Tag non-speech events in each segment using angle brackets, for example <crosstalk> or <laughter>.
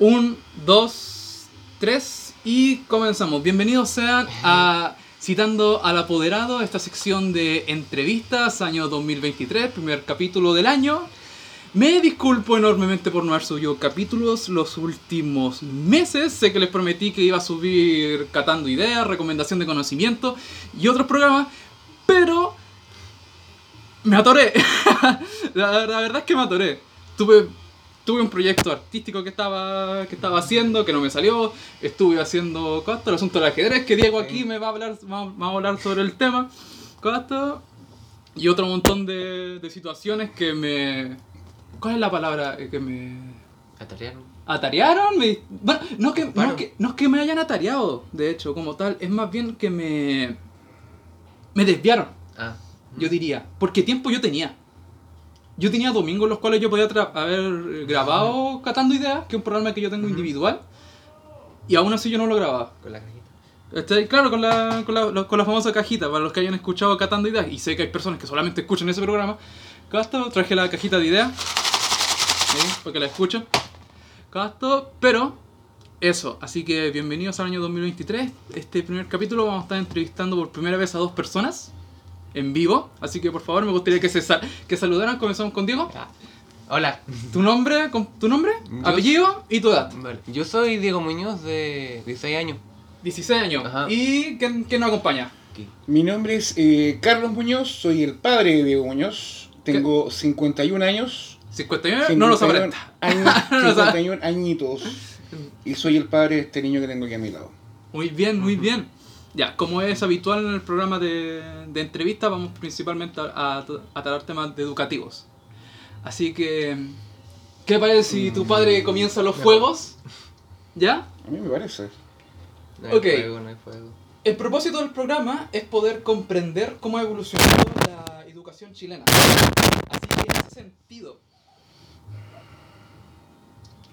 Un, dos, tres y comenzamos. Bienvenidos sean a Citando al Apoderado, esta sección de entrevistas, año 2023, primer capítulo del año. Me disculpo enormemente por no haber subido capítulos los últimos meses. Sé que les prometí que iba a subir Catando Ideas, Recomendación de Conocimiento y otros programas, pero me atoré. <laughs> la, verdad es que me atoré. Tuve tuve un proyecto artístico que estaba, que estaba haciendo, que no me salió. Estuve haciendo ¿cuánto? el asunto del ajedrez, que Diego aquí me va a hablar, va, a hablar sobre el tema. ¿cuánto? Y otro montón de, de situaciones que me... ¿Cuál es la palabra que me... Atarearon. ¿Atarearon? Me- bueno, no es, que, no, que, no es que me hayan atareado, de hecho, como tal. Es más bien que me... Me desviaron. Ah. Yo diría, porque tiempo yo tenía. Yo tenía domingos los cuales yo podía haber grabado Catando Ideas, que es un programa que yo tengo individual, y aún así yo no lo grababa. Con la cajita. Este, claro, con la, con, la, con la famosa cajita, para los que hayan escuchado Catando Ideas, y sé que hay personas que solamente escuchan ese programa. Casto, traje la cajita de ideas, ¿sí? para que la escuchen. Casto, pero eso, así que bienvenidos al año 2023. Este primer capítulo vamos a estar entrevistando por primera vez a dos personas en vivo, así que por favor me gustaría que se sal- que saludaran. Comenzamos con Diego. Hola. Tu nombre, con- tu nombre, Yo- apellido y tu edad. Vale. Yo soy Diego Muñoz de 16 años. 16 años. Ajá. ¿Y quién, quién nos acompaña? Mi nombre es eh, Carlos Muñoz, soy el padre de Diego Muñoz, tengo 51 años. 59, no lo 51 sabrá. años, <laughs> No lo sabe. 51 añitos. Y soy el padre de este niño que tengo aquí a mi lado. Muy bien, muy bien. Ya, como es habitual en el programa de, de entrevista, vamos principalmente a, a, a tratar temas de educativos. Así que, ¿qué le parece si tu padre comienza los fuegos? ¿Ya? A mí me parece. No hay Ok. fuego, no hay fuego. El propósito del programa es poder comprender cómo ha evolucionado la educación chilena. Así que en ese sentido,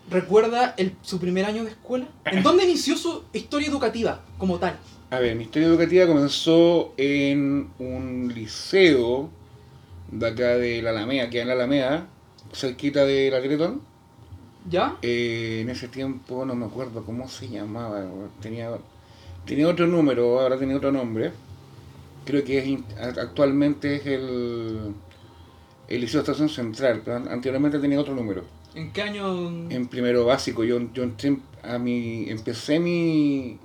¿recuerda el, su primer año de escuela? ¿En dónde inició su historia educativa como tal? A ver, mi historia educativa comenzó en un liceo de acá de la Alameda, que en la Alameda, cerquita de la Teletón. ¿Ya? Eh, en ese tiempo no me acuerdo cómo se llamaba, tenía, tenía otro número, ahora tiene otro nombre. Creo que es actualmente es el, el Liceo de Estación Central, pero an- anteriormente tenía otro número. ¿En qué año? En primero básico, yo, yo entré a mi, empecé mi,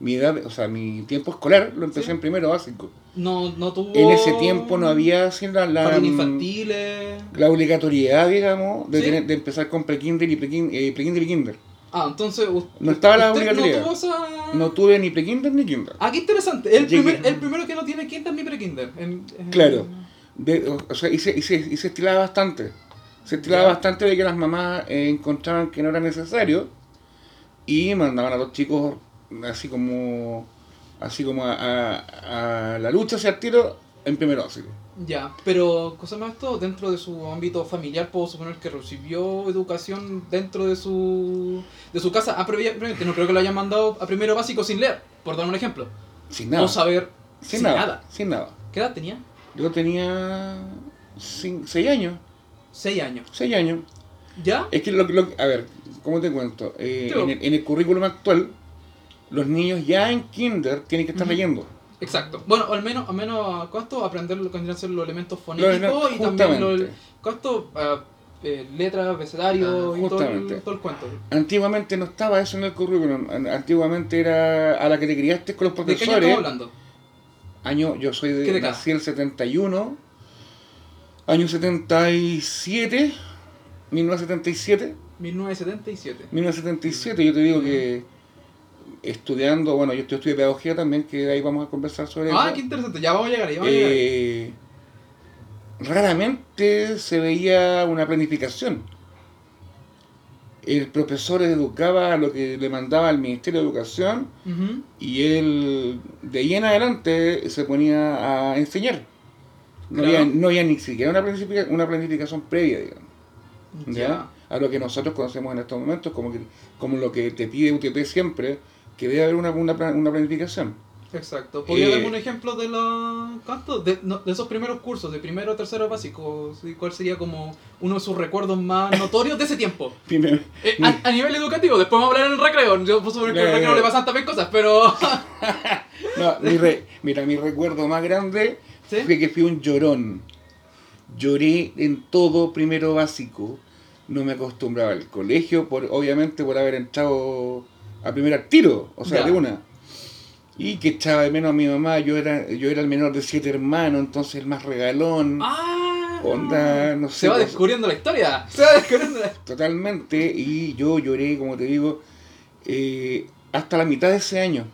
mi edad, o sea, mi tiempo escolar lo empecé Sí. en primero básico. No, no tuvo... En ese tiempo no había así la, la, Jardín infantiles... la obligatoriedad, digamos, de, Sí. tener- de empezar con prekinder y eh, prekinder y kinder. Ah, entonces... u- No estaba la usted obligatoriedad. No esa... No tuve ni prekinder ni kinder. Ah, qué interesante. El, Llegué- primer, el primero que no tiene kinder ni pre-kinder. En- Claro. De- o, o sea, y se, y, se, y se estilaba bastante. Se estilaba bastante de que las mamás eh, encontraban que no era necesario y mandaban a los chicos así como así como a, a- a la lucha hacia el tiro en primero básico. Ya, pero cosa más esto, dentro de su ámbito familiar puedo suponer que recibió educación dentro de su de su casa. Ah, previamente, no creo que lo hayan mandado a primero básico sin leer, por dar un ejemplo. Sin nada. O saber sin, nada, Sin nada. ¿Qué edad tenía? Yo tenía 6 años. Seis años. 6 años. ¿Ya? Es que, lo, lo- a ver, ¿cómo te cuento? Eh, en, el, en el currículum actual, los niños ya en kinder tienen que estar Ujú. leyendo. Exacto. Bueno, al menos, al menos ¿cuánto? aprender ser los elementos fonéticos y también los. ¿cuánto? Ah, eh, letras, abecedario Ah, y todo el, todo el cuento. Antiguamente no estaba eso en el currículum. An- Antiguamente era a la que te criaste con los ¿De qué año profesores. estamos hablando? Año, yo soy ¿Qué de, década? nací el 71. Año 77. 1977. 1977. 1977. Yo te digo que estudiando, bueno, yo estoy estudiando pedagogía también, que ahí vamos a conversar sobre Ah, eso. qué interesante. Ya vamos a llegar, ya vamos a llegar. Eh, raramente se veía una planificación. El profesor educaba a lo que le mandaba al Ministerio de Educación y él de ahí en adelante se ponía a enseñar. No, Claro. había, no había ni siquiera una planificación, una planificación previa, digamos. ¿ya? Ya. A lo que nosotros conocemos en estos momentos como, que, como lo que te pide UTP siempre, que debe haber una, una, una planificación. Exacto. ¿Podría Eh, darme un ejemplo de los. De, no, de esos primeros cursos, de primero, tercero básico? ¿Cuál sería como uno de sus recuerdos más notorios de ese tiempo? <laughs> Primero, Eh, a, a nivel educativo, después vamos a hablar en el recreo. Yo puedo suponer que en el recreo le pasan también cosas, pero. <laughs> no, mi re- mira, mi recuerdo más grande ¿Sí? fue que fui un llorón. Lloré en todo primero básico. No me acostumbraba al colegio, por, obviamente por haber entrado a primer tiro, o sea, Ya. de una. Y que echaba de menos a mi mamá, yo era, yo era el menor de siete hermanos, entonces el más regalón. ¡Ah! Onda, no sé. Se va pues, descubriendo la historia. <laughs> Se va descubriendo la <laughs> Totalmente, y yo lloré, como te digo, eh, hasta la mitad de ese año.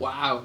¡Wow!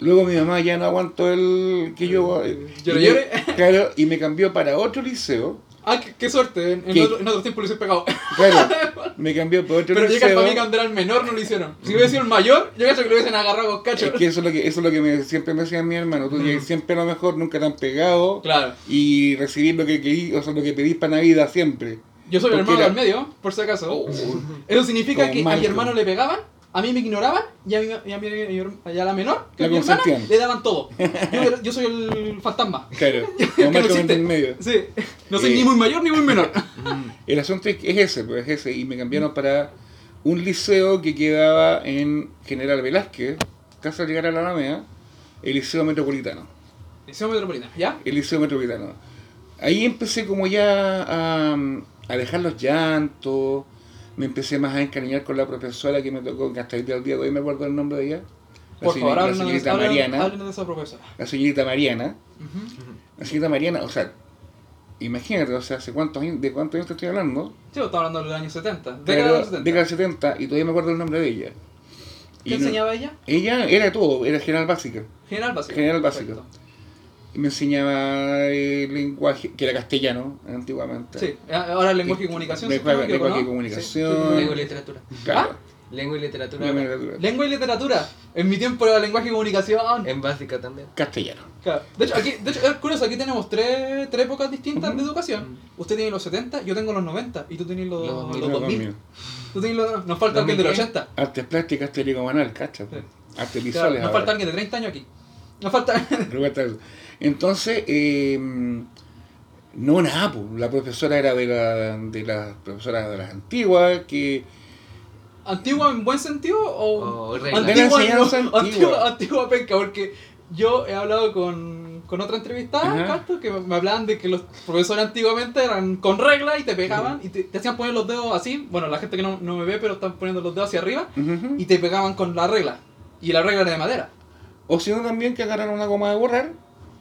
Luego mi mamá ya no aguantó el que yo... eh, ¿Llore, y me- llore? Claro, y me <laughs> cambió para otro liceo. ¡Ah, qué, qué suerte! En, en otro, en otro tiempo lo hice pegado. <laughs> Claro, <laughs> me cambió para otro Pero llega para mí cuando era el menor no lo hicieron. Si hubiera sido el mayor, yo creo que lo hubiesen agarrado con cacho. Es que eso es lo que, eso es lo que me- siempre me decían mi hermano. Tú llegas siempre a lo mejor, nunca tan pegado. Claro. Y recibir lo que querí, o sea, lo que pedís para Navidad siempre. Yo soy el hermano era- del medio, por si acaso. <laughs> Eso significa que a mi hermano le pegaban, a mí me ignoraban y a, mi, y a, mi- y a la menor, que La mi hermana, le daban todo. <laughs> Yo, soy el fantasma. Claro, <laughs> no en medio. Sí. No soy Eh. ni muy mayor ni muy menor. <laughs> El asunto es, es ese, pues es ese. Y me cambiaron para un liceo que quedaba en General Velázquez, casi al llegar a la Alameda, el Liceo Metropolitano. Liceo Metropolitano, ¿ya? El Liceo Metropolitano. Ahí empecé como ya a, a dejar los llantos, me empecé más a encariñar con la profesora que me tocó, que hasta el día del día de hoy me acuerdo el nombre de ella. La, Por señor- favor, la señorita háblenos- Mariana. háblenos de esa profesora. La señorita Mariana. Ujú. La señorita Mariana, o sea, imagínate, o sea, ¿hace cuántos años, ¿de cuántos años te estoy hablando? Sí, estaba hablando de los años 70. Década Pero- de los 70. década del 70 y todavía me acuerdo el nombre de ella. ¿Qué Y no- enseñaba ella? ella era todo, era general básica. General básico. General básico. Perfecto. Y me enseñaba el lenguaje, que era castellano antiguamente. Sí, ahora el lenguaje y comunicación. si Lenguaje, no lenguaje y comunicación. Lengua y literatura. Claro. Lengua y literatura. Lengua y literatura. Sí. Lengua y literatura. En mi tiempo era lenguaje y comunicación. En básica también. Castellano. Claro. De hecho, aquí, de hecho, es curioso, aquí tenemos tres, tres épocas distintas Ujú. de educación. Usted tiene los 70, yo tengo los 90 y tú tienes los, Los los 2000. 2000. Tú tienes los, nos falta alguien del 2000. 80. Artes plásticas, telecomanal, cacha. pues. Artes Claro, visuales. nos ahora. falta alguien de 30 años aquí. Nos falta... <laughs> Entonces, eh, no nada, pues, la profesora era de la, de las profesoras de las antiguas, que ¿Antigua en buen sentido o...? O regla. De la antigua, no, antigua. antigua, antigua penca, porque yo he hablado con, con otra entrevistada, Ajá. Canto, que me hablaban de que los profesores antiguamente eran con regla y te pegaban y te, te hacían poner los dedos así. Bueno, la gente que no, no me ve, pero están poniendo los dedos hacia arriba y te pegaban con la regla. Y la regla era de madera. o si no también que agarraron una goma de borrar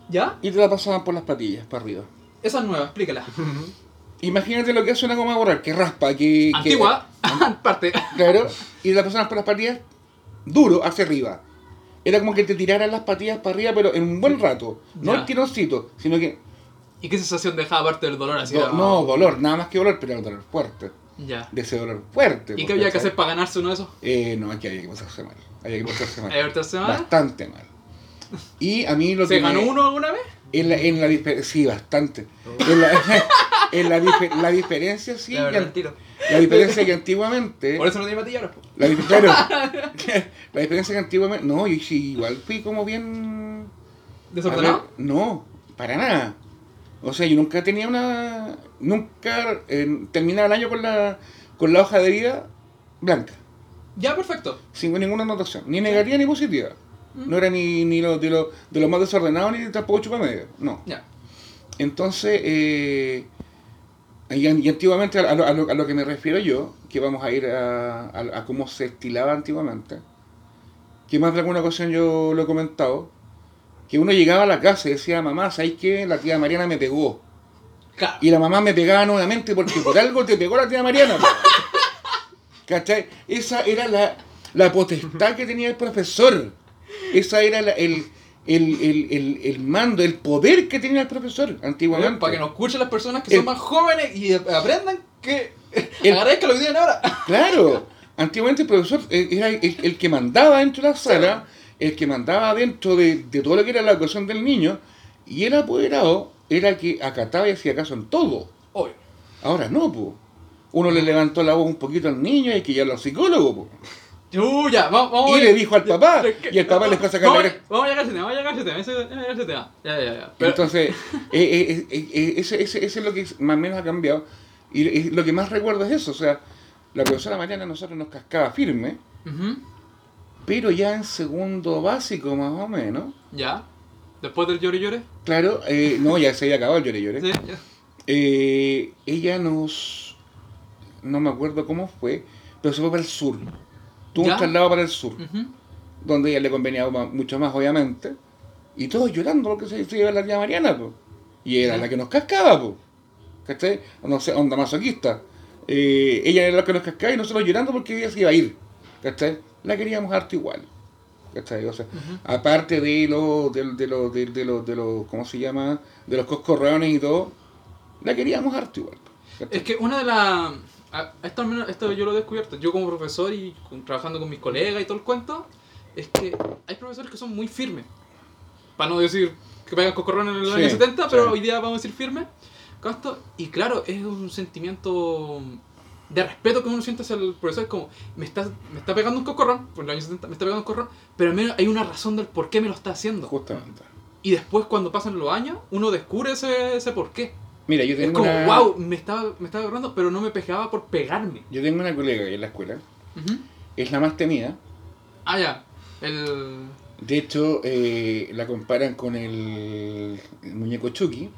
¿Ya? y te la pasaban por las patillas, para arriba. Esa es nueva, explícala. <laughs> Imagínate lo que hace una goma borrar, que raspa, que... que- Antigua, <laughs> parte. claro, y la pasaban por las patillas duro hacia arriba. Era como que te tiraran las patillas para arriba, pero en un buen rato. No el tironcito, sino que... ¿Y qué sensación dejaba aparte del dolor así? do- no, dolor, nada más que dolor, pero era dolor fuerte. Ya. De ese dolor fuerte. ¿Y pues, qué había que hacer para ganarse uno de esos? Eh, no, aquí había que pasarse mal. Había que pasarse mal. Bastante mal. Y a mí lo ¿Se que. ganó me- uno alguna vez? En la, en la Sí, bastante. En la, <laughs> en la, dife- la diferencia, sí. La verdad, que- la diferencia que antiguamente. Por eso no tiene matillas. po. La, claro, <laughs> <laughs> la diferencia que antiguamente. No, yo sí, igual fui como bien. ¿Desordenado? ver, no, para nada. O sea, yo nunca tenía una. Nunca eh, terminaba el año con la, con la hoja de vida blanca. Ya, perfecto. sin ninguna anotación, ni negativa ni positiva. No era ni, ni lo, de, lo, de lo más desordenado ni tampoco chupa medio, no. Ya. Entonces, eh, y, y antiguamente, a lo, a lo- a lo que me refiero yo, que vamos a ir a, a- a cómo se estilaba antiguamente, que más de alguna ocasión yo lo he comentado, que uno llegaba a la casa y decía, mamá, ¿sabes qué? La tía Mariana me pegó. Claro. Y la mamá me pegaba nuevamente porque por algo te pegó la tía Mariana. <laughs> ¿Cachai? Esa era la, la potestad que tenía el profesor. Esa era la- el, el, el, el, el mando, el poder que tenía el profesor antiguamente. Para que nos escuchen las personas que son más jóvenes y aprendan que El- <laughs> agradezcan lo que tienen ahora. <laughs> Claro, antiguamente el profesor eh, era el, que mandaba dentro de la sala, el que mandaba dentro de, de todo lo que era la educación del niño, y el apoderado era el que acataba y hacía caso en todo. Obvio. Ahora no, po. Uno le levantó la voz un poquito al niño y hay que ya los psicólogos, po. Uh, ya, vamos, vamos Y le dijo al papá, y el papá le fue a sacar vamos, la cresta. Vamos a llegar a ese tema, vamos a llegar a ese tema, vamos a llegar a ese tema. Ya, ya, ya. Pero- Entonces, <laughs> eh, eh, eh, eh, ese, ese, ese es lo que más o menos ha cambiado. Y lo que más recuerdo es eso. O sea, la profesora Mariana a nosotros nos cascaba firme, pero ya en segundo básico más o menos. Ya. Después del llore llore. Claro, eh, no, ya se había acabado el llore llore. Sí, ya. Eh, ella nos. No me acuerdo cómo fue, pero se fue para el sur. Tuvo ¿Ya? un traslado para el sur, Ujú. donde ella le convenía mucho más, obviamente. Y todos llorando porque se, se iba la tía Mariana, pues. Y era la que nos cascaba, pues. ¿Cachai? No sé, onda masoquista. Eh, ella era la que nos cascaba y nosotros llorando porque ella se iba a ir. ¿Cachai? La queríamos harto igual. ¿Cachai? O sea, aparte de los, de, de los, de, de los, de los, ¿cómo se llama? De los coscorreones y todo, la queríamos harto igual. ¿cachai? Es que una de las... a- Esto, al menos- esto yo lo he descubierto, yo como profesor y con- trabajando con mis colegas y todo el cuento, es que hay profesores que son muy firmes. Para no decir que pegan cocorrón en el Sí, año 70, pero sí. hoy día vamos a decir firmes. Y claro, es un sentimiento de respeto que uno siente hacia el profesor. Es como, me está, me está pegando un cocorrón, por el año 70, me está pegando un cocorrón, pero al menos hay una razón del por qué me lo está haciendo. Justamente. Y después, cuando pasan los años, uno descubre ese, ese por qué. Mira, yo Es tengo, como, una, wow, me estaba, me estaba agarrando, pero no me pegaba por pegarme. yo tengo una colega en la escuela, es la más temida. Ah, ya. El. De hecho, eh, la comparan con el, el muñeco Chucky.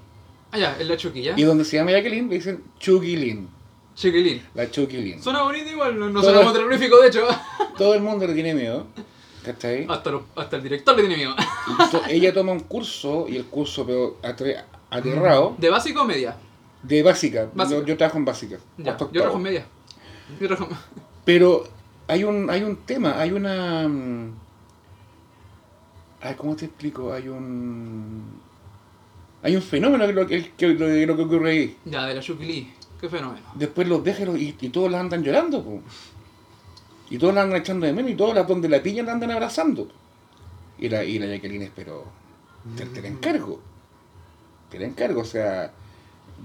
Ah, ya, el la Chucky, ¿ya? Y donde se llama Jacqueline le dicen Chucky Lin. Chiquilín. La Chucky Lin. Suena bonito igual, no, no suena como terrorífico, de hecho. <laughs> Todo el mundo le tiene miedo. ¿Cachai? Hasta, lo- hasta el director le tiene miedo. Ella toma un curso, y el curso, pero atre- aterrado, ¿De básico o media? de básica. Básica. Yo, yo trabajo en básica. Ya, yo trabajo en media. Yo trabajo en- <laughs> Pero hay un, hay un tema, hay una... mm, Ay, ¿Cómo te explico? Hay un... Hay un fenómeno que lo que, que- lo, lo que ocurre ahí. Ya, de la Chuquilí. Qué fenómeno. Después los dejan y, y todos la andan llorando. po. Y todos la andan echando de menos y todos las donde la pillan la andan abrazando. Y la, y la Jacqueline es, pero te, te la encargo. Te la encargo. O sea,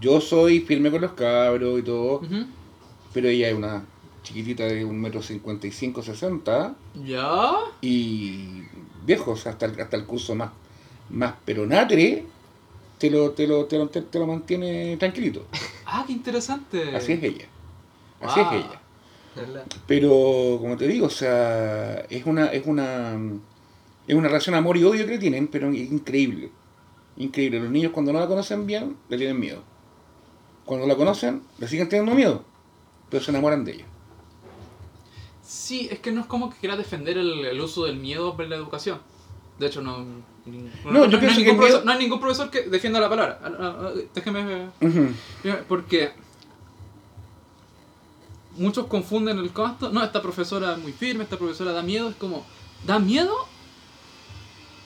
yo soy firme con los cabros y todo, pero ella es una chiquitita de un metro cincuenta y cinco, sesenta Ya. y viejo, o sea, hasta el, hasta el curso más, más peronatre te lo, te, lo, te, lo, te- te lo mantiene tranquilito. <laughs> Ah, qué interesante. Así es ella. Así Wow. es ella. Pero, como te digo, o sea, es una, es una, es una relación amor y odio que tienen, pero es increíble. Increíble. Los niños cuando no la conocen bien, le tienen miedo. Cuando la conocen, le siguen teniendo miedo, pero se enamoran de ella. Sí, es que no es como que quiera defender el, el uso del miedo por la educación. De hecho, no. No, yo hay pienso que profesor, no hay ningún profesor que defienda la palabra. Ah, ah, ah, Déjeme. Porque muchos confunden el costo. No, esta profesora es muy firme, esta profesora da miedo. Es como, ¿da miedo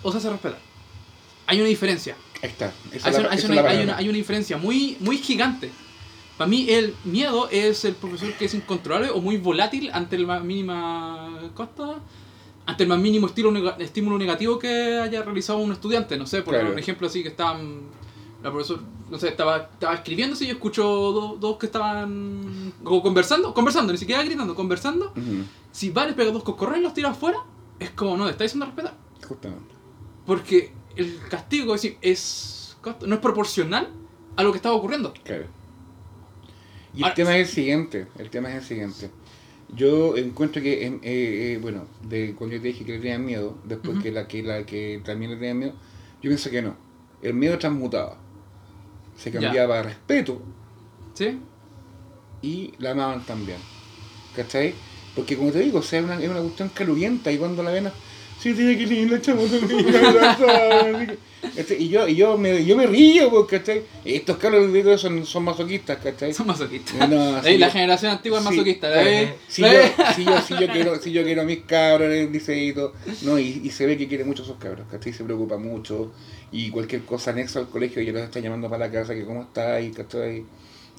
o se hace respetar? Hay una diferencia. Ahí está. Esa Hay una, la- hay esa es una- la hay palabra. una- hay una diferencia muy, muy gigante. Para mí el miedo es el profesor que es incontrolable o muy volátil ante el más mínima costa, ante el más mínimo estilo estímulo negativo que haya realizado un estudiante. No sé, por Claro. un ejemplo así que estaban, la profesora, no sé, estaba, estaba escribiéndose y yo escucho do- dos que estaban como conversando, conversando, ni siquiera gritando, conversando. Si va, le pega dos coscorrones y los tira afuera, es como, no, le está diciendo respetar. Justamente. Porque el castigo es, decir, es no es proporcional a lo que estaba ocurriendo. Claro. Y el Ahora- tema es el siguiente, el tema es el siguiente. Yo encuentro que, eh, eh, bueno, de cuando yo te dije que le tenían miedo, después que la que la que también le tenían miedo, yo pienso que no. El miedo transmutaba. Se Ya. cambiaba a respeto ¿Sí? y la amaban también. ¿Cachai? Porque como te digo, o sea, es una, es una cuestión calurienta y cuando la ven, a- sí, tiene que ir la chamo Y yo, y yo me, yo me río, porque ¿cachai? Estos cabros digo, son, son masoquistas, ¿cachai? Son masoquistas. No, sí, la yo- generación antigua es sí, masoquista. claro. ¿eh? Si ¿Eh? yo, si, yo, si, yo quiero, si yo quiero a mis cabros el liceíto, no, y, y se ve que quiere mucho a esos cabros, ¿cachai? Se preocupa mucho, y cualquier cosa anexa al colegio, ya los está llamando para la casa, que cómo está, y ¿cachai?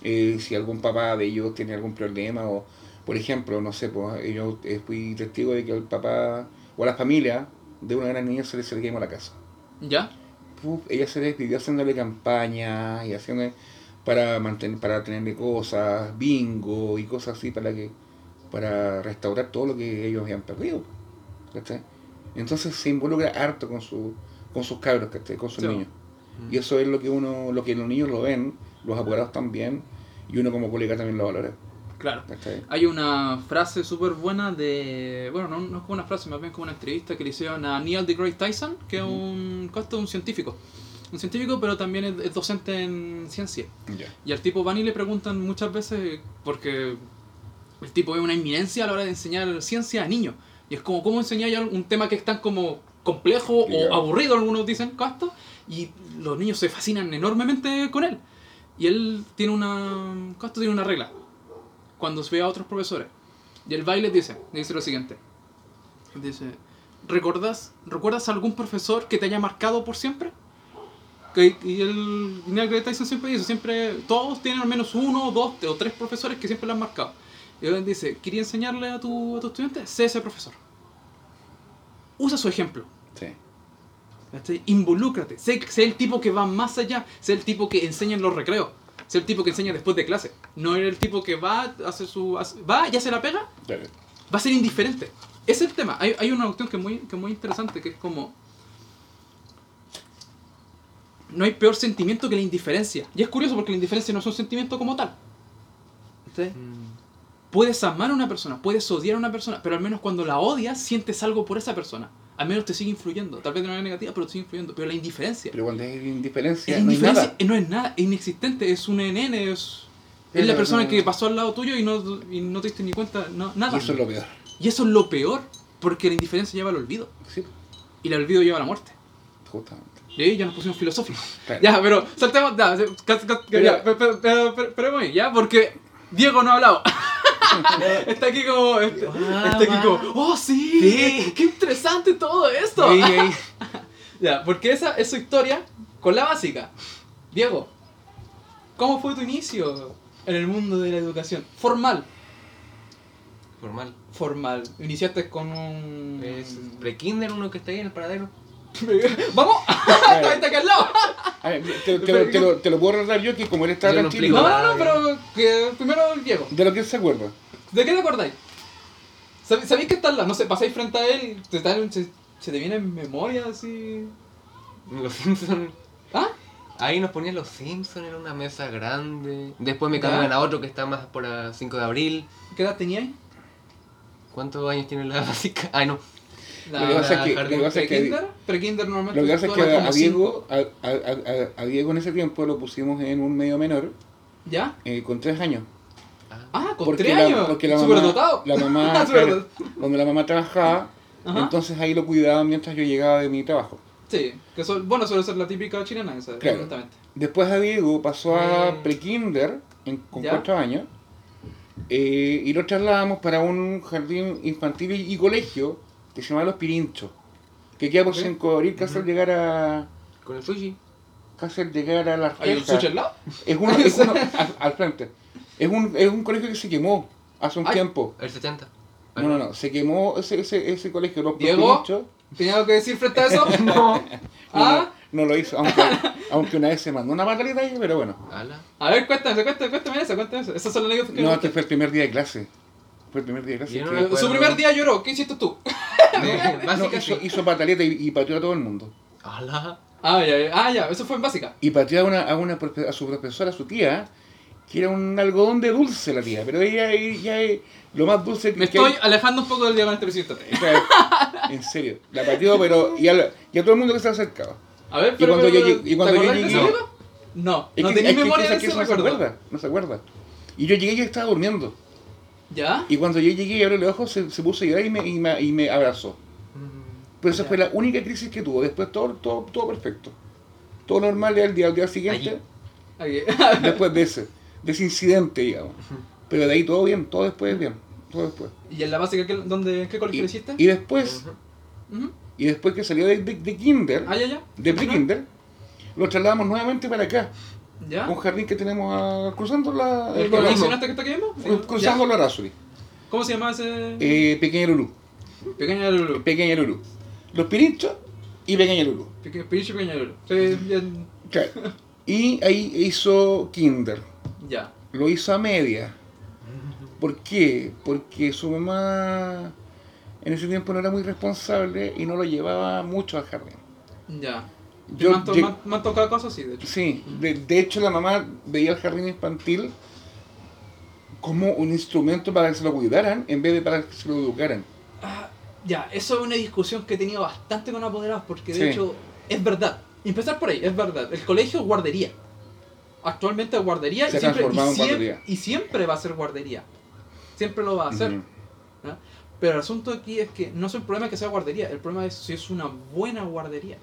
Eh, si algún papá de ellos tiene algún problema, o por ejemplo, no sé, pues yo eh, fui testigo de que al papá, o a la familia de una gran niña se le, se le quemó la casa. ¿Ya? Ella se despidió haciéndole campaña y haciendo para mantener para tenerle cosas, bingo y cosas así para que para restaurar todo lo que ellos habían perdido. ¿cachai? Entonces se involucra harto con, su, con sus cabros, ¿cachai? con sus Sí. niños. Y eso es lo que uno, lo que los niños lo ven, los apoderados también, y uno como colega también lo valora. Claro. ¿cachai? Hay una frase súper buena de. Bueno, no, no es como una frase, más bien como una entrevista que le hicieron a Neil deGrasse Tyson, que es un, costo un científico. Un científico, pero también es, es docente en ciencia. Ya. Y al tipo van y le preguntan muchas veces, porque el tipo es una inminencia a la hora de enseñar ciencia a niños. Y es como, ¿cómo enseñar un tema que es tan como complejo Claro. o aburrido, algunos dicen, casto? Y los niños se fascinan enormemente con él. Y él tiene una. Casto tiene una regla. Cuando ve a otros profesores. Y el baile dice, dice lo siguiente. Dice, ¿recuerdas, ¿recuerdas a algún profesor que te haya marcado por siempre? Que- y el Neil deGrasse Tyson siempre dice, siempre, todos tienen al menos uno, dos o tres profesores que siempre lo han marcado. Y él dice, ¿quería enseñarle a tu, a tu estudiante? Sé ese profesor. Usa su ejemplo. Sí. Involúcrate. Sé, sé el tipo que va más allá. Sé el tipo que enseña en los recreos. Sé el tipo que enseña después de clase. No eres el tipo que va a hacer su... hace- va y hace la pega. Va a ser indiferente. Ese es el tema. Hay, hay una cuestión que es, muy, que es muy interesante, que es como... No hay peor sentimiento que la indiferencia. Y es curioso porque la indiferencia no es un sentimiento como tal. ¿Sí? Puedes amar a una persona, puedes odiar a una persona, pero al menos cuando la odias, sientes algo por esa persona. Al menos te sigue influyendo. Tal vez de manera negativa, pero te sigue influyendo. Pero la indiferencia... Pero cuando hay indiferencia, La no indiferencia nada. eh, no es nada, es inexistente, es un NN, es, es la persona no- que pasó al lado tuyo y no, y no te diste ni cuenta, no, nada. Y eso es lo peor. Y eso es lo peor, porque la indiferencia lleva al olvido. Sí, Y el olvido lleva a la muerte. justamente. Y ahí ya nos pusimos filosóficos. Claro. Ya, pero saltemos. Ya, Pero- ya, pero, pero, pero, ya, porque Diego no ha hablado. <laughs> está aquí como. Está, está aquí como. ¡Oh, sí! Sí. ¡Qué interesante todo esto! <laughs> Ya, porque esa es su historia con la básica. Diego, ¿cómo fue tu inicio en el mundo de la educación? Formal. Formal. Formal. Iniciaste con un. Es pre-kinder uno que está ahí en el paradero. <laughs> ¡Vamos! <laughs> Está aquí al lado. A ver, te, te lo- te lo, te lo puedo relatar yo que como él no tranquilo, No, no, no, pero que primero Diego. de lo que él se acuerda. ¿De qué te acordáis? ¿Sab- ¿Sabéis que está al lado? No sé, pasáis frente a él y te dan- se, se te viene en memoria así. Los Simpsons. ¿Ah? Ahí nos ponían los Simpsons en una mesa grande. Después me Ya. cambian a otro que está más por la 5 de abril. ¿Qué edad teníais? ¿Cuántos años tiene la <laughs> básica? Ay, no. Lo que pasa es que- jardín lo que pasa es que- ¿Pre-kinder? ¿Pre-kinder normalmente? Lo que pasa es que todas a, Diego, a, a- en ese tiempo lo pusimos en un medio menor ¿Ya? eh, con tres años. Ah, con Porque tres la, años. porque la mamá, la mamá <laughs> donde la mamá trabajaba, Ajá. entonces ahí lo cuidaba mientras yo llegaba de mi trabajo. Sí, que bueno, suele ser la típica chilena esa, Claro. Después a Diego pasó a Mm. prekinder con Ya. cuatro años eh, y lo trasladamos para un jardín infantil y, y colegio que se llama Los Pirinchos, que queda por Ok. 5 de abril casi al llegar a con el sushi. casi al llegar a la ¿Hay un sushi al lado? Es uno, es uno <laughs> al, al frente. Es un, es un colegio que se quemó hace un Ay. tiempo. El 70. No, no, no, se quemó ese, ese, ese colegio, los Diego. Pirinchos. ¿Tenía algo que decir frente a eso? <laughs> No. No, <laughs> ¿Ah? no, no lo hizo, aunque, aunque una vez se mandó una pataleta ahí, pero bueno. Ala. A ver, cuéntame, cuéntame, cuéntame eso, cuéntame eso. Esas son las anécdotas que No, me es que gustan. fue el primer día de clase. Fue el primer día de clase. Yo no que-. Su primer día lloró, ¿qué hiciste tú? <laughs> No, <laughs> no, básica hizo, hizo pataleta y, y pateó a todo el mundo. Ala. Ah, ya, ya, ah, ya, eso fue en básica. Y pateó a, una, a, una, a su profesora, a su tía, que era un algodón de dulce la tía, pero ella, ella es lo más dulce que Me que estoy hay. alejando un poco del diamante presidente. O sea, en serio, la pateó, pero y a, y a todo el mundo que se acercaba. A ver, Y pero. cuando pero, yo y cuando ¿te yo llegué-? No, Es no que, tenía memoria de ese eso no se recuerdo. acuerda, no se acuerda. Y yo llegué y ella estaba durmiendo. ¿Ya? Y cuando yo llegué y abrió los ojos, se, se puso a llorar y me, y me, y me abrazó. Pero esa Ya. fue la única crisis que tuvo. Después todo, todo, todo perfecto. Todo normal al día, al día siguiente, Allí. <laughs> Después de ese, de ese incidente, digamos. Pero de ahí todo bien, todo después bien, todo después. ¿Y en la básica qué, dónde, qué colegio Y, hiciste? y después, y después que salió de, de, de kinder, Ah, ya, ya. de pre-kinder, lo trasladamos nuevamente para acá. ¿Ya? Un jardín que tenemos a- cruzando la, ¿El el que Lorazzo. mencionaste que está aquí mismo? Cruzando la Razuri. ¿Cómo se llama ese? Eh, Pequeña Lulú. Pequeña Lulu. Pequeña Lulú. Los Pirinchos y Pequeña Lulú. Peque- Pinche Pequeña Lulu. Sí, bien. Claro. <laughs> Y ahí hizo kinder. Ya. Lo hizo a media. ¿Por qué? Porque su mamá en ese tiempo no era muy responsable y no lo llevaba mucho al jardín. Ya. Yo me, han me tocado cosas así, de hecho. Sí, de, de hecho la mamá veía el jardín infantil como un instrumento para que se lo cuidaran en vez de para que se lo educaran. Ah, ya, eso es una discusión que he tenido bastante con apoderados, porque de Sí. hecho es verdad. Empezar por ahí, es verdad. El colegio es guardería. Actualmente es guardería Se y, siempre, y, en guardería. y siempre va a ser guardería. Siempre lo va a hacer. Pero el asunto aquí es que no es el problema que sea guardería, el problema es si es una buena guardería.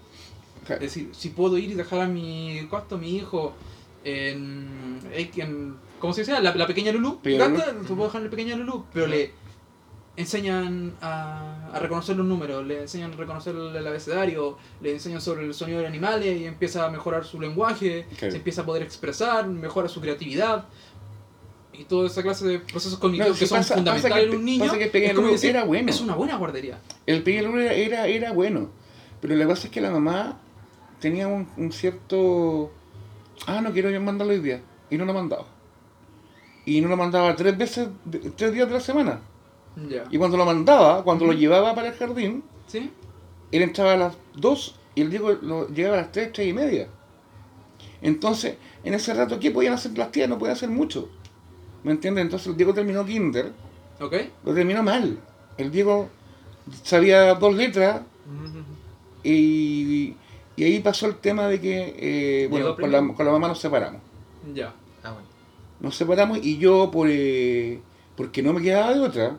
Es decir, si puedo ir y dejar a mi costo, a mi hijo en, en- ¿cómo se dice? La, la pequeña Lulu. Gata, Lulú. tú puedo dejar la pequeña Lulu, pero le enseñan a, a reconocer los números, le enseñan a reconocer el abecedario, le enseñan sobre el sonido de animales y empieza a mejorar su lenguaje, se empieza a poder expresar, mejora su creatividad. Y toda esa clase de procesos cognitivos No, que si son pasa- fundamentales en un niño. que el es, como Lulú decir, era bueno. es una buena guardería. El pequeño era, era, era bueno, pero la cosa es que la mamá tenía un, un cierto... Ah, no quiero yo mandarlo hoy día. Y no lo mandaba. Y no lo mandaba tres veces, tres días de la semana. Y cuando lo mandaba, cuando lo llevaba para el jardín, ¿Sí? él entraba a las 2 y el Diego lo llegaba a las 3, 3 y media. Entonces, en ese rato, ¿qué podían hacer las tías? No podían hacer mucho. ¿Me entiendes? Entonces el Diego terminó kinder, ¿Ok? lo terminó mal. El Diego sabía dos letras y, y ahí pasó el tema de que, eh, bueno, con la, con la mamá nos separamos. Ya. Ah, bueno. Nos separamos y yo, por, eh, porque no me quedaba de otra,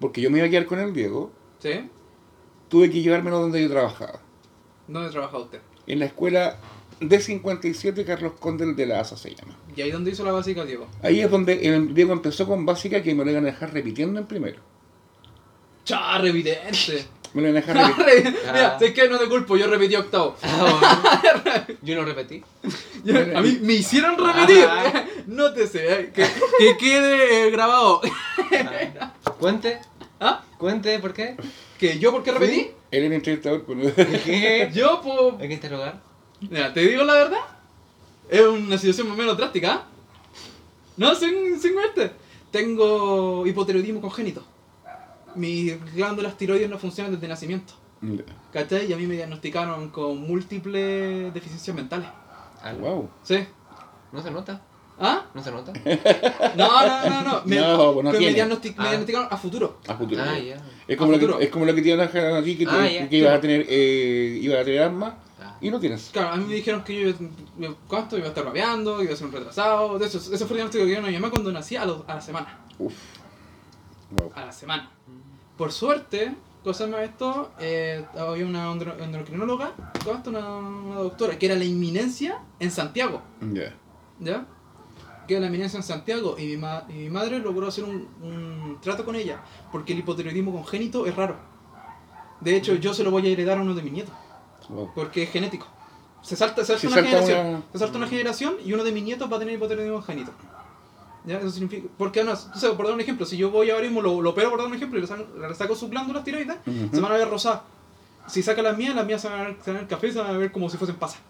porque yo me iba a quedar con el Diego, ¿Sí? tuve que llevármelo donde yo trabajaba. ¿Dónde trabaja usted? En la escuela D57 Carlos Condel de la ASA se llama. ¿Y ahí dónde hizo la básica, Diego? Ahí es donde el Diego empezó con básica que me lo iban a dejar repitiendo en primero. ¡Char, evidente! Me lo iban a dejar repitiendo. Mira, sé que no te culpo, yo repetí octavo. Ah, bueno. <laughs> Yo no repetí. Ya, A mí me hicieron repetir. <laughs> Nótese, eh, que, que quede eh, grabado. Ah. <laughs> Cuente, ¿Ah? cuente, ¿por qué? ¿Que yo por qué repetí? Él era entrevistador. pues, ¿Qué? Yo, pues. Hay que interrogar. Mira, te digo la verdad. Es una situación más o menos drástica. ¿ah? No, sin, sin muerte. Tengo hipotiroidismo congénito. Mis glándulas tiroides no funcionan desde nacimiento. ¿Cachai? Y a mí me diagnosticaron con múltiples deficiencias mentales. Ah, wow. ¿Sí? ¿No se nota? ¿Ah? ¿No se nota? <laughs> No, no, no, no. Me, No, pues no que me, Ah. diagnosticaron a futuro. A futuro. Ah, ya. Es como, A lo que, es como lo que te iban a dejar a ti, que, Ah, ya. que ibas a tener, eh, ibas a tener asma Ah. y no tienes. Claro, a mí me dijeron que yo ¿cuánto? iba a estar babeando, iba a ser un retrasado. De eso, ese fue el diagnóstico que dieron a mi mamá cuando nací a, los- a la semana. Uf. Wow. A la semana. Por suerte, cosa más esto, eh, había una endocrinóloga. Una, una doctora, que era la inminencia en Santiago. Ya. ¿Ya? Que era la eminencia en Santiago y mi, ma- y mi madre logró hacer un, un trato con ella porque el hipotiroidismo congénito es raro. De hecho, yo se lo voy a heredar a uno de mis nietos Wow. porque es genético. Se salta, se salta una salta generación. una- Se salta una generación y uno de mis nietos va a tener hipotiroidismo congénito. ¿Ya? Eso significa. Porque no, no sé, por dar un ejemplo, si yo voy ahora mismo, lo, lo opero por dar un ejemplo y le saco, le saco sus glándulas tiroides, se van a ver rosadas. Si saca las mías, las mías se van a ver, se van a ver café y se van a ver como si fuesen pasas.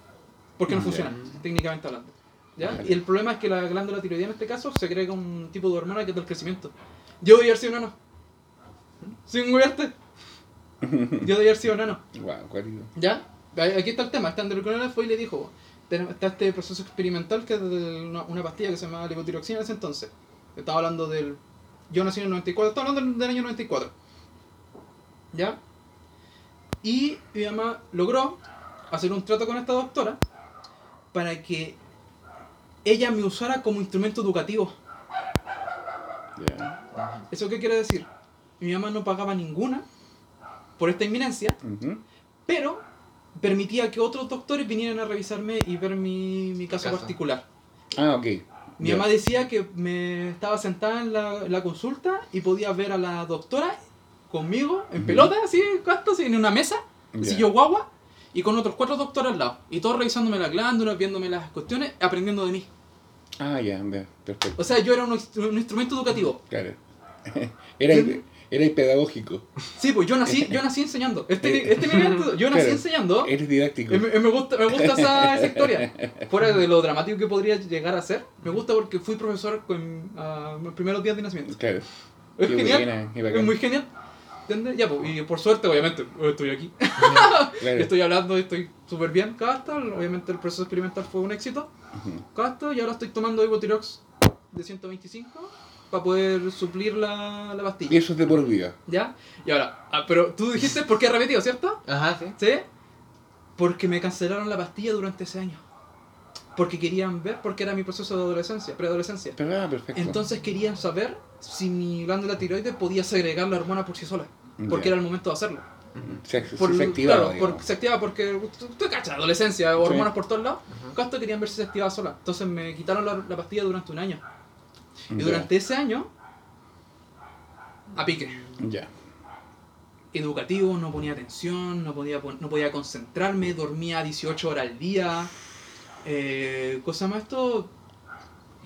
Porque no funcionan, técnicamente hablando. ¿Ya? Y el problema es que la glándula tiroidea en este caso se crea con un tipo de hormona que es del crecimiento. Yo debía haber sido nano. Sin moverte. <laughs> Yo debía haber sido nano. Wow. ¿Ya? Aquí está el tema. Este endocrinólogo fue y le dijo, "Ten- está este proceso experimental que es de una, una pastilla que se llama levotiroxina en ese entonces. Estaba hablando del... Yo nací en el 94, estaba hablando del, año 94. ¿Ya? Y mi mamá logró hacer un trato con esta doctora para que ella me usara como instrumento educativo. ¿Eso qué quiere decir? Mi mamá no pagaba ninguna por esta inminencia, pero permitía que otros doctores vinieran a revisarme y ver mi, mi caso Caso. particular. Ah, ok. Mi mamá decía que me estaba sentada en la, en la consulta y podía ver a la doctora conmigo en pelota, así, en una mesa, Ya. así yo guagua, y con otros cuatro doctores al lado. Y todos revisándome las glándulas, viéndome las cuestiones, aprendiendo de mí. Ah, ya, ya, perfecto. O sea, yo era un, instru- un instrumento educativo. Claro. <laughs> Era. Eres pedagógico. Sí, pues yo nací, yo nací enseñando. Este, este nivel, yo nací Claro. enseñando. Eres didáctico. Eh, Me, me gusta, me gusta esa, esa historia. Fuera de lo dramático que podría llegar a ser, me gusta porque fui profesor con ah, los primeros días de nacimiento. Claro. Es Qué genial. buena, es muy genial. ¿Entiendes? Ya, pues, y por suerte, obviamente, estoy aquí. <laughs> Claro. Estoy hablando y estoy súper bien cada. Obviamente el proceso experimental fue un éxito. Cada hasta, y ahora estoy tomando Ibotirox de 125 para poder suplir la, la Y pastilla. eso es de por vida. ¿Ya? Y ahora, ah, pero tú dijiste por qué repetido, ¿cierto? Ajá, sí. ¿Sí? Porque me cancelaron la pastilla durante ese año. Porque querían ver, porque era mi proceso de adolescencia, preadolescencia. Pero ah, perfecto. Entonces querían saber si mi glándula tiroides podía segregar la hormona por sí sola. Porque Ya. era el momento de hacerlo. se, se, Por- se activaba. claro, porque se activaba porque tú, cachas, adolescencia, hormonas por todos lados. Ajá. Casto querían ver si se activaba sola. Entonces me quitaron la, la pastilla durante un año. Y durante ese año, a pique. Ya. Educativo, no ponía atención, no podía, no podía concentrarme, dormía 18 horas al día. Eh, cosa más esto,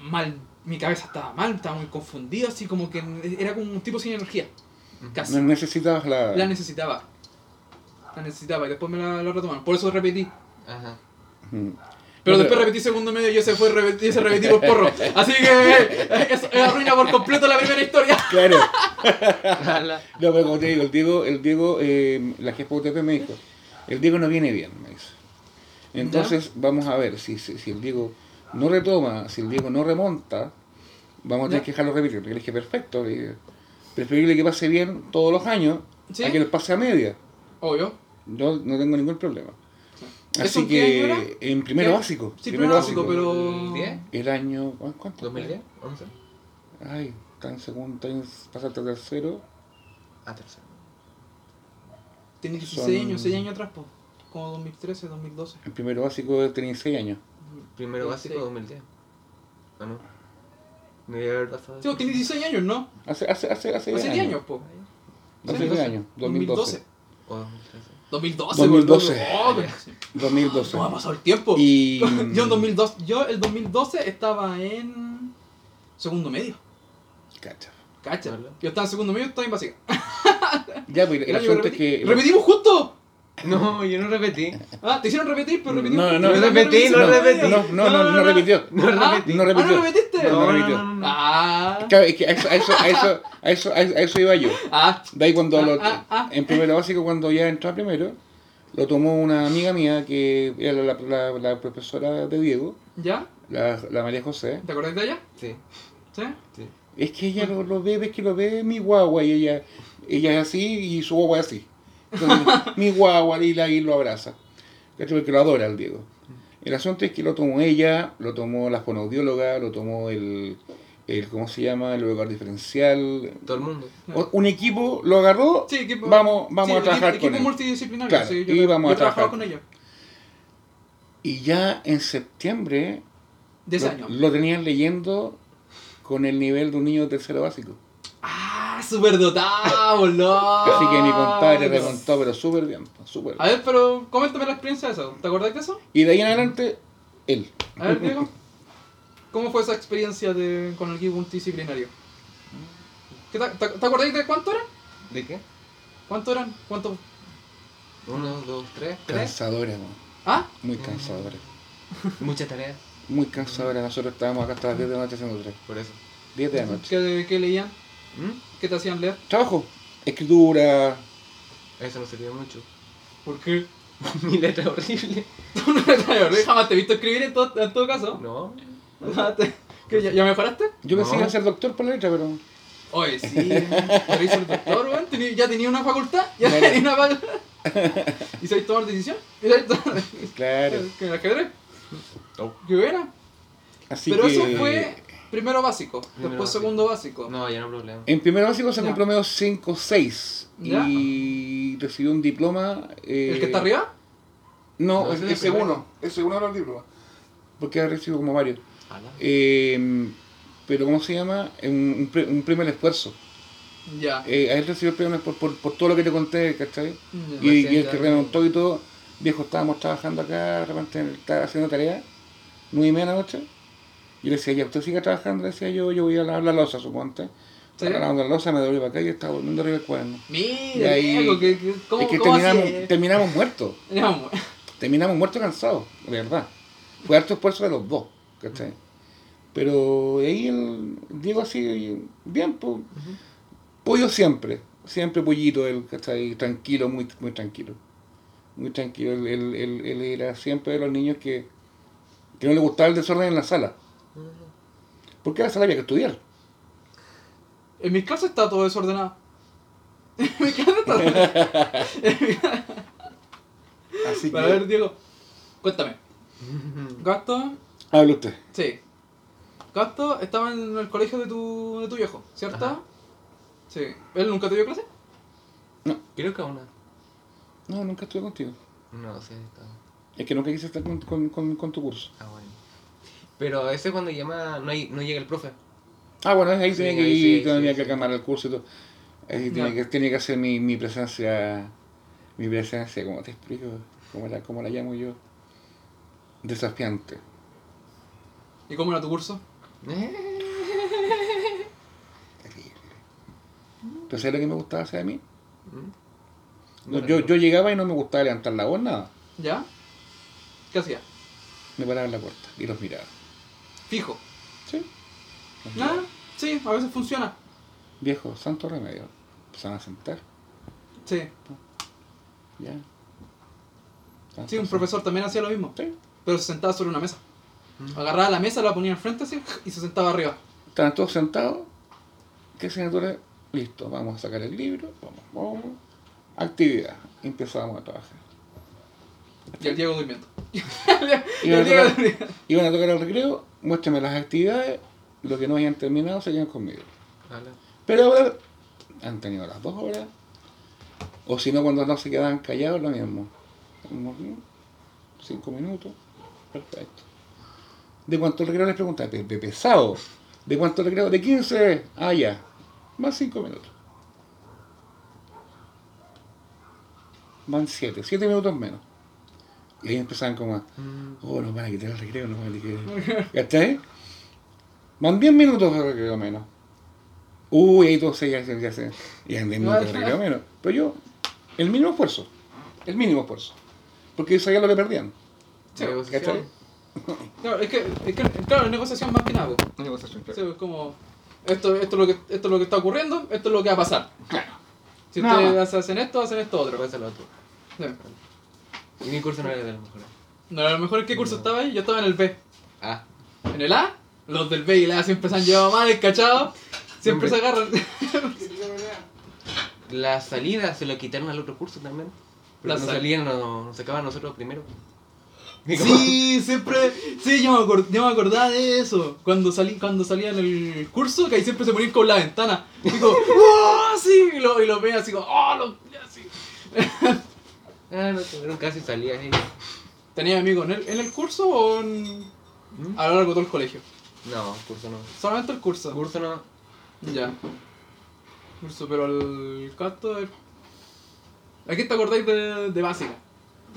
mal, mi cabeza estaba mal, estaba muy confundida, así como que era como un tipo sin energía. Casi. No necesitabas la. La necesitaba. La necesitaba y después me la, la retomaron. Por eso repetí. Ajá. Pero después repetí segundo medio y ese fue repetí, ese repetí por porro. <laughs> Así que eh, eso eh, arruina por completo la primera historia. <laughs> Claro. No, pero como te digo, el Diego, el Diego eh, la jefa UTP me dijo, el Diego no viene bien, me dice. Entonces, vamos a ver, si, si, si el Diego no retoma, si el Diego no remonta, vamos a tener Ya. que dejarlo repetir. Le dije, perfecto, le dije, preferible que pase bien todos los años ¿Sí? a que le pase a media. Obvio. Yo no tengo ningún problema. ¿Eso Así en qué año que era? en primero ¿Qué? básico. Sí, primero básico, pero. ¿Diez? El año, ¿cu- ¿cuánto? ¿2010? ¿11? Ay, está en segundo, está en, pasaste a tercero. Ah, tercero. Tenía 16 Son- años, 6 años atrás, po. Como 2013, 2012. En primero básico tenía 6 años. Primero básico, 2010. ¿O no? No debe haber pasado. Sí, tenés 16 años, ¿no? Hace, hace, hace, hace Hace 10 10 años, po. Hace Sí, 10 años, 2012. O 2013. 2012, 2012. po, loco. Oh, 2012. ¿Cómo ha pasado el tiempo? Y. <laughs> Yo en 2012, yo el 2012 estaba en segundo medio. Cacha. Cacha. Hola. Yo estaba en segundo medio, estaba en básica. <laughs> Ya, pues el, <laughs> asunto es repetí. que. ¡Repetimos justo! No, yo no repetí. Ah, te hicieron repetir, pero repetimos No, justo. no, no repetí, no repetí. No, no, no, no repitió. No Ah, repetí. No Ah, repitió. ¿no repetiste? No, No, repitió. no, no, no. Ah. Claro, es que a eso, a eso, a eso, a eso, a eso iba yo. Ah. De ahí cuando Ah, lo- ah, ah. en primero básico, cuando ya entró a primero, lo tomó una amiga mía que era la, la, la profesora de Diego, ¿Ya? la, la María José. ¿Te acordás de ella? Sí, ¿Sí? sí. Es que ella lo, lo ve, ves que lo ve mi guagua y ella, ella es así y su guagua es así. Entonces, <laughs> mi guagua y, la, y lo abraza. Porque lo adora el Diego. El asunto es que lo tomó ella, lo tomó la fonoaudióloga, lo tomó el, el ¿cómo se llama? El lugar diferencial. Todo el mundo. O- Un equipo lo agarró, Sí, equipo, vamos, vamos sí, a trabajar equipo, con equipo él. multidisciplinario. Claro, sí, yo, y vamos yo a trabajar. con ella. Y ya en septiembre De ese lo, año. lo tenían leyendo con el nivel de un niño de tercero básico. Ah, súper dotado, <laughs> loco. Así que mi compadre remontó, pero súper bien, bien. A ver, pero coméntame la experiencia de eso. ¿Te acordás de eso? Y de ahí en adelante, él. A ver, Diego. <laughs> ¿Cómo fue esa experiencia de, con el equipo multidisciplinario? ¿Qué te, te, te acordás de cuánto eran? ¿De qué? ¿Cuánto eran? ¿Cuánto? Uno, dos, tres, tres. Cansadora, man. ¿Ah? muy cansadora. <laughs> Muchas tareas. Muy cansadora. Nosotros estábamos acá hasta las 10 de la noche haciendo tres. Por eso. 10 de la noche. ¿Qué, qué leían? ¿Mm? ¿Qué te hacían leer? Trabajo, escritura. Eso no servía mucho. ¿Por qué? <laughs> Mi letra horrible. Tú no me jamás te he visto escribir en todo, en todo caso. No. <laughs> Te- ¿Qué, ya, ¿Ya mejoraste? Yo pensé No. que iba a ser doctor por la letra, pero. Oye, sí. Lo hizo el doctor, weón. Tenía- Ya tenía una facultad. Ya Claro. tenía una facultad. <laughs> ¿Y sabéis tomar decisión? ¿Y sabéis tomar Claro. ¿Que el ajedrez? No. ¿Qué buena? Así Pero que. eso fue primero básico, Primero después básico. segundo básico. No, ya no problema. En primero básico sacó Ya. un promedio 5-6 Ya. y recibió un diploma. eh, ¿El que está arriba? No, No, es, ese es el primero. uno. Ese uno era el diploma. Porque ha recibido como varios. Eh, pero, ¿cómo se llama? Un, un, un premio al esfuerzo. Ya. Eh, a él recibió el premio por, por, por todo lo que te conté, ¿cachai? Ya. Y, el que remontó y todo, viejo, estábamos trabajando acá, de repente estaba haciendo tarea, nueve y media de la noche. Yo le decía, ya, usted siga trabajando, le decía yo, yo voy a lavar la losa, suponte. ¿Sí? Estaba lavando la losa, me doblé para acá y estaba durmiendo arriba del cuaderno. Y Mira, ahí- Diego, que, que- ¿cómo, es que cómo terminamos, así? terminamos muertos. <laughs> Terminamos muertos cansados, de verdad. Fue harto esfuerzo de los dos, ¿cachai? Pero ahí el Diego así, bien, pues, pollo siempre, siempre pollito, él, ¿cachai? Tranquilo, muy, muy tranquilo. Muy tranquilo, él, él, él- él era siempre de los niños que, que no le gustaba el desorden en la sala. Porque en la sala había que estudiar. En mi clase está todo desordenado. <laughs> En mi clase está desordenado. <laughs> Así que, A ver, Diego, cuéntame. Gasto, <laughs> hable usted. sí. Gasto estaba en el colegio de tu, de tu viejo, ¿cierto? Ajá. Sí. ¿Él nunca te dio clase? Creo que una. No, nunca estuve contigo. No sé. está- Es que nunca quise estar con, con, con, con tu curso. Ah, bueno. Pero a veces cuando llama no, hay, no llega el profe. Ah, bueno, ahí Sí, tenía que ahí ir, sí, tenía sí, que sí. cambiar el curso y todo. Ahí tenía que, tenía que hacer mi, mi presencia, mi presencia, ¿cómo te explico? ¿Cómo la, cómo la llamo yo? Desafiante. ¿Y cómo era tu curso? ¿Pero sabes lo que me gustaba hacer a mí? ¿Mm? No, yo, yo llegaba y no me gustaba levantar la voz, nada. ¿Ya? ¿Qué hacía? Me paraba en la puerta y los miraba. Fijo. ¿Sí? Los ¿Nada? miraba. Sí, a veces funciona. Viejo, santo remedio. Empezaban a sentar, Sí. ya. Sí, un profesor también hacía lo mismo. Sí. Pero se sentaba sobre una mesa. Agarraba la mesa, la ponía enfrente así y se sentaba arriba. Estaban todos sentados. ¿Qué asignatura? Listo, vamos a sacar el libro. Vamos, vamos. Actividad. Empezábamos a trabajar. Y el Diego durmiendo. <laughs> y Iban a, tocar, iban a tocar el recreo, muéstrame las actividades, lo que no hayan terminado se quedan conmigo. Pero ahora han tenido las dos horas, o si no, cuando no se quedaban callados, lo mismo. Cinco minutos, perfecto. ¿De cuánto el recreo les preguntaba? De, de pesado. ¿De cuánto el recreo? De 15. Ah, ya. Más cinco minutos. Van siete, siete minutos menos. Y ahí empezaban como a, Mm. oh, nos van a quitar el recreo, nos van a quitar. ¿Cachai? Van 10 minutos de recreo menos. Uy, ahí todos se ya se, ya se, ya en 10 minutos de <laughs> recreo menos. Pero yo, el mínimo esfuerzo. El mínimo esfuerzo. Porque yo sabía lo que perdían. ¿cachai? Claro, es que, es que claro, negociación más que nada. po. Negociación, Sí, es como, esto, esto, es lo que, esto es lo que está ocurriendo, esto es lo que va a pasar. Claro. Si Nada ustedes hacen esto, hacen esto otro. Después el otro. Sí. Y mi curso no era de los mejores. No, a lo mejor en qué curso estaba ahí, yo estaba en el B. Ah. En el A, los del B y el A siempre se han llevado mal, ¿cachado? Siempre se agarran. <laughs> La salida se lo quitaron al otro curso también. La Pero nos nos, nos sacaban a nosotros primero. Sí, <laughs> siempre. Sí, yo me, acor- yo me acordaba de eso. Cuando salí, cuando salía en el curso, que ahí siempre se ponían con la ventana. Y digo, <laughs> ¡oh! Sí, y lo, y lo veía así como, ¡oh! Lo, así. <laughs> Ah, no, tuvieron casi salía ahí. ¿Tenías amigos en el, en el curso o en- ¿Mm? a lo largo de todo el colegio? No, curso no. Solamente el curso. Curso no. Ya. Curso, pero el canto. el- ¿A qué te acordáis de, de básica?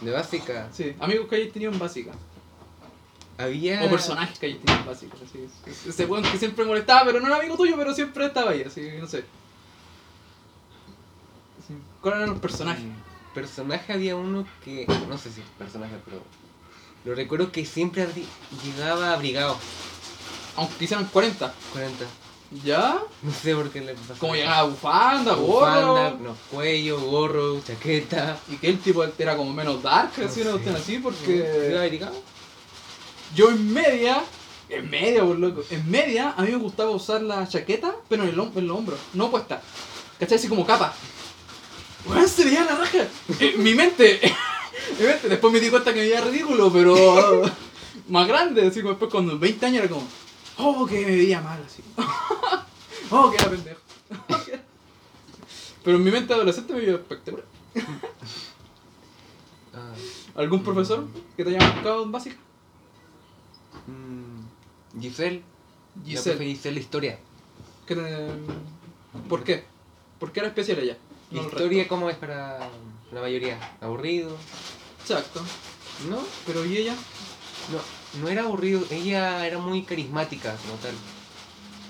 De básica. Sí, amigos que hayáis tenido en básica. Había. O personajes que hayáis tenido en básica. Así, ese- weón que siempre molestaba, pero no era amigo tuyo, pero siempre estaba ahí, así, no sé. Sí. ¿Cuáles eran los personajes? Mm, Personaje había uno que. No sé si es personaje, pero. Lo recuerdo que siempre abri- llegaba abrigado. Aunque hicieran 40. 40. ¿Ya? No sé por qué le pasaba. Como llegaba bufanda, Bufanda, gorro. no, cuello, gorro, chaqueta. Y que el tipo era como menos dark, así, una No cuestión así, ¿Llegaba porque. abrigado? Yo en media. En media, por loco. En media, a mí me gustaba usar la chaqueta, pero en el, en los hombros, no puesta. ¿Cachai? Así como capa. Weón, se veía la raja. En mi mente. en <laughs> mi mente. Después me di cuenta que me veía ridículo, pero. <laughs> más grande. Así como después, cuando en 20 años era como. Oh, que me veía mal, así. <laughs> oh, que era pendejo. pero en mi mente adolescente me veía espectacular. Ah, ¿Algún profesor que te haya marcado en básica? mm, Giselle. La Giselle. Giselle Historia. ¿Qué te- ¿Por qué? ¿Por qué era especial ella? No el Historia, resto. ¿cómo es para la mayoría? ¿Aburrido? Exacto. ¿No? Pero ¿y ella? No, no era aburrido. Ella era muy carismática como tal.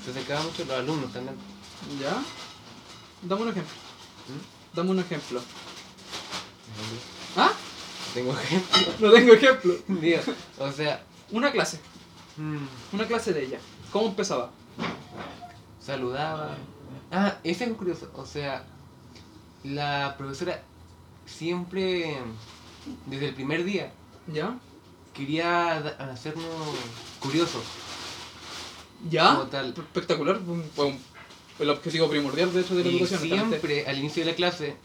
Se acercaba mucho a los alumnos también. ¿Ya? Dame un ejemplo. ¿Mm? Dame un ejemplo. ¿Ah? Tengo ejemplo. <laughs> No tengo ejemplo. <laughs> Digo, o sea, Una clase. mm, Una clase de ella. ¿Cómo empezaba? saludaba. Ah, ese es curioso. O sea, la profesora siempre, desde el primer día, ¿Ya? Quería hacernos curiosos. ¿Ya? Como tal. Espectacular. un- el objetivo primordial, de hecho, de la Y educación. siempre, al inicio de la clase,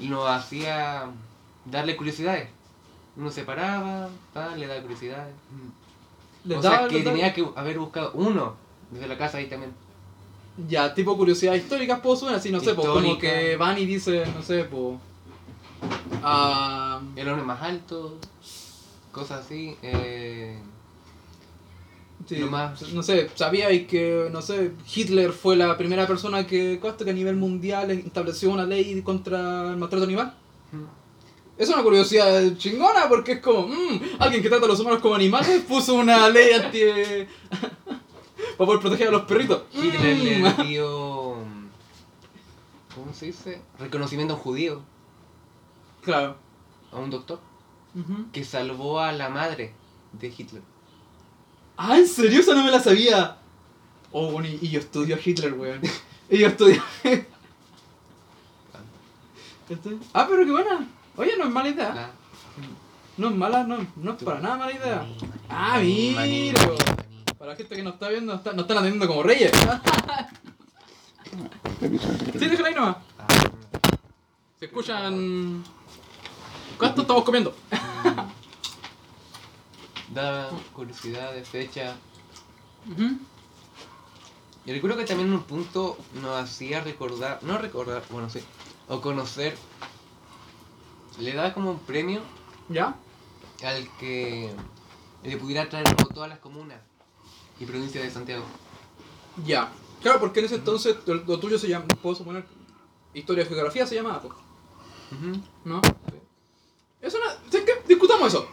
nos hacía darle curiosidades. Uno se paraba, pa, le daba curiosidades. Les o daba- sea, que daba- tenía que haber buscado uno desde la casa ahí también. Ya, tipo curiosidades históricas puedo suena así, no sé, pues como Histórica. que van y dicen, no sé, pues. Ah. El hombre más alto, cosas así. Eh, sí, más- No sé, sabíais que, no sé, Hitler fue la primera persona que, ¿cuánto? que a nivel mundial estableció una ley contra el maltrato animal. Es una curiosidad chingona porque es como, mmm, alguien que trata a los humanos como animales puso una ley anti. <laughs> para poder proteger a los perritos. Hitler Mm. le dio. ¿Cómo se dice? Reconocimiento a un judío, Claro. a un doctor, Que salvó a la madre de Hitler. Ah, ¿en serio? Esa no me la sabía. Oh, bueno, y, y yo estudio a Hitler, weón. <laughs> Y yo estudio. <laughs> Ah, pero qué buena. Oye, no es mala idea. No es mala, no, no es para nada mala idea. Maní, Ah, maní, mira. maní. Para la gente que nos está viendo, nos, está- nos están atendiendo como reyes. <laughs> sí, déjala ahí nomás. Ah, Se escuchan. ¿Cuánto <laughs> estamos comiendo? Da curiosidades, fecha. Ujú. Y recuerdo que también en un punto nos hacía recordar, no recordar, bueno, sí, o conocer. Le da como un premio ¿Ya? al que le pudiera traer como todas las comunas y provincias de Santiago. Ya. Claro, porque en ese entonces lo, lo tuyo se llama, puedo suponer, historia y geografía se llamaba, pues. ¿no? Es una... ¿Sabes qué? Discutamos eso.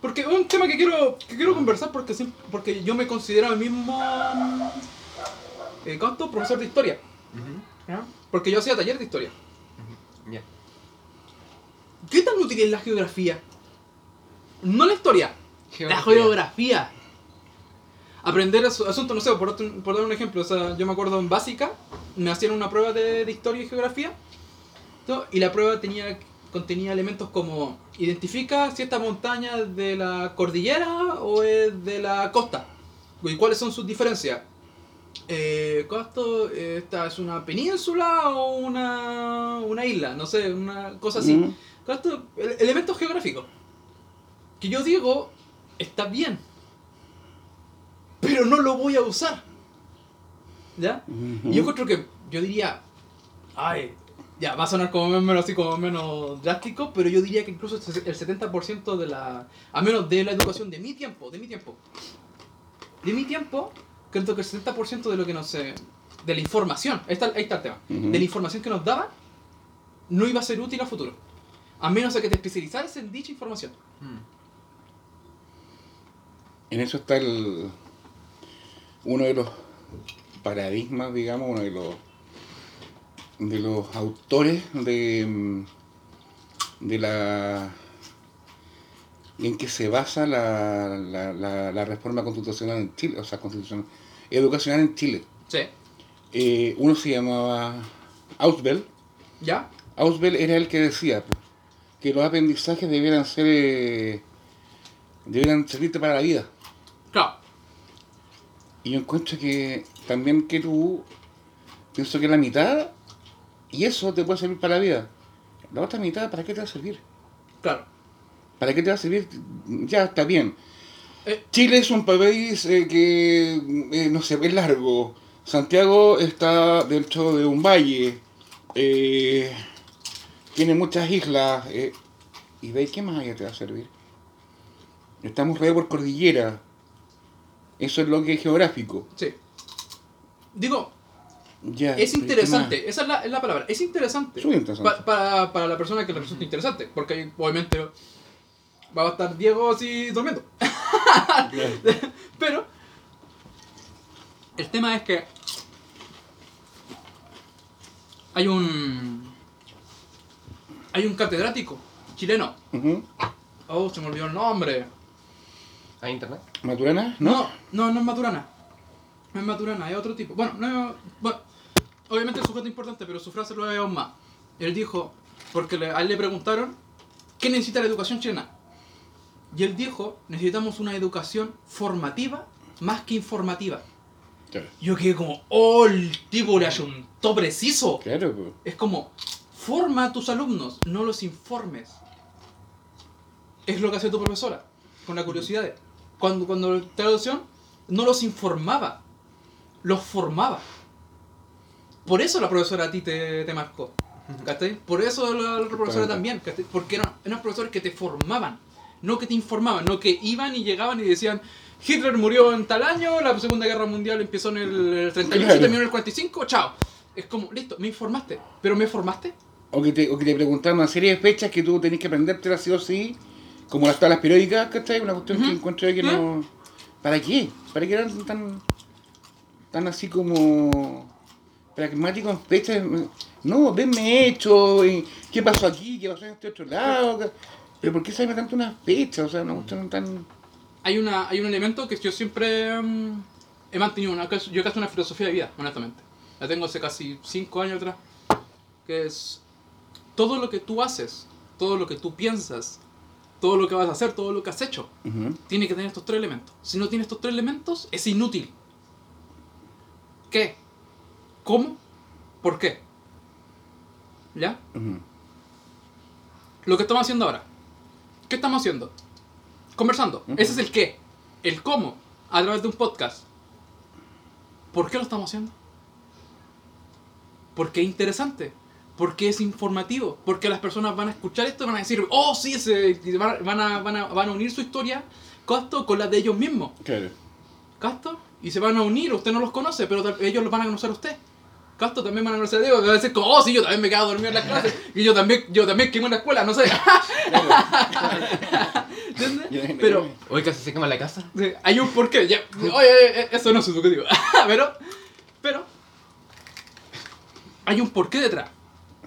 Porque es un tema que quiero, que quiero conversar porque, porque yo me considero el mismo... Eh, ¿Cuánto? Profesor de historia. Porque yo hacía taller de historia. Ya. ¿Qué tan útil es la geografía? No la historia, la Geografía. geografía. Aprender asu- asuntos, no sé, por, otro- por dar un ejemplo, o sea, yo me acuerdo en básica, me hacían una prueba de, de historia y geografía, ¿no? y la prueba tenía contenía elementos como identifica si esta montaña es de la cordillera o es de la costa, y cuáles son sus diferencias. Eh. Eh, ¿Esta es una península o una, una isla? No sé, una cosa así. Mm. Ele- elementos geográficos. Que yo digo, está bien. Pero no lo voy a usar. ¿Ya? Y yo encuentro que, yo diría, ay, ya, va a sonar como menos así, como menos drástico, pero yo diría que incluso el 70% de la, a menos de la educación de mi tiempo, de mi tiempo, de mi tiempo, creo que el 70% de lo que nos, eh, de la información, ahí está, ahí está el tema, de la información que nos daba, no iba a ser útil a futuro. A menos de que te especializaras en dicha información. Mm. En eso está el uno de los paradigmas, digamos, uno de los de los autores de mm, de la en que se basa la, la, la, la reforma constitucional en Chile, o sea, constitucional, educacional en Chile. Sí. Eh, uno se llamaba Ausbel. ¿Ya? Ausbel era el que decía pues, que los aprendizajes debieran ser eh, debieran servirte para la vida. Claro. Y yo encuentro que también que tú, pienso que la mitad, y eso te puede servir para la vida. La otra mitad, ¿para qué te va a servir? Claro. ¿Para qué te va a servir? Ya está bien. Eh. Chile es un país eh, que, eh, no sé, es largo. Santiago está dentro de un valle. tiene muchas islas. ¿Y ahí qué más allá te va a servir? Estamos rodeados por cordillera. Eso es lo que es geográfico. Sí. Digo, Es pero ¿qué interesante. Esa es la, es la palabra. Es interesante. Muy interesante. Pa- para, para la persona que le resulta interesante. Porque obviamente va a estar Diego así durmiendo. <laughs> Pero el tema es que Hay un. Hay un catedrático chileno. Oh, se me olvidó el nombre. ¿A internet? ¿Maturana? No, no, no es Maturana. No es Maturana, es otro tipo. Bueno, no es- bueno, obviamente el sujeto es importante, pero su frase lo es aún más. Él dijo, porque le- a él le preguntaron, ¿qué necesita la educación chilena? Y él dijo, necesitamos una educación formativa más que informativa. Claro, Yo quedé como, oh, el tipo le ayuntó preciso. claro. Es como, forma a tus alumnos, no los informes. Es lo que hace tu profesora, con la curiosidad. Cuando, cuando da adopción, no los informaba, los formaba. Por eso la profesora a ti te, te marcó. ¿cachai? Por eso la, la profesora también, ¿cachai? porque eran, eran profesores que te formaban, no que te informaban, no que iban y llegaban y decían, Hitler murió en tal año, la Segunda Guerra Mundial empezó en el 38 y Claro. terminó en el 45, chao. Es como, listo, me informaste, pero me formaste. O que, te, o que te preguntaban una serie de fechas que tú tenés que aprendértelas sí o sí, como las tablas periódicas, ¿cachai? Una cuestión que encuentro que no... ¿Para qué? ¿Para qué eran tan, tan así como pragmáticos en fechas? No, venme hecho, ¿qué pasó aquí? ¿Qué pasó en este otro lado? ¿Pero por qué saben tanto unas fechas? O sea, una cuestión tan... Hay, una, hay un elemento que yo siempre mm, he mantenido, una, yo casi una filosofía de vida, honestamente. La tengo hace casi 5 años atrás. Que es todo lo que tú haces, todo lo que tú piensas, todo lo que vas a hacer, todo lo que has hecho, tiene que tener estos tres elementos. Si no tiene estos tres elementos, es inútil. ¿Qué? ¿Cómo? ¿Por qué? ¿Ya? Lo que estamos haciendo ahora. ¿Qué estamos haciendo? Conversando. Ese es el qué. El cómo. A través de un podcast. ¿Por qué lo estamos haciendo? Porque es interesante. Porque es informativo. Porque las personas van a escuchar esto y van a decir, oh, sí, ese, y van, a, van, a, van a unir su historia ¿casto? con la de ellos mismos. Claro. ¿Casto? Y se van a unir, usted no los conoce, pero ellos los van a conocer a usted. ¿Casto? También van a conocer a Diego, que va a decir como, oh, sí, yo también me quedaba dormido en las clases, y yo también, yo también quemé en la escuela, no sé. <laughs> ¿Entiendes? Pero Hoy casi se quema la casa. sí, hay un porqué, ya, oye, eso no es subjetivo, <laughs> pero, pero, hay un porqué detrás.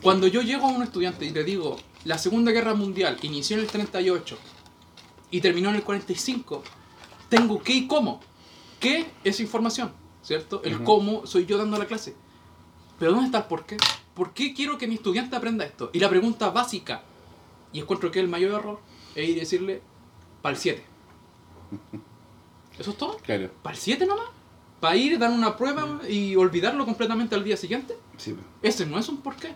Cuando yo llego a un estudiante y le digo, la Segunda Guerra Mundial inició en el 38 y terminó en el 45, tengo qué y cómo. ¿Qué es información? ¿Cierto? El cómo soy yo dando la clase. Pero ¿dónde está el por qué? ¿Por qué quiero que mi estudiante aprenda esto? Y la pregunta básica, y encuentro que el mayor error, es ir y decirle, para el 7. ¿Eso es todo? Claro. ¿Para el 7 nomás? ¿Para ir, dar una prueba y olvidarlo completamente al día siguiente? Sí. Ese no es un porqué.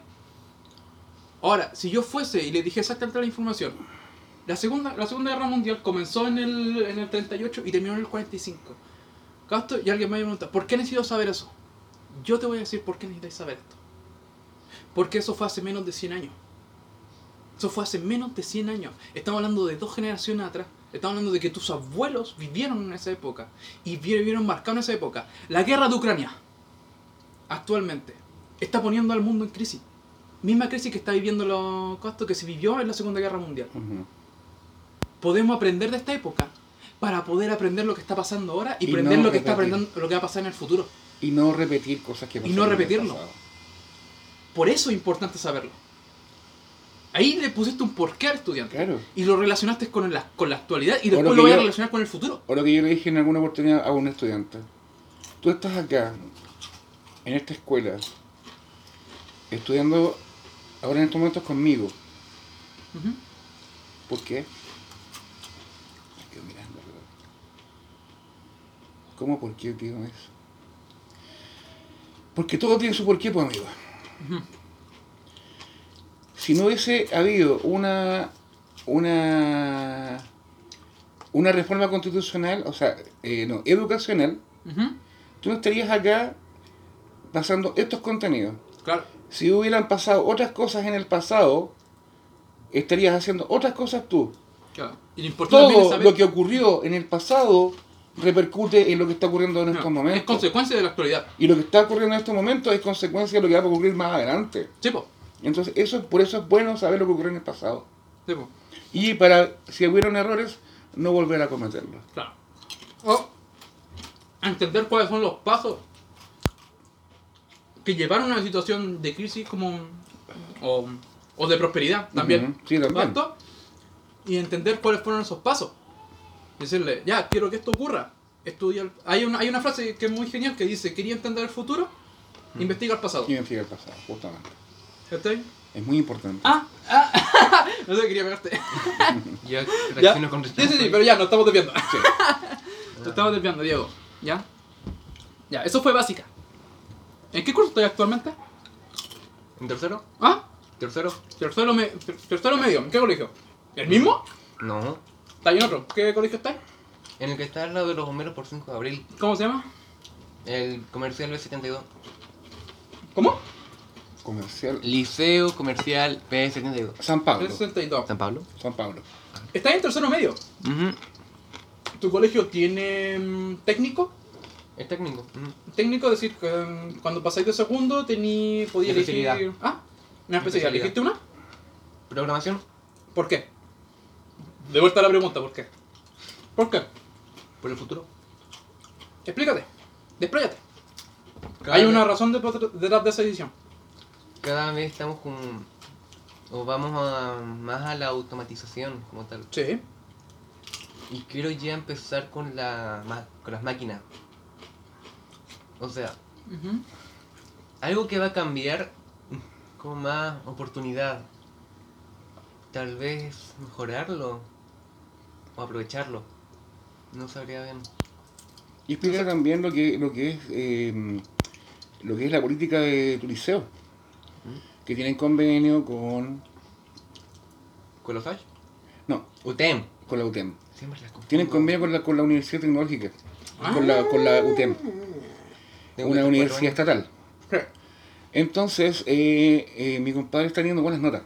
Ahora, si yo fuese y le dije exactamente la información, la segunda, la segunda Guerra Mundial comenzó en el, en el 38 y terminó en el 45. Casto, y alguien me pregunta, ¿por qué necesito saber eso? Yo te voy a decir por qué necesitáis saber esto. Porque eso fue hace menos de 100 años. Eso fue hace menos de 100 años. Estamos hablando de dos generaciones atrás. Estamos hablando de que tus abuelos vivieron en esa época. Y vi- vivieron marcado en esa época. La guerra de Ucrania, actualmente, está poniendo al mundo en crisis. Misma crisis que está viviendo los costos que se vivió en la Segunda Guerra Mundial. Podemos aprender de esta época para poder aprender lo que está pasando ahora y, Y aprender no lo que está aprendiendo, lo que va a pasar en el futuro. Y no repetir cosas que Y pasaron no en el repetirlo. Por eso es importante saberlo. Ahí le pusiste un porqué al estudiante. Claro. Y lo relacionaste con la, con la actualidad y lo después que lo voy a relacionar con el futuro. O lo que yo le dije en alguna oportunidad a un estudiante. Tú estás acá, en esta escuela, estudiando ahora en estos momentos conmigo. ¿Por qué? Me quedo mirando, ¿Cómo por qué digo eso? Porque todo tiene su porqué, pues amigo. Ujú. Si no hubiese habido una una una reforma constitucional, o sea, eh, no, educacional, tú no estarías acá pasando estos contenidos. Claro. Si hubieran pasado otras cosas en el pasado, estarías haciendo otras cosas tú. claro. Y es Todo lo que ocurrió en el pasado repercute en lo que está ocurriendo en no, estos es momentos. consecuencia de la actualidad. Y lo que está ocurriendo en estos momentos es consecuencia de lo que va a ocurrir más adelante. Sí, po. Entonces, eso, por eso es bueno saber lo que ocurrió en el pasado. Sí, po. Y para, si hubieron errores, no volver a cometerlos. Claro. O entender cuáles son los pasos que llevaron a una situación de crisis como o, o de prosperidad también. Sí, también. ¿Cuánto? Y entender cuáles fueron esos pasos. Decirle, ya, quiero que esto ocurra. Estudia el- hay, una, hay una frase que es muy genial que dice, quería entender el futuro, investiga el pasado. Investiga el pasado, justamente. ¿Cachai? Es muy importante. Ah, ah, <laughs> no sé, quería pegarte. Yo <laughs> ¿Ya? reacciono con Sí, sí, sí, pero ya, nos estamos desviando. Sí. <laughs> Nos estamos desviando, Diego. ¿Ya? Ya, eso fue básica. ¿En qué curso estoy actualmente? ¿En tercero? ¿Ah? ¿Tercero? Tercero, me- ter- tercero medio. ¿En qué colegio? ¿El mismo? No. ¿Está ahí en otro? ¿Qué colegio está? En el que está al lado de los bomberos por 5 de abril. ¿Cómo se llama? El comercial B72. ¿Cómo? Comercial. Liceo Comercial B72. San Pablo. 62. ¿San Pablo? San Pablo. ¿Está ahí en tercero medio? Ujú. ¿Tu colegio tiene mm, técnico? Es técnico. Técnico, es decir, que mm, cuando pasáis de segundo, tení, podía Una elegir... Ah, una especialidad. Especialidad. ¿Elegiste una? Programación. ¿Por qué? De vuelta a la pregunta, ¿por qué? ¿Por qué? Por el futuro. Explícate. Despláyate. Cada Hay vez- una razón de- detrás de esa edición. Cada vez estamos con. O vamos a, más a la automatización como tal. Sí. Y quiero ya empezar con, la, con las máquinas. O sea, algo que va a cambiar con más oportunidad. Tal vez mejorarlo o aprovecharlo. No sabría bien. Y explica también lo que, lo que es eh, lo que es la política de tu liceo. Que tienen convenio con. ¿Con los? No, UTEM. con la UTEM. Siempre las confundo. Tienen convenio con la, con la Universidad Tecnológica. Ah. Con, la, con la UTEM, una 24 universidad estatal. Entonces, eh, eh, mi compadre está teniendo buenas notas.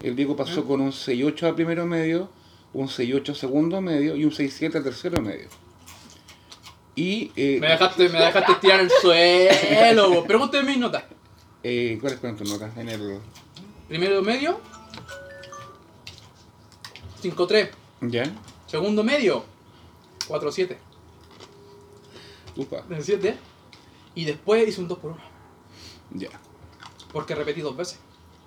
El Diego pasó Ah. con un 6.8 a primero medio, un 6.8 a segundo medio y un 6.7 a tercero medio. Y, eh, Me dejaste, me dejaste tirar el suelo. <laughs> Pregúnteme mis notas. eh, ¿cuáles fueron tus notas? En el, Primero medio. 5-3. ¿Ya? Segundo medio. 4-7. Upa, 7. Y después hice un 2 por 1 ya. Porque repetí dos veces.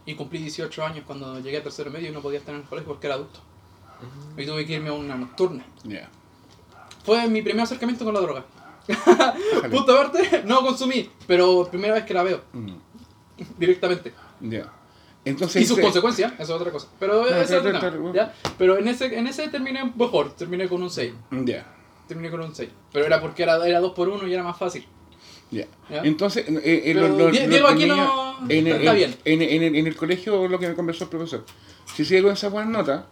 Y cumplí 18 años cuando llegué a tercero medio y no podía estar en el colegio porque era adulto. Y tuve que irme a una nocturna. Ya. Fue mi primer acercamiento con la droga. <laughs> Punto aparte, no consumí, pero primera vez que la veo Mm, directamente. Ya. Entonces, Y sus eh, consecuencias, eso es otra cosa. Pero ese es claro, otro claro, tema, claro. ¿ya? Pero en ese, en ese terminé mejor, terminé con un 6. Ya. Terminé con un 6. Pero era porque era, era 2 por 1 y era más fácil. Ya. ¿Ya? Entonces, eh, eh, Die- los Diego aquí niños- no- en, el- está en- bien. En, en el- en el colegio, lo que me conversó el profesor, si sigue con esas buenas notas,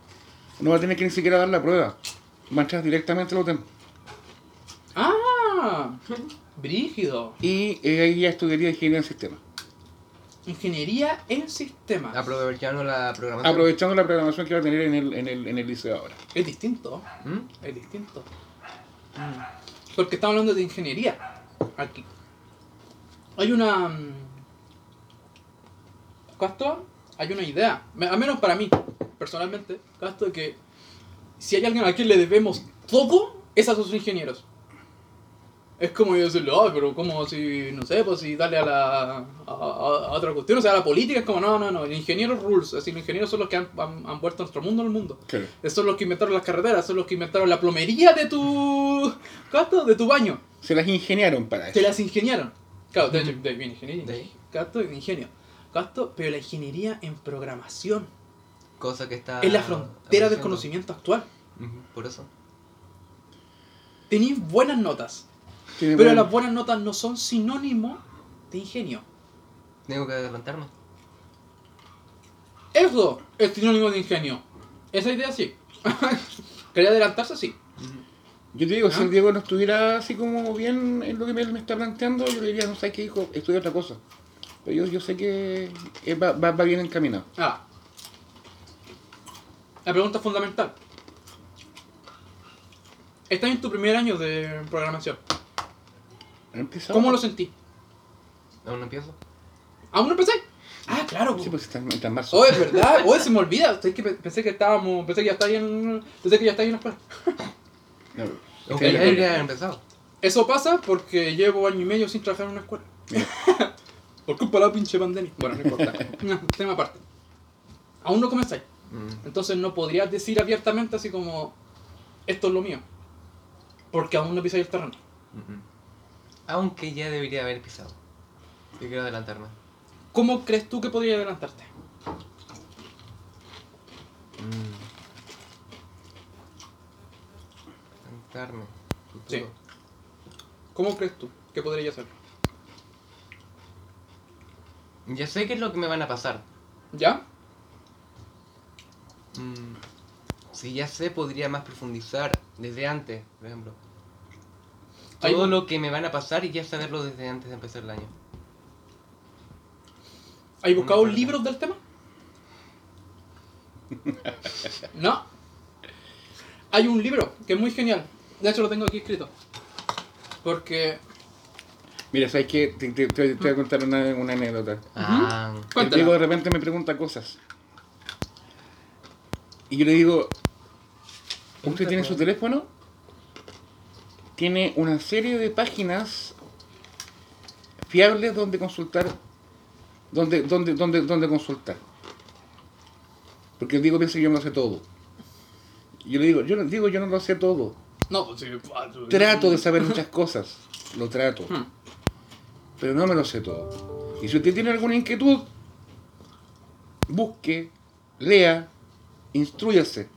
no va a tener que ni siquiera dar la prueba. Va a entrar directamente al UTEM. ¡Ah! <laughs> Brígido. Y eh, ahí ya estudiaría ingeniería en sistemas. Ingeniería en sistemas. Aprovechando la programación. Aprovechando la programación que va a tener en el, en el, en el liceo ahora. Es distinto. ¿Mm? Es distinto. Porque estamos hablando de ingeniería. Aquí. Hay una. mm, Casto, hay una idea. me- Al menos para mí, personalmente. Casto, que si hay alguien a quien le debemos todo, es a sus ingenieros. Es como yo decirle, ah, pero como si, no sé, pues si darle a la. A, a- a otra cuestión, o sea, a la política es como, no, no, no, el ingeniero rules. Así, los ingenieros son los que han, han, han vuelto nuestro mundo al mundo. Claro. Son los que inventaron las carreteras, son los que inventaron la plomería de tu. ¿Casto? De tu baño. Se las ingeniaron para Te eso. las ingeniaron. Claro, de hecho, de bien ingeniería. De. Casto de ingenio. Casto, pero la ingeniería en programación Cosa que está. es la frontera del conocimiento actual. Por eso. Tenéis buenas notas, Tiene pero buen- las buenas notas no son sinónimo de ingenio. Tengo que adelantarme. Eso es sinónimo de ingenio. Esa idea sí. <laughs> ¿Quería adelantarse? Sí. Yo te digo, si ¿Ah? el Diego no estuviera así como bien en lo que él me está planteando, yo le diría, no sé qué hijo, estudia otra cosa. Pero yo, yo sé que eh, va, va, va bien encaminado. Ah. La pregunta fundamental. Estás en tu primer año de programación. Empezó. ¿Cómo lo sentí? Aún no empiezo. ¿Aún no empecé? Ah, claro. Sí, pues está, está en marzo. Oh, es verdad. Oh, se me olvida. Es que pe- pensé que estábamos. Pensé que ya está ahí en. Pensé que ya está ahí en la escuela. No, Ok, este ya haber empezado. Eso pasa porque llevo año y medio sin trabajar en una escuela. <laughs> Por culpa de la pinche pandemia. Bueno, no importa. No, <laughs> tema aparte. Aún no comenzáis. Mm. Entonces no podrías decir abiertamente así como, esto es lo mío. Porque aún no pisáis el terreno. Aunque ya debería haber pisado. Yo quiero adelantarme. ¿Cómo crees tú que podría adelantarte? Mm. Adelantarme. Sí. ¿Cómo crees tú que podría hacer? Ya sé qué es lo que me van a pasar. ¿Ya? Mm, Si ya sé, podría más profundizar desde antes, por ejemplo. Todo un- lo que me van a pasar y ya saberlo desde antes de empezar el año. ¿Hay buscado parte. libros del tema? <laughs> No. Hay un libro que es muy genial. De hecho lo tengo aquí escrito. Porque... Mira, ¿sabes qué? Te, te- te- te voy a contar una, una anécdota. Ah. Diego de repente me pregunta cosas. Y yo le digo, ¿usted tiene su teléfono? Tiene una serie de páginas fiables donde consultar, donde, donde, donde, donde consultar. Porque el Diego piensa que yo me lo sé todo. Yo le digo, yo no digo, yo no lo sé todo. No, pues sí. Trato de saber muchas cosas. Lo trato. Hmm. Pero no me lo sé todo. Y si usted tiene alguna inquietud, busque, lea, instruyase.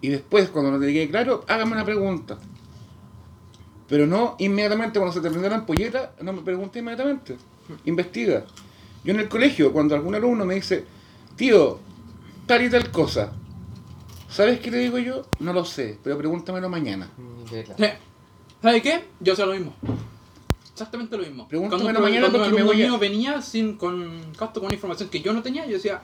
Y después, cuando no te quede claro, hágame una pregunta. Pero no inmediatamente, cuando se te prende la ampolleta, no me pregunte inmediatamente. Investiga. Yo en el colegio, cuando algún alumno me dice, tío, tal y tal cosa, ¿sabes qué le digo yo? No lo sé, pero pregúntamelo mañana. ¿Sabes qué? Yo sé lo mismo. Exactamente lo mismo. Pregúntamelo cuando, mañana cuando porque me voy a- venía sin, con, con una información que yo no tenía, yo decía...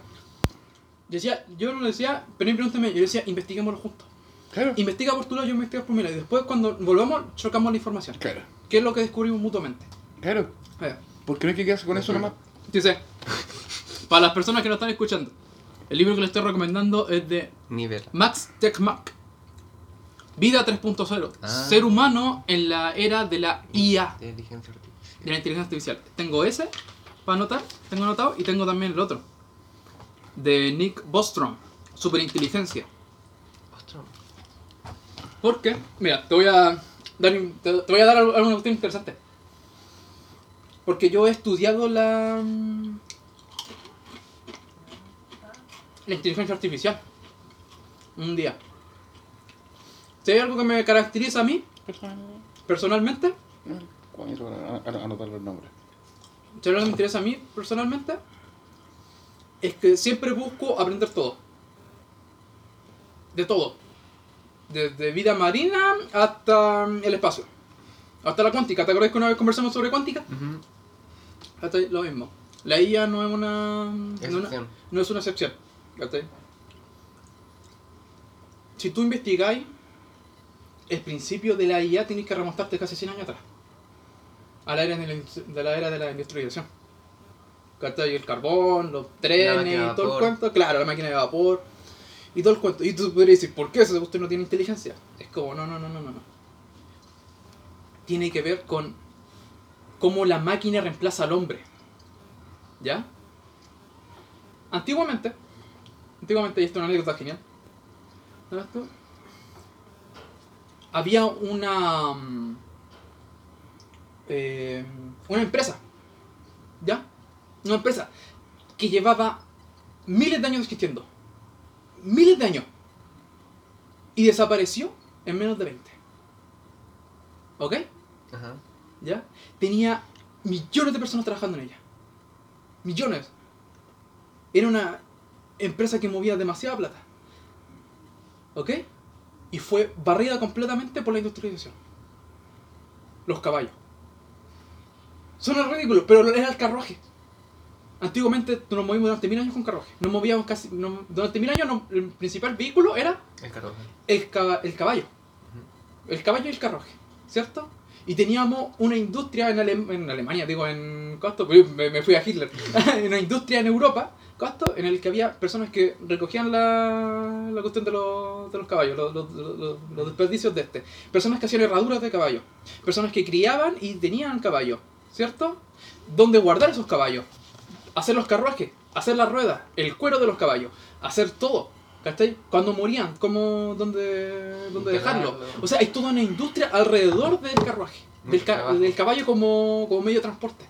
Yo decía, yo no le decía, pero pregúntame, yo decía, investiguémoslo juntos. Claro. Investiga por tu lado, yo investigo por mi lado. Y después cuando volvamos, chocamos la información. Claro. ¿Qué es lo que descubrimos mutuamente? Claro. Eh, Porque no hay que quedarse con eso nomás. Dice, para las personas que nos están escuchando, el libro que les estoy recomendando es de Ni verla. Max Tegmark. Vida 3.0. Ah. Ser humano en la era de la IA, Inteligencia artificial. de la inteligencia artificial. Tengo ese para anotar, tengo anotado y tengo también el otro. De Nick Bostrom, Superinteligencia. Ostras. Porque, mira, te voy a dar, te, te voy a dar algo- alguna cuestión interesante. Porque yo he estudiado la. la inteligencia artificial. Un día. Si hay algo que me caracteriza a mí, personalmente, anotar los nombres. si hay algo que me interesa a mí, personalmente, es que siempre busco aprender todo. De todo. Desde vida marina hasta mm, el espacio. Hasta la cuántica. ¿Te acuerdas que una vez conversamos sobre cuántica? Hasta lo mismo. La IA no es una. No, es una- Excepción. no es una excepción. Si tú investigáis el principio de la IA, tienes que remontarte casi 100 años atrás. A la era de la, de la, era de la industrialización. El carbón, los trenes todo el cuento. Claro, la máquina de vapor. Y todo el cuento. Y tú podrías decir, ¿por qué eso usted no tiene inteligencia? Es como, no, no, no, no, no. no. Tiene que ver con cómo la máquina reemplaza al hombre. ¿Ya? Antiguamente, antiguamente, y esto es una anécdota genial, ¿sabes tú? Había una, mm, eh, una empresa, ¿ya? Una empresa que llevaba miles de años existiendo, miles de años, y desapareció en menos de 20. ¿Ok? Ajá. ¿ya? Tenía millones de personas trabajando en ella. Millones. Era una empresa que movía demasiada plata. ¿Ok? Y fue barrida completamente por la industrialización. Los caballos. Suena ridículo, pero era el carruaje. Antiguamente nos movimos durante mil años con carruaje. Nos movíamos casi. no- durante mil años no- el principal vehículo era El carruaje. el, caba- el caballo. El caballo y el carruaje, ¿cierto? Y teníamos una industria en, Alem- en Alemania, digo, en Costo, me, me fui a Hitler, <laughs> una industria en Europa, Costo, en el que había personas que recogían la, la cuestión de los, de los caballos, los, los- los- desperdicios de este. Personas que hacían herraduras de caballo. Personas que criaban y tenían caballo, ¿cierto? Donde guardar esos caballos. Hacer los carruajes, hacer las ruedas, el cuero de los caballos, hacer todo. ¿Cachai? Cuando morían, ¿cómo, dónde, dónde dejarlo? O sea, hay toda una industria alrededor del carruaje, del, ca- caballo como, como medio de transporte.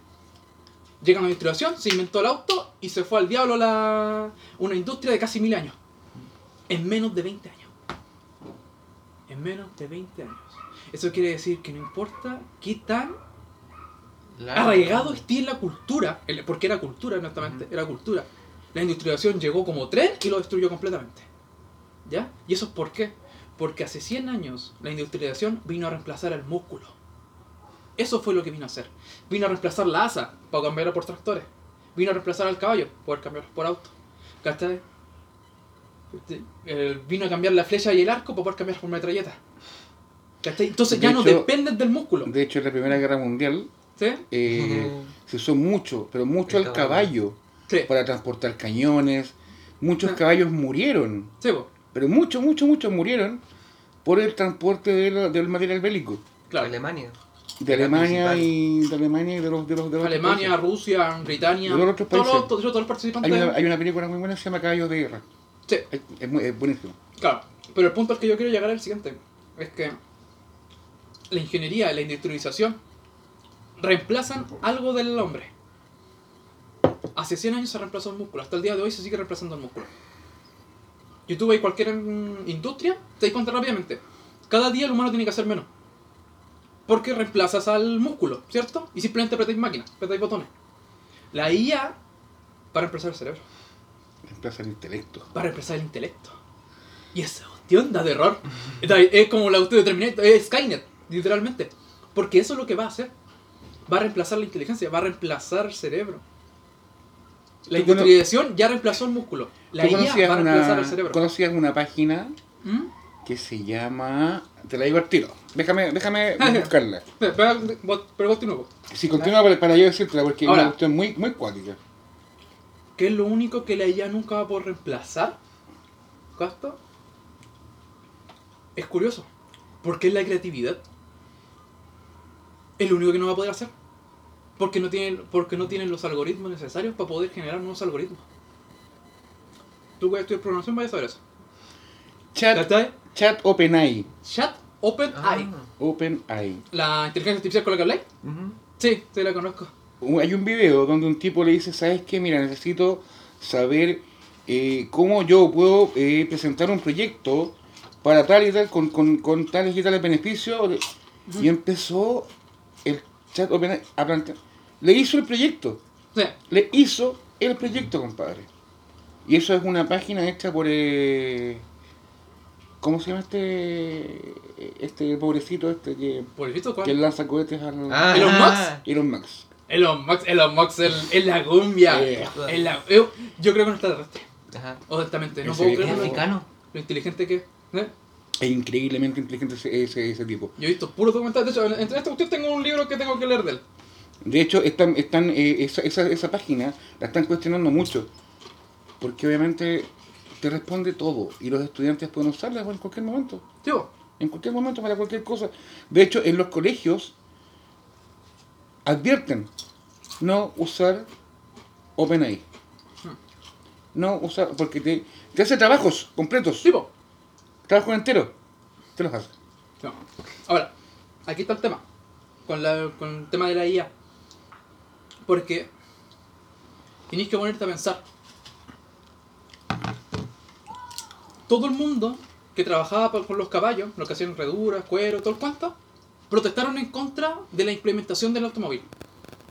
Llega una distribución, se inventó el auto y se fue al diablo la, una industria de casi mil años. En menos de 20 años. En menos de 20 años. Eso quiere decir que no importa qué tan Claro. arraigado esté en la cultura, porque era cultura, honestamente, Ujú. era cultura. La industrialización llegó como tren y lo destruyó completamente. ¿Ya? ¿Y eso es por qué? Porque hace 100 años la industrialización vino a reemplazar el músculo. Eso fue lo que vino a hacer. Vino a reemplazar la asa para cambiarla por tractores. Vino a reemplazar al caballo, poder cambiarlo por auto. ¿Cachai? Eh, vino a cambiar la flecha y el arco para poder cambiar por metralleta. ¿Cachai? Entonces De ya no hecho- dependes del músculo. De hecho, en la Primera Guerra Mundial ¿Sí? eh, <laughs> se usó mucho, pero mucho El al caballo. caballo Sí. para transportar cañones. Muchos Ah. caballos murieron, Sí, po. pero muchos, muchos, muchos murieron por el transporte de la- del material bélico. claro. Alemania. De Alemania principal. y de Alemania y de los de los de los Alemania, países. Rusia, Britania, De los otros todos, países. todos, todos los participantes. Hay una, hay una película muy buena que se llama Caballos de Guerra. Sí, Es, es muy- es buenísimo. claro. Pero el punto al que yo quiero llegar es el siguiente. Es que la ingeniería la industrialización reemplazan algo del hombre. Hace 100 años se reemplazó el músculo. Hasta el día de hoy se sigue reemplazando el músculo. Y tú ves cualquier industria, te das cuenta rápidamente. Cada día el humano tiene que hacer menos. Porque reemplazas al músculo, ¿cierto? Y simplemente apretáis máquinas, apretáis botones. La IA va a reemplazar el cerebro. Reemplaza el intelecto. va a reemplazar el intelecto. Y esa cuestión da de error. Es como la cuestión de Terminator, es Skynet, literalmente. Porque eso es lo que va a hacer. Va a reemplazar la inteligencia, va a reemplazar el cerebro. La industrialización ya reemplazó el músculo. La ¿Tú IA va a reemplazar una, el cerebro. conocías una página ¿Mm? que se llama... Te la digo al tiro. Déjame, déjame <laughs> buscarla. Pero continúo. Si continúa para, para yo decírtela, porque es una cuestión muy, muy cuática. ¿Qué es lo único que la IA nunca va a poder reemplazar? ¿Casto? Es curioso. Porque es la creatividad. Es lo único que no va a poder hacer. Porque no tienen, porque no tienen los algoritmos necesarios para poder generar nuevos algoritmos. Tú que estudias programación vayas a saber eso. Chat, chat OpenAI. Chat OpenAI. Ah. OpenAI. La inteligencia artificial con la que habláis. Ujú. Sí, sí la conozco. Un- Hay un video donde un tipo le dice, ¿sabes qué? Mira, necesito saber eh, cómo yo puedo eh, presentar un proyecto para tal y tal, con, con, con tales y tales beneficios. Y empezó el a plantear. Le hizo el proyecto. Sí. Le hizo el proyecto, compadre. Y eso es una página hecha por... eh, ¿Cómo se llama este este pobrecito este que, ¿Por el visto que cuál? lanza cohetes al... Ah, Elon Musk. Elon Musk. Elon Musk, Elon Musk el- es la cumbia. Eh. Es la- yo, yo creo que no está terrestre. Ajá. Honestamente, no puedo. ¿Es creer lo, africano? lo inteligente que es. ¿eh? Es increíblemente inteligente ese, ese, ese tipo. Yo he visto puros documentales. De hecho, entre esta cuestión tengo un libro que tengo que leer de él. De hecho, están, están, eh, esa, esa, esa página la están cuestionando mucho. Porque obviamente te responde todo. Y los estudiantes pueden usarla en cualquier momento. Tío, En cualquier momento, para cualquier cosa. De hecho, en los colegios advierten no usar OpenAI. No usar, porque te, te hace trabajos completos. tipo. Trabajos enteros. Te los hace. No. Ahora, aquí está el tema. Con, la, con el tema de la IA. Porque tenéis que ponerte a pensar. Todo el mundo que trabajaba con los caballos, los que hacían reduras, cuero, todo el cuento, protestaron en contra de la implementación del automóvil.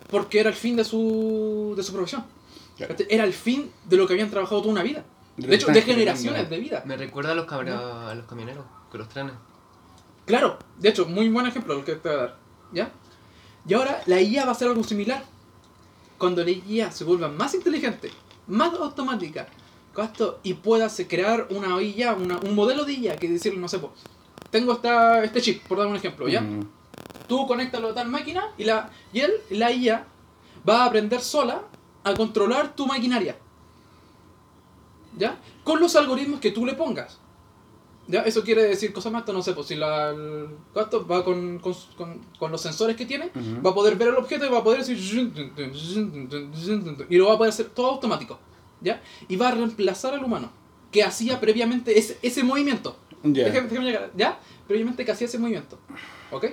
Porque era el fin de su, de su profesión. Claro. Era el fin de lo que habían trabajado toda una vida. De hecho, de que generaciones de vida. Me recuerda a los, cabra- a los camioneros, con los trenes. Claro, de hecho, muy buen ejemplo el que te voy a dar. ¿Ya? Y ahora la IA va a hacer algo similar. Cuando la IA se vuelva más inteligente, más automática, esto, y pueda se- crear una IA, una- un modelo de IA que decirle, no sé, pues, tengo esta, este chip, por dar un ejemplo, ¿ya? Mm. Tú conéctalo a tal máquina y, la, y él, la IA, va a aprender sola a controlar tu maquinaria. ¿Ya? Con los algoritmos que tú le pongas. ¿Ya? Eso quiere decir cosas más, no sé, pues si la, el gato va con, con, con- con los sensores que tiene, va a poder ver el objeto y va a poder decir... Y lo va a poder hacer todo automático. ¿Ya? Y va a reemplazar al humano, que hacía previamente ese, ese movimiento. Déjame llegar. ¿Ya? Previamente que hacía ese movimiento. ¿Ok?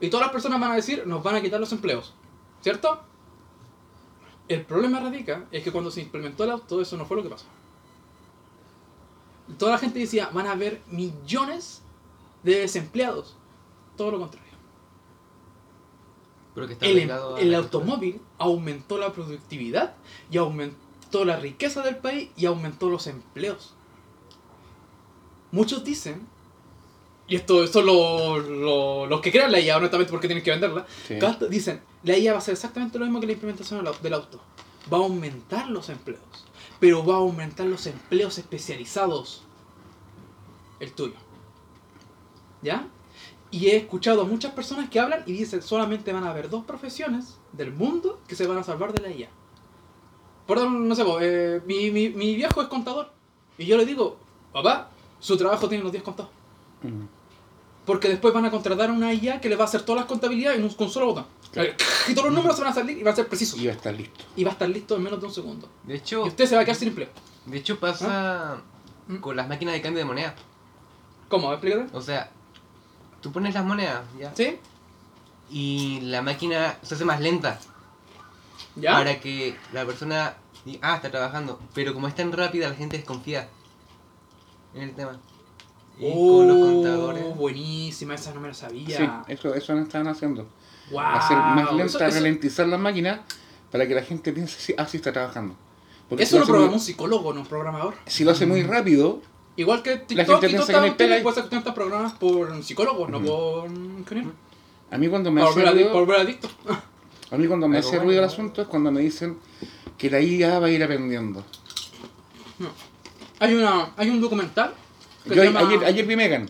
Y todas las personas van a decir, nos van a quitar los empleos. ¿Cierto? El problema radica es que cuando se implementó el auto, eso no fue lo que pasó. Toda la gente decía, van a haber millones de desempleados. Todo lo contrario. Pero que está El, em- el automóvil aumentó la productividad y aumentó la riqueza del país y aumentó los empleos. Muchos dicen, y esto son lo- lo- los que crean la IA, honestamente, porque tienen que venderla, Sí. Dicen, la IA va a ser exactamente lo mismo que la implementación del auto. Va a aumentar los empleos, pero va a aumentar los empleos especializados. El tuyo. ¿Ya? Y he escuchado a muchas personas que hablan y dicen, solamente van a haber dos profesiones del mundo que se van a salvar de la IA. Ejemplo, no sé, eh, mi, mi, mi viejo es contador. Y yo le digo, papá, su trabajo tiene los 10 contados. Porque después van a contratar a una IA que le va a hacer todas las contabilidades en un, con solo botón. Claro. <laughs> Y todos los números se van a salir y van a ser precisos. Y va a estar listo. Y va a estar listo en menos de un segundo. De hecho, Y usted se va a quedar sin empleo. de hecho pasa ¿Mm? con las máquinas de cambio de moneda. ¿Cómo? Explícate. O sea, tú pones las monedas, ¿ya? ¿Sí? Y la máquina se hace más lenta ¿Ya? para que la persona diga, ah, está trabajando. Pero como es tan rápida, la gente desconfía en el tema. Y con los contadores. Oh, buenísima, esa no me la sabía. Sí, eso, eso no están haciendo. Wow. Hacer más lenta, Eso, eso- ralentizar las máquinas para que la gente piense, sí, ah, sí está trabajando. Porque si eso lo lo muy- un psicólogo, no un programador. si lo hace muy rápido, Igual que gente TikTok todas piensa estas que no pues esas cuestiones están programadas por psicólogos, no por a mí cuando me Por hace por ruido, adicto. a mí cuando me hace bueno, ruido el ¿no? asunto es cuando me dicen que la IA va a ir aprendiendo. Hay, una, hay un documental que Yo se a- llama... ayer, ayer vi Megan.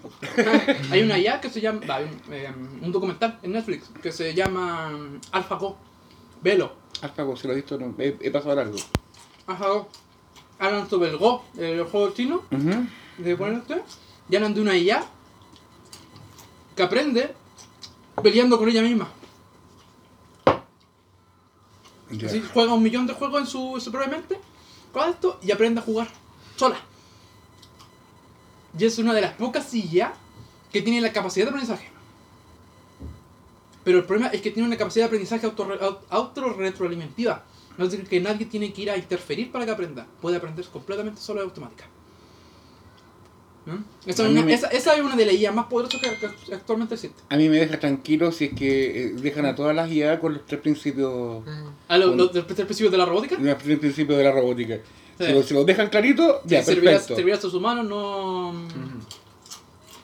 hay una IA que se llama. va, hay un, eh, un documental en Netflix que se llama mm, AlphaGo. Velo. Alfago, si lo he visto, no, he, he pasado largo. AlphaGo. Hablan sobre el Go, el juego chino, Ujú. de poner usted. Y hablan de una IA que aprende peleando con ella misma. Ya. Así, juega un millón de juegos en su, en su propia mente, con esto, y aprende a jugar sola. Y es una de las pocas IA que tiene la capacidad de aprendizaje. Pero el problema es que tiene una capacidad de aprendizaje autorre- au- autorretroalimentativa. No es decir, que nadie tiene que ir a interferir para que aprenda. Puede aprender completamente solo de automática. ¿Mm? Esa, A una, me- esa, esa es una de las IA más poderosas que, actualmente existe. A mí me deja tranquilo si es que eh, dejan a todas las IA con los tres principios, ¿A lo, Un- lo- del del principio de la robótica? los tres principios de la robótica. Sí. Si, lo- si dejan clarito, ya, servirás, perfecto. servirás a los humanos, no.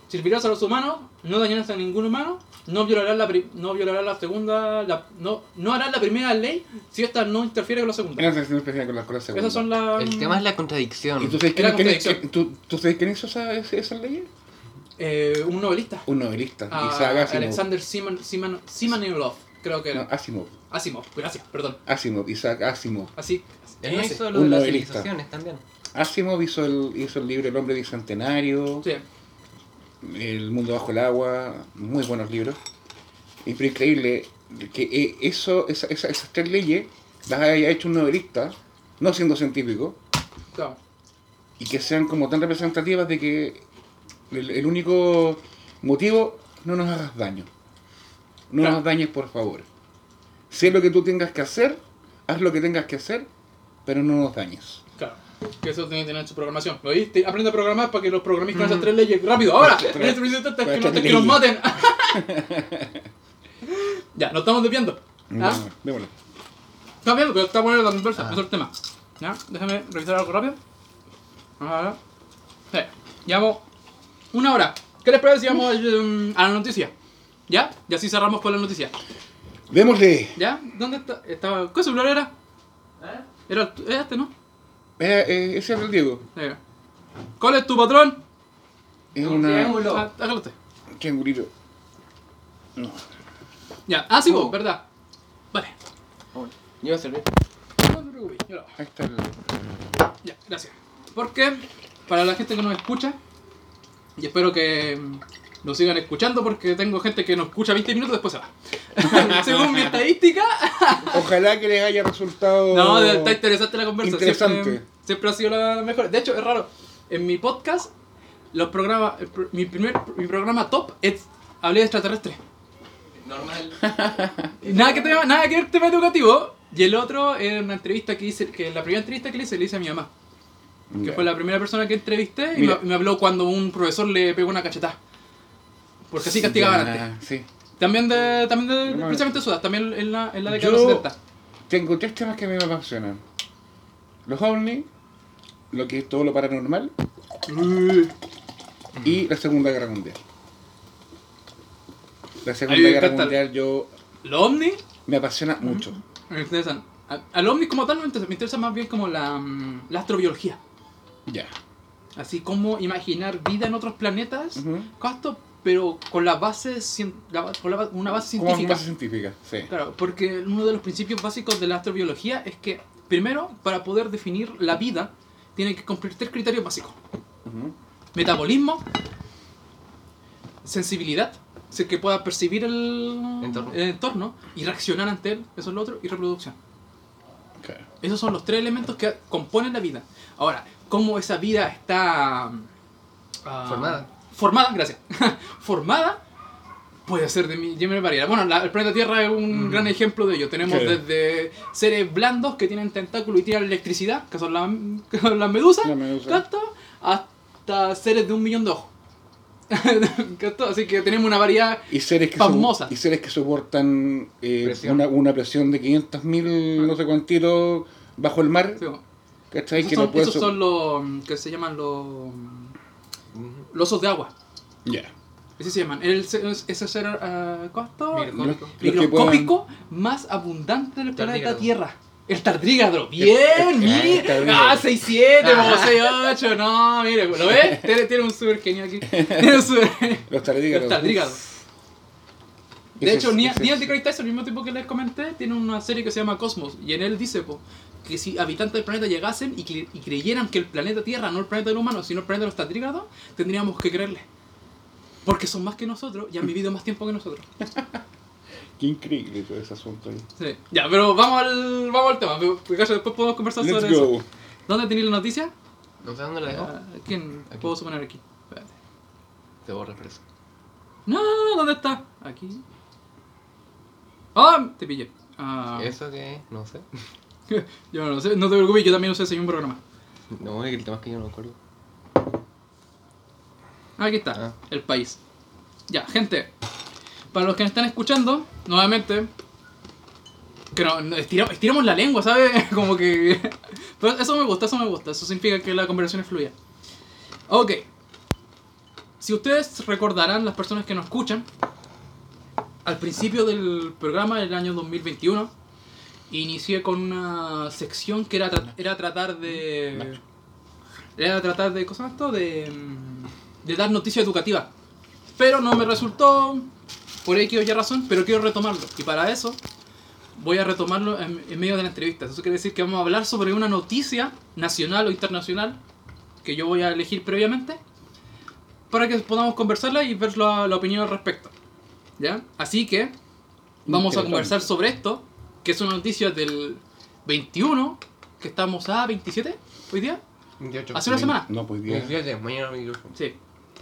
Servirás a los humanos, no dañarás a ningún humano, no violarás la, pri- no violarás la segunda, la- no, no harás la primera ley si esta no interfiere con la segunda. No con con la. Esas son las. El tema es la contradicción. ¿Y tú sabes quién, quién- contradicción. quién- tú, tú sabes quién hizo esa, esa- esas leyes? eh, un novelista. Un novelista, Ah, Isaac Asimov. Alexander Siman, Siman, Simanilov, creo que No, era. Asimov. Asimov, gracias, perdón. Asimov, Isaac Asimov. Así. Él no lo Un de las novelista. civilizaciones también. Asimov hizo el, hizo el libro El hombre bicentenario, Sí. El mundo bajo el agua, muy buenos libros. Y pero increíble que eh, eso, esa- esa- esas tres leyes las haya hecho un novelista, no siendo científico, Claro. y que sean como tan representativas de que el, el único motivo, no nos hagas daño. No Claro. nos dañes, por favor. Sé lo que tú tengas que hacer, haz lo que tengas que hacer, pero no nos dañes. Claro. Que eso tiene que tener su programación. ¿Lo oíste? Aprende a programar para que los programéis con Mm. esas tres leyes. ¡Rápido! ¡Ahora! En este que, no- que nos maten. <laughs> ya, nos estamos desviando. ¿Ah? No, démosle. Estamos viendo, pero está bueno la inversa, Ah. eso es el tema. ¿Ya? Déjame revisar algo rápido. Ahora. Sí. Llevamos una hora. ¿Qué les parece si vamos eh, a la noticia? ¿Ya? Y así cerramos con la noticia. Démosle. ¿Ya? ¿Dónde está? Estaba... ¿Qué celular era? Era este, ¿no? Eh, eh, ese es el Diego. ¿Cuál es tu patrón? Es Un una. triángulo. Ah, hágalo usted. Triangulito. No. Ya. Ah, sí, Oh. vos, ¿verdad? Vale. Yo voy a servir. No te preocupes, yo lo hago. Ahí está el. Ya, gracias. Porque, para la gente que nos escucha, Y espero que mm, lo sigan escuchando porque tengo gente que nos escucha 20 minutos y después se va. <laughs> Según mi estadística. Ojalá que les haya resultado. No, está interesante la conversa. Interesante. Siempre, siempre ha sido la mejor. De hecho, es raro. En mi podcast, los programas, mi primer mi programa top es hablé de extraterrestre. Normal. <laughs> Nada que, tema, nada que ver tema educativo. Y el otro es una entrevista que hice, que la primera entrevista que le hice, le hice a mi mamá. Que fue la primera persona que entrevisté y me, me habló cuando un profesor le pegó una cachetada. Porque así castigaban Ya, antes. Sí. También de, también de, No, precisamente Sudas, también en la, en la década de los 70. Tengo tres temas que a mí me apasionan: los ovnis, lo que es todo lo paranormal y la Segunda Guerra Mundial. La Segunda Guerra. Mundial yo Los ovnis me apasiona mucho. me interesan. A- Al ovni como tal me interesa, me interesa más bien como la, mm, la astrobiología. Ya. Así como imaginar vida en otros planetas. Casto, pero con la base, la- con la una base científica. base científica, sí. Claro, porque uno de los principios básicos de la astrobiología es que, primero, para poder definir la vida, tiene que cumplir tres criterios básicos. Ujú. Metabolismo, sensibilidad, o sea, que pueda percibir el Entorno. el entorno y reaccionar ante él, eso es lo otro, y reproducción. Claro. Esos son los tres elementos que componen la vida. Ahora, ¿cómo esa vida está ah, Formada. Formada, gracias. <laughs> formada puede ser de mi. Bueno, la- el planeta Tierra es un gran ejemplo de ello. Tenemos desde seres blandos que tienen tentáculos y tiran electricidad, que son las, <laughs> medusas, La medusa. ¿capto? hasta seres de un millón de ojos. <laughs> Así que tenemos una variedad Y seres que, Famosa. y seres que soportan eh, Presión. una, una presión de 500.000 no sé cuántitos bajo el mar. sí. ¿Cachai? Esos, Que son, no puede esos so- son los que se llaman los, Ujú. los osos de agua. Ya. Así se llaman. El, ese ser uh, ¿cuánto? Microscópico. Los más abundante del planeta Tardígrado. Tierra. El tardígrado. Bien, mire. Ah, 6-7, como 6-8. No, mire, ¿lo ves? <laughs> Tiene, tiene un super genio aquí. Tiene un super <laughs> Los tardígrados. El tardígrado. De Ese hecho, Neil ese deGrasse Tyson, al mismo tiempo que les comenté, tiene una serie que se llama Cosmos. Y en él dice po, que si habitantes del planeta llegasen y, cre- y creyeran que el planeta Tierra, no el planeta del humano, sino el planeta de los tardígrados, tendríamos que creerle. Porque son más que nosotros y han <laughs> vivido más tiempo que nosotros. Qué increíble todo ese asunto ahí. Sí. Ya, pero vamos al, vamos al tema. Porque acaso después podemos conversar Let's sobre eso. ¿Dónde tenéis la noticia? No sé dónde la dejo. Ah, ¿Quién Aquí. puedo suponer aquí? Espérate. Te borra preso. No, no, no, ¿dónde está? Aquí. ¡Ah! Te pillé. Ah, ¿Eso qué es? No sé. <laughs> <laughs> yo no lo sé, no te preocupes, yo también lo sé, soy un programa. No, es que el tema es que yo no me acuerdo. Aquí está, Ah. el país. Ya, gente. Para los que me están escuchando, nuevamente. Que no, no, estiramos, estiramos la lengua, ¿sabes? <laughs> Como que. <laughs> Pero eso me gusta, eso me gusta. Eso significa que la conversación es fluida. Ok. Si ustedes recordarán, las personas que nos escuchan, al principio del programa del año 2021, inicié con una sección que era, tra- era tratar de. Era tratar de. ¿Cómo se llama esto? De. De dar noticia educativa. Pero no me resultó. Por X o Y razón, pero quiero retomarlo. Y para eso voy a retomarlo en, en medio de la entrevista. Eso quiere decir que vamos a hablar sobre una noticia nacional o internacional que yo voy a elegir previamente para que podamos conversarla y ver la, la opinión al respecto. ¿Ya? Así que vamos a conversar sobre esto, que es una noticia del 21, que estamos a 27 hoy día. 28. Hace una semana. No, pues. 27, mañana. Sí.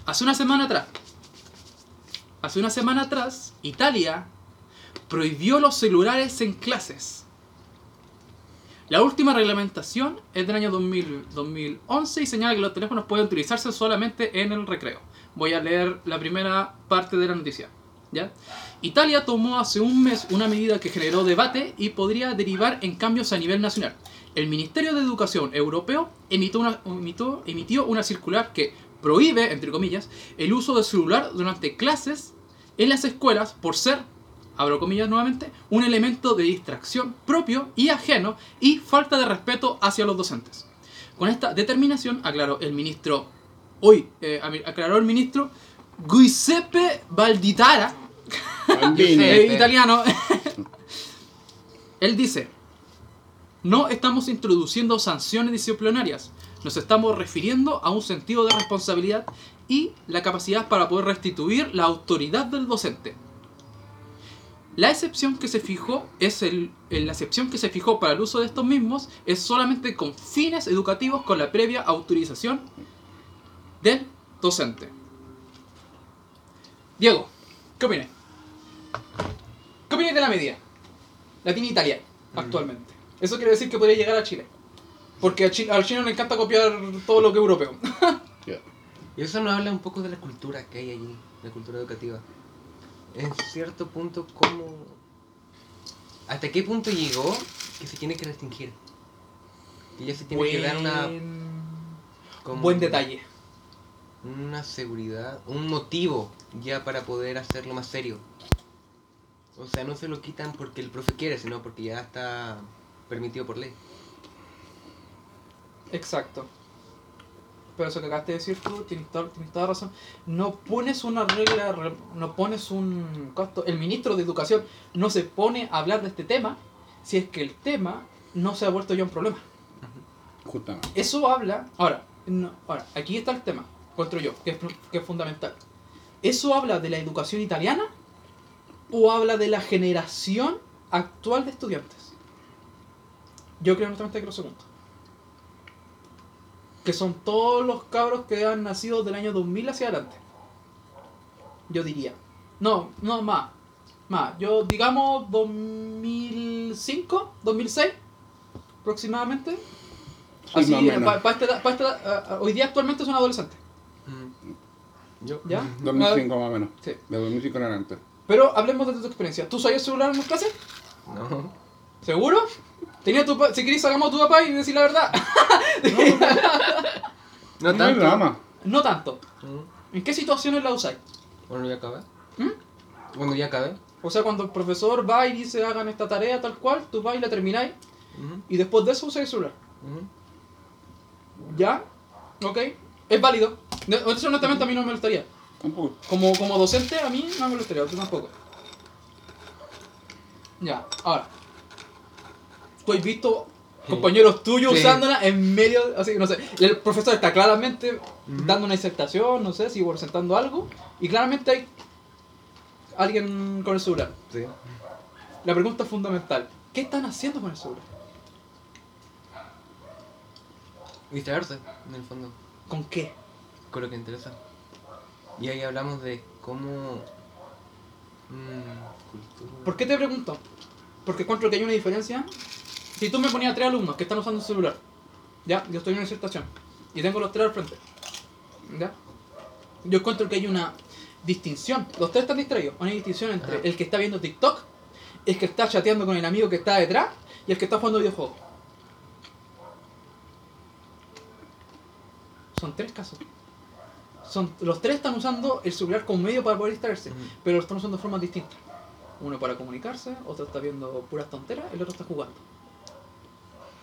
Hace una semana atrás. Hace una semana atrás, Italia prohibió los celulares en clases. La última reglamentación es del año 2000 2011 y señala que los teléfonos pueden utilizarse solamente en el recreo. Voy a leer la primera parte de la noticia. ¿ya? Italia tomó hace un mes una medida que generó debate y podría derivar en cambios a nivel nacional. El Ministerio de Educación Europeo emitió una, circular que prohíbe, entre comillas, el uso del celular durante clases en las escuelas por ser, abro comillas nuevamente, un elemento de distracción propio y ajeno y falta de respeto hacia los docentes. Con esta determinación, aclaró el ministro, hoy, eh, aclaró el ministro Giuseppe Valditara. Eh, italiano. <laughs> Él dice, no estamos introduciendo sanciones disciplinarias, nos estamos refiriendo a un sentido de responsabilidad y la capacidad para poder restituir la autoridad del docente. La excepción que se fijó es el, la excepción que se fijó para el uso de estos mismos es solamente con fines educativos con la previa autorización del docente. Diego, ¿qué opinas? ¿Qué opinas de la medida? La tiene Italia actualmente. Eso quiere decir que podría llegar a Chile. Porque a al chino le encanta copiar todo lo que es europeo. <laughs> Y eso nos habla un poco de la cultura que hay allí, la cultura educativa. En cierto punto, ¿cómo... ¿Hasta qué punto llegó que se tiene que restringir? Que ya se tiene que dar una... Como Buen detalle. Una seguridad, un motivo ya para poder hacerlo más serio. O sea, no se lo quitan porque el profe quiere, sino porque ya está permitido por ley. Exacto. Pero eso que acabaste de decir tú, tienes toda, tienes toda razón. No pones una regla, re- no pones un costo. El ministro de Educación no se pone a hablar de este tema si es que el tema no se ha vuelto ya un problema. Justamente. Eso habla. Ahora, no, ahora aquí está el tema, encuentro yo, que es, que es fundamental. ¿Eso habla de la educación italiana o habla de la generación actual de estudiantes? Yo creo honestamente que lo segundo. Que son todos los cabros que han nacido del año 2000 hacia adelante. Yo diría. No, no, más. Más. Yo, digamos, 2005, 2006, aproximadamente. Sí, Así, pa- pa pa ah, ah, hoy día actualmente es un adolescente. Yo. ¿Ya? 2005 más o menos. Sí. De 2005 en adelante. Pero hablemos de tu experiencia. ¿Tú sabías celular en las clases? No. ¿Seguro? Tenía tu pa- si querés sacamos a tu papá y decir la verdad. <laughs> No hay tanto. drama. no tanto. Mm. ¿En qué situaciones la usáis? Cuando ya acabé. ¿Mm? Cuando ya acabé. O sea, cuando el profesor va y dice hagan esta tarea tal cual, tú vas y la termináis Ujú, y después de eso usáis el celular. ujú. ¿Ya? ¿Ok? Es válido. Honestamente a mí no me molestaría. Tampoco. Como, como docente a mí no me molestaría, tú tampoco. Ya, ahora. ¿Tú has visto compañeros tuyos Sí. usándola en medio, así, no sé, el profesor está claramente dando una disertación, no sé, si presentando algo, y claramente hay alguien con el celular. Sí. La pregunta fundamental, ¿qué están haciendo con el celular? Distraerse, en el fondo, ¿Con qué? con lo que interesa. Y ahí hablamos de cómo. mm, cultura. ¿Por qué te pregunto? Porque encuentro que hay una diferencia. Si tú me ponías tres alumnos que están usando el celular, ya, yo estoy en una disertación y tengo los tres al frente, ya, yo encuentro que hay una distinción. Los tres están distraídos. Una distinción entre Ajá. el que está viendo TikTok, el que está chateando con el amigo que está detrás y el que está jugando videojuegos. Son tres casos. Son, los tres están usando el celular como medio para poder distraerse, pero lo están usando de formas distintas. Uno para comunicarse, otro está viendo puras tonteras, el otro está jugando.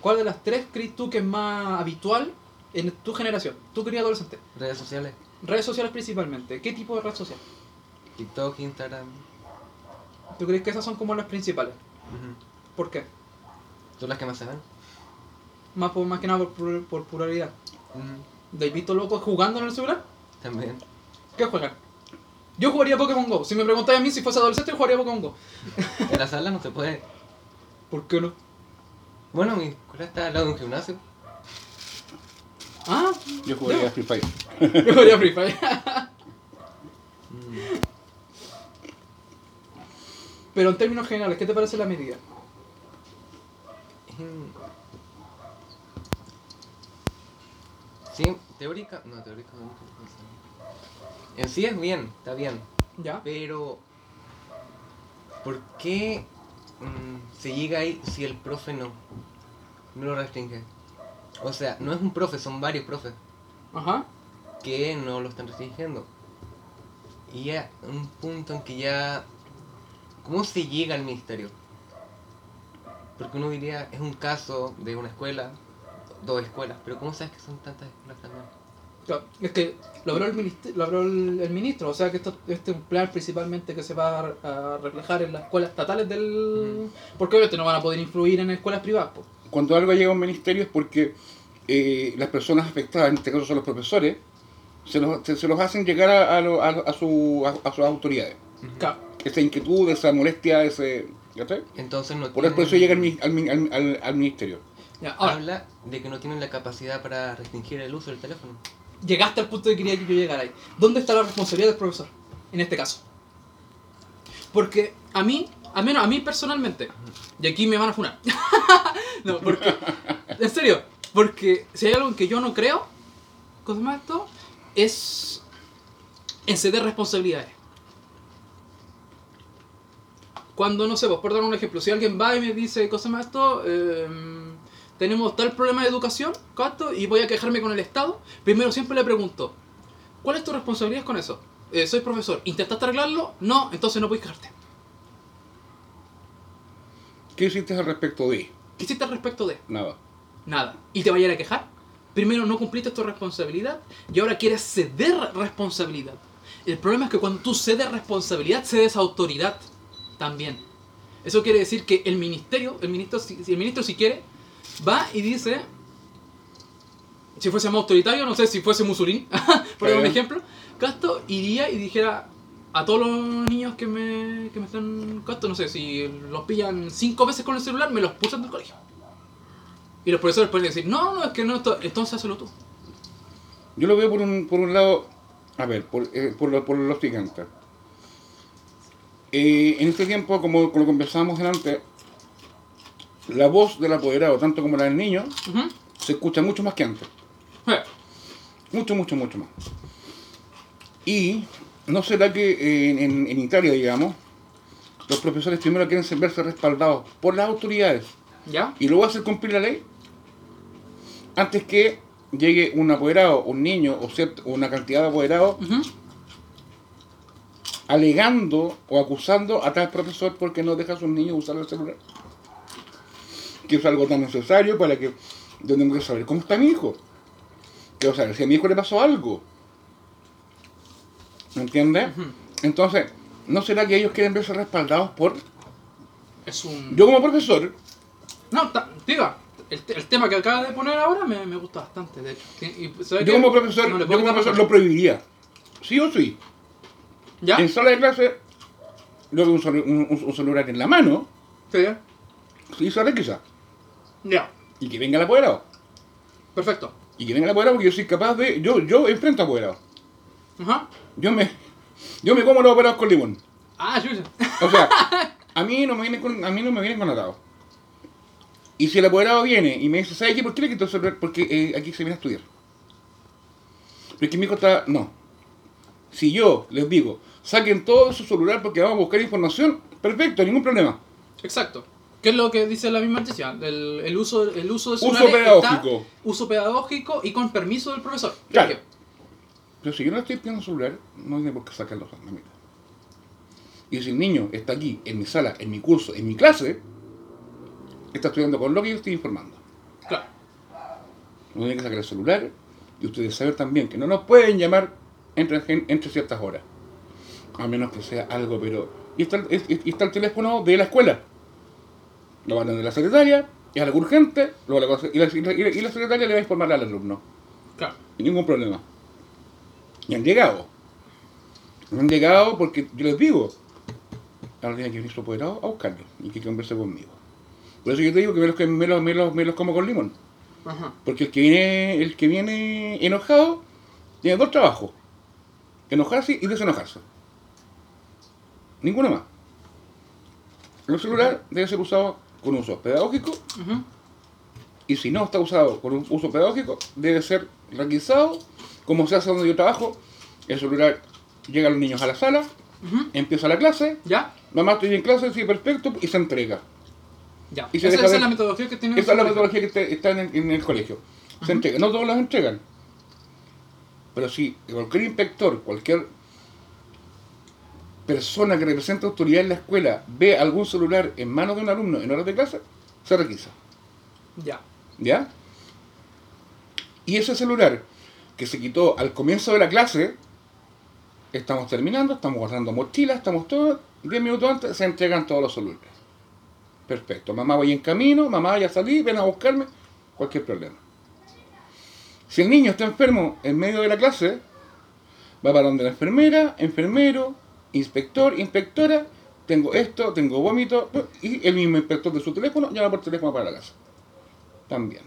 ¿Cuál de las tres crees tú que es más habitual en tu generación? Tú querías adolescente. Redes sociales, Redes sociales principalmente. ¿Qué tipo de red social? TikTok, Instagram. ¿Tú crees que esas son como las principales? ¿Por qué? Son las que más se ven. Más, por, más que nada por, plur- por pluralidad. Ujú. ¿De visto locos jugando en el celular? También. ¿Qué juegan? Yo jugaría Pokémon Go. Si me preguntáis a mí si fuese adolescente, yo jugaría Pokémon Go. En la sala no se puede. ¿Por qué no? Bueno, mi escuela está al lado de un gimnasio. Ah, Yo jugaría. Free Fire. yo jugaría Free Fire. Mm. Pero en términos generales, ¿qué te parece la medida? Sí, teórica. No, teórica no. En sí es bien, está bien. ¿Ya? Pero. ¿Por qué mm, se llega ahí si el profe no? No lo restringe. O sea, no es un profe, son varios profes Ajá. que no lo están restringiendo. Y ya, un punto en que ya. ¿Cómo se llega al ministerio? Porque uno diría, es un caso de una escuela, dos escuelas, pero ¿cómo sabes que son tantas escuelas también? Claro, Es que lo habló el, ministro, lo habló el, el ministro, o sea que esto, este es un plan principalmente que se va a, a reflejar en las escuelas estatales del... Porque obviamente no van a poder influir en escuelas privadas. po. Cuando algo llega a un ministerio es porque eh, las personas afectadas, en este caso son los profesores, se los, se, se los hacen llegar a, a, lo- a, a su, a, a sus autoridades. Claro. Esa inquietud, esa molestia, ese... ¿cachai? Entonces no Por eso tienen- llega al ministerio. Ya, ahora, Habla de que no tienen la capacidad para restringir el uso del teléfono. llegaste al punto de que quería que yo llegara ahí. ¿Dónde está la responsabilidad del profesor? En este caso. Porque a mí, al menos a mí personalmente, y aquí me van a funar. <laughs> no, porque, en serio, porque si hay algo en que yo no creo, ¿cómo se llama esto? Es en ceder responsabilidades. Cuando, no sé, pues por dar un ejemplo, si alguien va y me dice, ¿cómo se llama esto? Em, tenemos tal problema de educación, ¿cuánto? Y voy a quejarme con el Estado, primero siempre le pregunto, ¿cuál es tu responsabilidad con eso? Eh, soy profesor, ¿intentaste arreglarlo? No, entonces no puedes quejarte. ¿Qué hiciste al respecto de? ¿Qué hiciste al respecto de? Nada. Nada. ¿Y te vayas a quejar? Primero no cumpliste tu responsabilidad y ahora quieres ceder responsabilidad. El problema es que cuando tú cedes responsabilidad, cedes autoridad también. Eso quiere decir que el ministerio, el ministro, el ministro si quiere, va y dice, si fuese más autoritario, no sé, si fuese Mussolini, <laughs> por un ejemplo, Casto iría y dijera a todos los niños que me, que me están Casto, no sé, si los pillan cinco veces con el celular, me los pulsan del colegio. Y los profesores pueden decir, no, no, es que no, esto- entonces hazlo tú. Yo lo veo por un, por un lado, a ver, por, eh, por, lo, por lo siguiente. Eh, en este tiempo, como, como conversábamos delante, la voz del apoderado, tanto como la del niño, se escucha mucho más que antes. Mucho, mucho, mucho más. Y no será que eh, en, en- en Italia, digamos, los profesores primero quieren verse respaldados por las autoridades ¿Ya? y luego hacer cumplir la ley antes que llegue un apoderado, un niño o una cantidad de apoderados alegando o acusando a tal profesor porque no deja a sus niños usar el celular. Que es algo tan necesario para que yo tengo que saber cómo está mi hijo. Quiero saber si a mi hijo le pasó algo. ¿Me entiendes? Entonces, ¿no será que ellos quieren verse respaldados por... Es un... Yo como profesor, No, diga, el, el tema que acaba de poner ahora me, me gusta bastante, de hecho. Y- y, ¿sabe yo como profesor, No yo como lo prohibiría. Sí o sí. ¿Ya? En sala de clase, yo veo un, un- un- celular en la mano Sí. y se requisa. Ya. Y que venga el apoderado. Perfecto. Y que venga el apoderado porque yo soy capaz de... Yo, yo enfrento a apoderados. Ajá. Yo me, yo me como los apoderados con limón. Ah, chucha. O sea, <laughs> a mí no me vienen con, a mí no me vienen con atado. Y si el apoderado viene y me dice, ¿sabes qué? ¿Por qué le quitó el celular? Porque eh, aquí se viene a estudiar. Pero es que mi hijo está... No. Si yo les digo, saquen todo su celular porque vamos a buscar información, perfecto, ningún problema. Exacto. ¿Qué es lo que dice la misma noticia? El, el uso, el uso de Uso pedagógico. está- uso pedagógico y con permiso del profesor. Claro. Pero si yo no estoy pidiendo celular, no tiene por qué sacarlo a la mitad. Y si el niño está aquí, en mi sala, en mi curso, en mi clase, está estudiando con lo que yo estoy informando. Claro. No tiene que sacar el celular y ustedes saben también que no nos pueden llamar entre, entre ciertas horas. A menos que sea algo, pero... Está, y está el teléfono de la escuela. Lo van a de la secretaria, es algo urgente, lo va a la- y, la, y la- y la secretaria le va a informar al alumno. Claro. Y ningún problema. Y han llegado. No han llegado porque yo les digo, ahora tiene que venir su apoderado a buscarlo y que converse conmigo. Por eso yo te digo que me los, me los, me los, me los como con limón. Ajá. Porque el que viene, el que viene enojado tiene dos trabajos. Enojarse y desenojarse. Ninguno más. El celular debe ser usado con uso pedagógico y si no está usado con un uso pedagógico, debe ser requisado, como se hace donde yo trabajo. El celular llega a los niños a la sala, empieza la clase, ¿Ya? mamá estoy en clase, sí, perfecto, y se entrega. Ya. Y se esa, deja esa de- es la metodología que tiene Esa es la metodología que está, está en, el, en el colegio. Se entrega. No todos las entregan. Pero si cualquier inspector, cualquier persona que representa autoridad en la escuela ve algún celular en manos de un alumno en horas de clase, se requisa. Ya. ¿Ya? Y ese celular que se quitó al comienzo de la clase, estamos terminando, estamos guardando mochilas, estamos todos, 10 minutos antes se entregan todos los celulares. Perfecto, mamá voy en camino, mamá ya salí, ven a buscarme, cualquier problema. Si el niño está enfermo en medio de la clase, va para donde la enfermera, enfermero, inspector, inspectora, tengo esto, tengo vómito, y el mismo inspector de su teléfono llama por teléfono para la casa. También.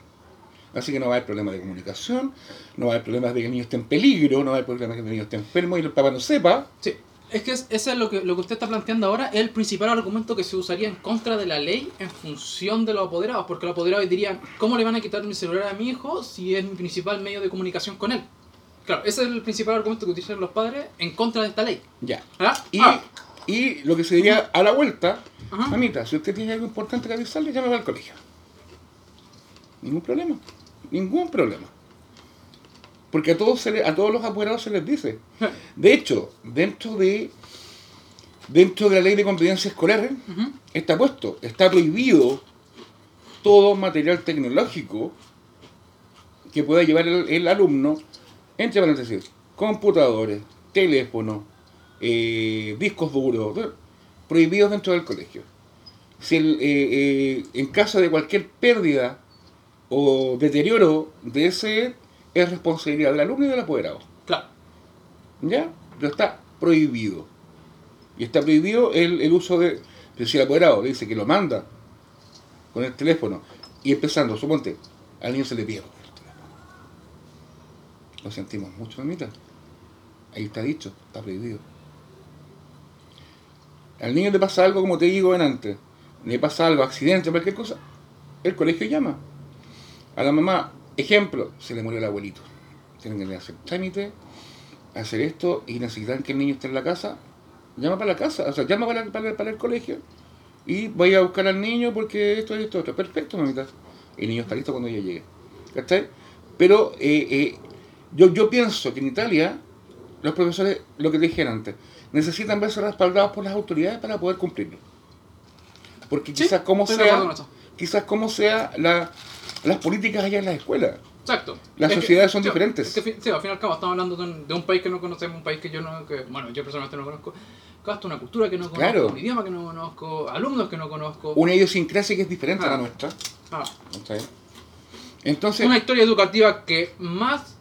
Así que no va a haber problemas de comunicación, no va a haber problemas de que el niño esté en peligro, no va a haber problemas de que el niño esté enfermo y el papá no sepa. Sí. Es que es, ese es lo que, lo que usted está planteando ahora, es el principal argumento que se usaría en contra de la ley en función de los apoderados, porque los apoderados dirían, ¿cómo le van a quitar mi celular a mi hijo si es mi principal medio de comunicación con él? Claro, ese es el principal argumento que utilizan los padres en contra de esta ley. Ya. ¿Ah? Y, Ah. y lo que se diría a la vuelta, Ajá. mamita, si usted tiene algo importante que avisarle, llámame al colegio. Ningún problema. Ningún problema. Porque a todos, se le- a todos los apoderados se les dice. De hecho, dentro de, dentro de la ley de competencia escolar, está puesto, está prohibido todo material tecnológico que pueda llevar el, el alumno, entre paréntesis, computadores, teléfonos, eh, discos duros, prohibidos dentro del colegio. Si el, eh, eh, en caso de cualquier pérdida o deterioro de ese, es responsabilidad del alumno y del apoderado. Claro. ¿Ya? Pero está prohibido. Y está prohibido el, el uso de. Pero si el apoderado le dice que lo manda con el teléfono y empezando, suponte, al niño se le pierde. Lo sentimos mucho, mamita. Ahí está dicho, está prohibido. Al niño le pasa algo, como te digo en antes, le pasa algo, accidente, cualquier cosa, el colegio llama. A la mamá, ejemplo, se le murió el abuelito. Tienen que hacer trámite, hacer esto y necesitan que el niño esté en la casa, llama para la casa, o sea, llama para, para, para el colegio y vaya a buscar al niño porque esto y esto, otro. Perfecto, mamita. El niño está listo cuando ella llegue. ¿Cachai? Pero eh, eh, yo, yo pienso que en Italia los profesores, lo que te dije antes, necesitan verse respaldados por las autoridades para poder cumplirlo. Porque Sí, quizás como sea, quizás como sea la, las políticas allá en las escuelas. Exacto. Las Es que- sociedades son diferentes. es que, fi- sí, al fin y al cabo estamos hablando de un, de un país que no conocemos, un país que yo no, que, bueno, yo personalmente no conozco, hasta una cultura que no conozco, Claro. un idioma que no conozco, alumnos que no conozco. Una idiosincrasia que es diferente a la nuestra. Ah, ¿cachai? Entonces, una historia educativa que más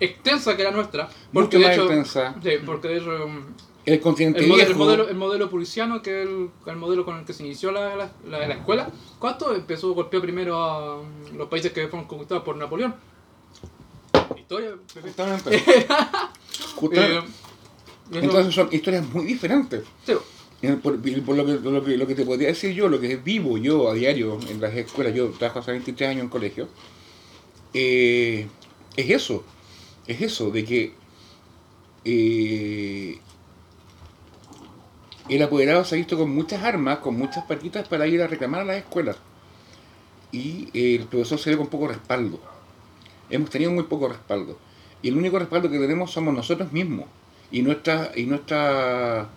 extensa que la nuestra, porque Mucho de más hecho, extensa. sí, porque de hecho, um, el continente el, modelo, el modelo, el modelo purisiano, que es el, el modelo con el que se inició la, la, la- la escuela, ¿cuánto empezó, golpeó primero a um, los países que fueron conquistados por Napoleón? Historia, justamente, <laughs> Eh, justamente. eso- entonces son historias muy diferentes. sí, Por, por lo, que, lo, que, lo que te podría decir yo, lo que vivo yo a diario en las escuelas, yo trabajo hace 23 años en colegio, eh, es eso, es eso, de que eh, el apoderado se ha visto con muchas armas, con muchas patitas para ir a reclamar a las escuelas. Y eh, el profesor se ve con poco respaldo. Hemos tenido muy poco respaldo. Y el único respaldo que tenemos somos nosotros mismos. Y nuestra, y nuestra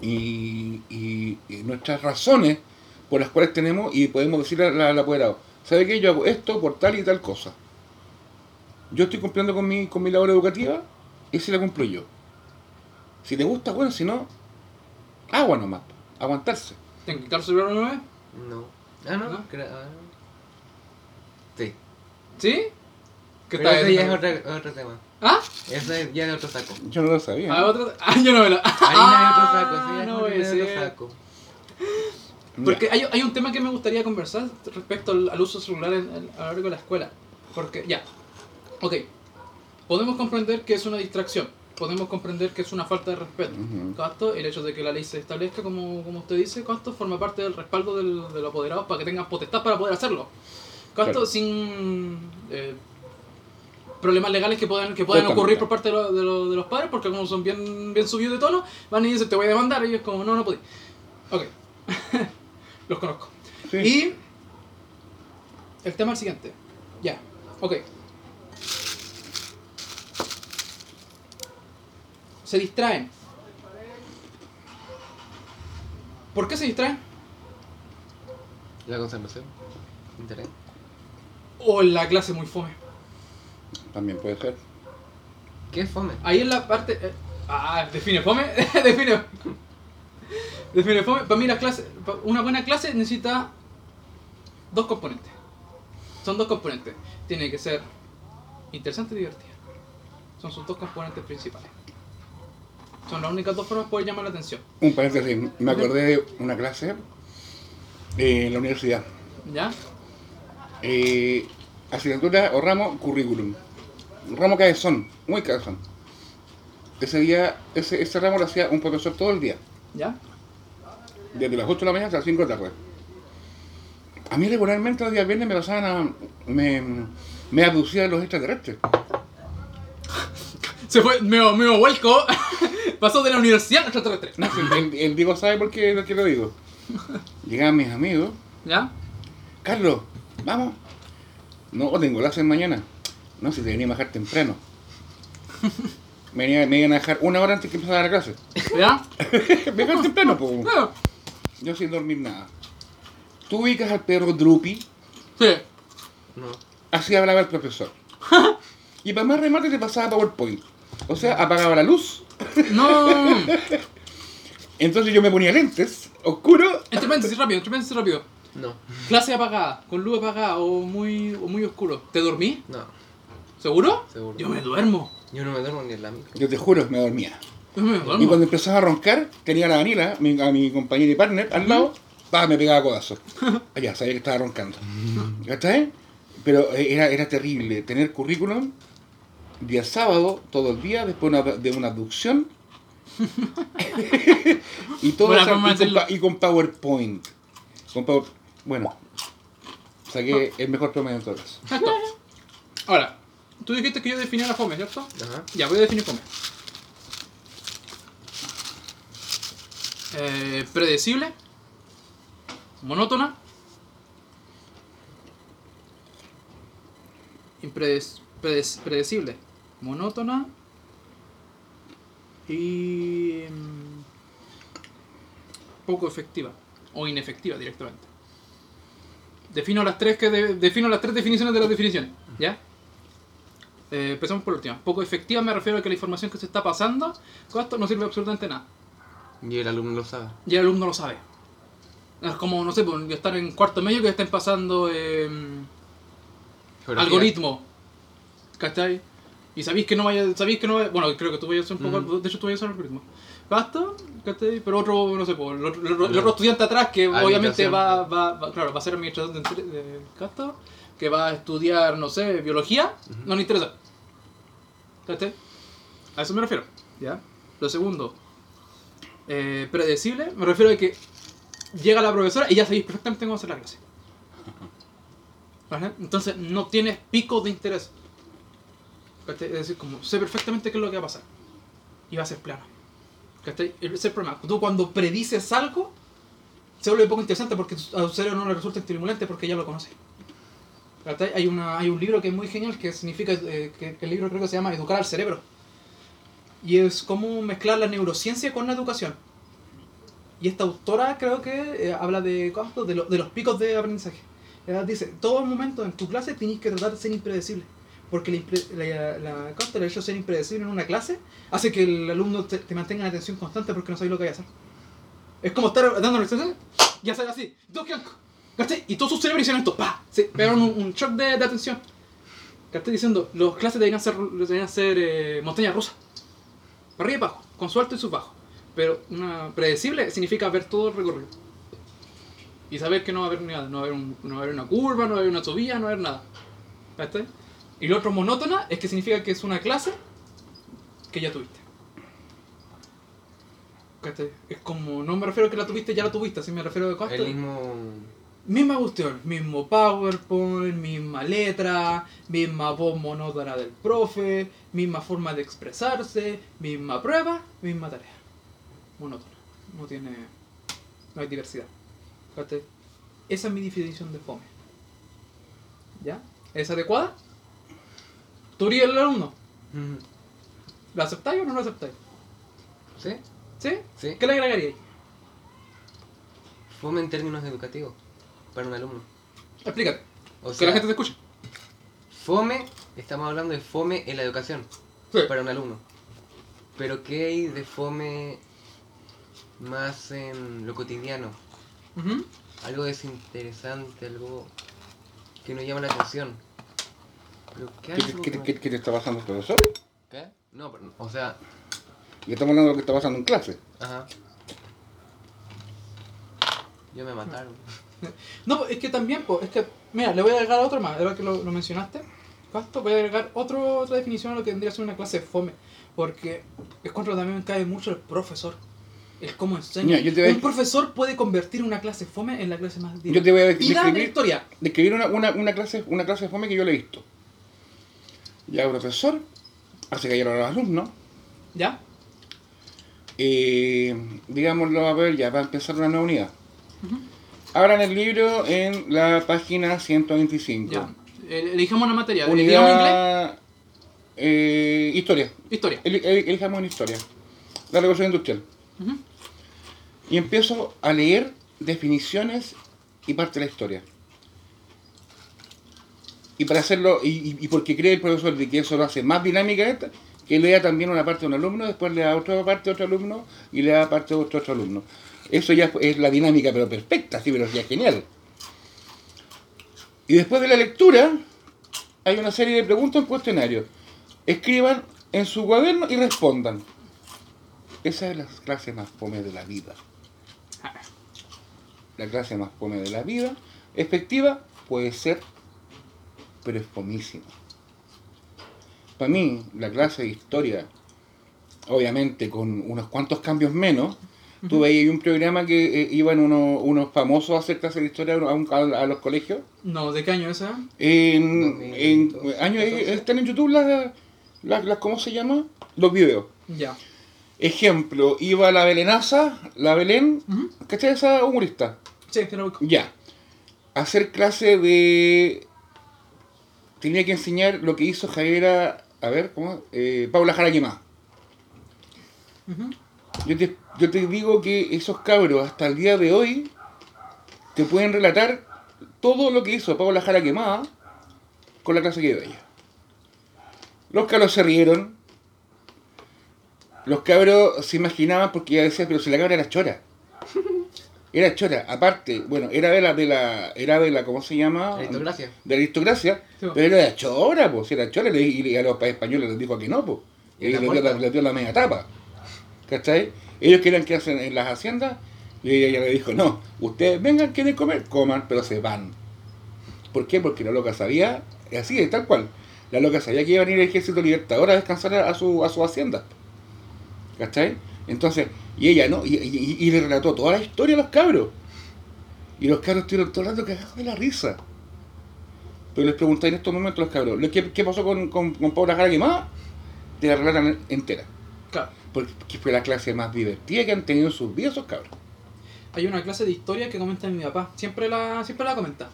y, nuestras razones por las cuales tenemos y podemos decirle al apoderado, ¿sabe qué? Yo hago esto por tal y tal cosa. Yo estoy cumpliendo con mi, con mi labor educativa y si la cumplo yo. Si te gusta, bueno, si no, agua nomás, aguantarse. ¿Tienen que quitar el celular una vez? No. Ah, no. ¿No? ah, no. Sí. ¿Sí? ¿Qué Pero tal? ese ya es otro, otro tema. ¿Ah? Ese es ya de otro saco. Yo no lo sabía. ¿Ah, otro? <laughs> Ah, yo no me lo... Harina de otro saco. <laughs> Ah, ese ya es no de otro saco. Ya. Porque hay, hay un tema que me gustaría conversar respecto al, al uso celular en- en- a lo largo de la escuela. Porque, ya, ok, podemos comprender que es una distracción, podemos comprender que es una falta de respeto. Ujú. ¿Cuánto? El hecho de que la ley se establezca, como, como usted dice, ¿cuánto? Forma parte del respaldo del, de los apoderados para que tengan potestad para poder hacerlo. ¿Cuánto? Claro. Sin eh, problemas legales que puedan, que puedan ocurrir por parte de, lo- de lo- de los padres, porque como son bien, bien subidos de tono, van y dicen, te voy a demandar, y ellos como, no, no podí. Ok, <laughs> los conozco. Sí. Y el tema es el siguiente. Ya, ok. Se distraen. ¿Por qué se distraen? La conservación. Interés. O la clase muy fome. También puede ser. ¿Qué es fome? Ahí en la parte. eh, ah, define fome. <laughs> define. define fome. Para mí, la clase, pa- una buena clase necesita dos componentes. Son dos componentes. Tiene que ser interesante y divertida. Son sus dos componentes principales. Son las únicas dos formas de poder llamar la atención. Un paréntesis, me acordé de una clase eh, en la universidad. ¿Ya? Eh, asignatura o ramo, currículum. Ramo cabezón, muy cabezón. Ese día, ese, ese ramo lo hacía un profesor todo el día. ¿Ya? Desde las 8 de la mañana hasta las 5 de la tarde. A mí regularmente los días viernes me pasaban a... me, me abducían los extraterrestres. Se fue, me, me vuelco. <laughs> Pasó de la universidad a extraterrestre. El, el Diego sabe por qué, por qué lo digo. Llegaban mis amigos. ¿Ya? Carlos, vamos. No, tengo clases mañana. No, si te venía a bajar temprano. Me, <laughs> venía- me iban a dejar una hora antes que empezara la clase. ¿Ya? <laughs> me dejaron temprano, pues. Ah, Yo sin dormir nada. Tú ubicas al perro Drupi, Sí. No. así hablaba el profesor. Y para más remate te pasaba PowerPoint. O sea, apagaba la luz. No. Entonces yo me ponía lentes, oscuro. Entre paréntesis rápido, entre paréntesis rápido. No. Clase apagada, con luz apagada o muy, o muy oscuro. ¿Te dormí? No. ¿Seguro? Seguro. Yo me duermo. Yo no me duermo ni en la micro. Yo te juro, me dormía. Yo me Y duermo. cuando empezaba a roncar, tenía a la Danila, mi- a mi compañera y partner, al lado, pa, me pegaba codazo. <laughs> Allá, sabía que estaba roncando. ¿Cachai? Pero eh, era, era terrible tener currículum día sábado, todo el día, después una- de una abducción. <laughs> y todo de y, con, y PowerPoint. Con Power- bueno, saqué el mejor promedio en todo caso. Ahora, tú dijiste que yo definía la fome, ¿cierto? Ajá. Ya, voy a definir fome. Eh, predecible. Monótona. Impredes- predes- predecible. Monótona. Y... mm, Poco efectiva. O inefectiva directamente. Defino las tres que de- defino las tres definiciones de las definiciones. ¿Ya? Eh, empezamos por la última. Poco efectiva me refiero a que la información que se está pasando con esto no sirve absolutamente nada. Y el alumno lo sabe. Y el alumno lo sabe. Es como, no sé, pues, estar en cuarto medio que estén pasando eh, algoritmo. ¿Cachai? Y sabéis que no vaya, sabéis que no vaya, bueno, creo que tú vayas a un poco, Mm. de hecho tú vayas a hacer algoritmo. Basta. Pero otro, no sé, pues, el, otro, el otro- otro estudiante atrás que obviamente va, va, va- claro, va a ser administrador de, de gasto, que va a estudiar, no sé, biología, no le interesa. ¿Cachai? A eso me refiero, ¿ya? Lo segundo, eh, predecible, me refiero a que llega la profesora y ya sabéis perfectamente cómo hacer la clase. <laughs> ¿Vale? Entonces no tienes pico de interés. ¿Cachai? Es decir, como sé perfectamente qué es lo que va a pasar. Y va a ser plano. ¿Cachai? Ese es el problema. Tú cuando predices algo, se vuelve poco interesante porque a tu cerebro no le resulta estimulante porque ya lo conoce. ¿Cachai? Hay, una, hay un libro que es muy genial que significa, eh, que, el libro creo que se llama Educar al cerebro. Y es cómo mezclar la neurociencia con la educación. Y esta autora creo que eh, habla de, de, lo- de los picos de aprendizaje. Ella dice, todo momento en tu clase tienes que tratar de ser impredecible. Porque la, la, la, hecho de ser impredecible en una clase hace que el alumno te, te mantenga en atención constante porque no sabes lo que hay que hacer. Es como estar dando lección y hacer así, ¿cachai? Y todos sus cerebros hicieron esto, ¡pa! Se pegaron un, un shock de, de atención. ¿Cachai? Diciendo, las clases deberían ser, deberían ser eh, montañas rusas. Para arriba y abajo, con su alto y su bajo. Pero una predecible significa ver todo el recorrido. Y saber que no va a haber nada, no va a haber, un- no va a haber una curva, no va a haber una subida, no va a haber nada. ¿Cachai? Y lo otro monótona es que significa que es una clase que ya tuviste. Es como, no me refiero a que la tuviste, ya la tuviste, así me refiero a El mismo. Misma cuestión, mismo PowerPoint, misma letra, misma voz monótona del profe, misma forma de expresarse, misma prueba, misma tarea. Monótona. No tiene. No hay diversidad. Esa es mi definición de fome. ¿Ya? ¿Es adecuada? ¿Tú eres el alumno? ¿Lo aceptáis o no lo aceptáis? ¿Sí? ¿Sí? Sí. ¿Qué le agregaríais? Fome en términos educativos. Para un alumno. Explícate. O que la gente te escuche. fome, estamos hablando de fome en la educación. Sí. Para un alumno. Pero ¿qué hay de fome más en lo cotidiano? Algo desinteresante, algo que nos llama la atención. ¿Pero qué ¿Qué, algo qué- que- qué- qué te está pasando, profesor? ¿Qué? No, pero, o sea, Y estamos hablando de lo que está pasando en clase. ajá. Ya me mataron. No, es que también, pues, es que, mira, le voy a agregar otro más, ahora que lo, lo mencionaste. ¿Cuánto? Voy a agregar otro, otra definición a lo que tendría que ser una clase de fome. Porque es contra también cae mucho el profesor. El cómo enseña. Yo a- Un profesor puede convertir una clase fome en la clase más Yo te voy a divertida de la describir- historia. Describir una, una, una, clase, una clase de fome que yo le he visto. Ya profesor hace callar a los alumnos. ¿Ya? Eh, digámoslo, a ver, ya va a empezar una nueva unidad. Abran el libro en la página 125. Ya. Eh, Elijamos una materia. Digamos inglés. Unidad eh, historia. Historia. El- el- Elijamos en historia. La revolución industrial. Y empiezo a leer definiciones y parte de la historia. Y para hacerlo, y, y- porque cree el profesor de que eso lo hace más dinámica esta, que lea también una parte de un alumno, después lea otra parte de otro alumno y lea parte de otro, otro alumno. Eso ya es la dinámica, pero perfecta, sí, pero ya genial. Y después de la lectura, hay una serie de preguntas en cuestionario. Escriban en su cuaderno y respondan. Esa es la clase más fome de la vida. La clase más fome de la vida. Efectiva puede ser, pero es fomísima. Para mí, la clase de historia, obviamente con unos cuantos cambios menos, tú veías ahí un programa que eh, iban unos, unos famosos a hacer clases de historia a, un- a- a los colegios. No, ¿de qué año es esa? En, en 2012, años, 14. están en YouTube las, las, las- ¿cómo se llama? Los videos. Ya. Ejemplo, iba la Belenaza, la Belén, Ujú. ¿cachai? Esa humorista. Sí, te lo ubico. Ya. Hacer clase de. Tenía que enseñar lo que hizo Javiera. A ver, ¿cómo? Eh, Paula Jaraquemá. Yo te, yo te digo que esos cabros hasta el día de hoy te pueden relatar todo lo que hizo Paula Jara Quemada con la clase que dio ella. Los cabros se rieron. Los cabros se imaginaban porque ella decía, pero si la cabra era chora. Era chora. Aparte, bueno, era de la, de la, era de la, ¿cómo se llama? Aristocracia. De la aristocracia. Sí. Pero era chora, pues, era chora. Y, y a los españoles les dijo que no, pues. Y la dio, la, les dio la media tapa. ¿Cachai? Ellos querían que hacen en las haciendas y ella le dijo, no, ustedes vengan, quieren comer, coman, pero se van. ¿Por qué? Porque la loca sabía, así es, tal cual, la loca sabía que iba a venir el ejército libertador a descansar a su, a su hacienda. ¿Cachai? Entonces, y ella, ¿no? Y, y- y le relató toda la historia a los cabros. Y los cabros estuvieron todo el rato cagados de la risa. Pero les pregunté en estos momentos a los cabros, ¿qué, qué pasó con, con, con Paula Jara quemada? Te la relatan entera. Claro. Porque fue la clase más divertida que han tenido en sus vidas esos cabros. Hay una clase de historia que comenta mi papá. Siempre la, siempre la comenta.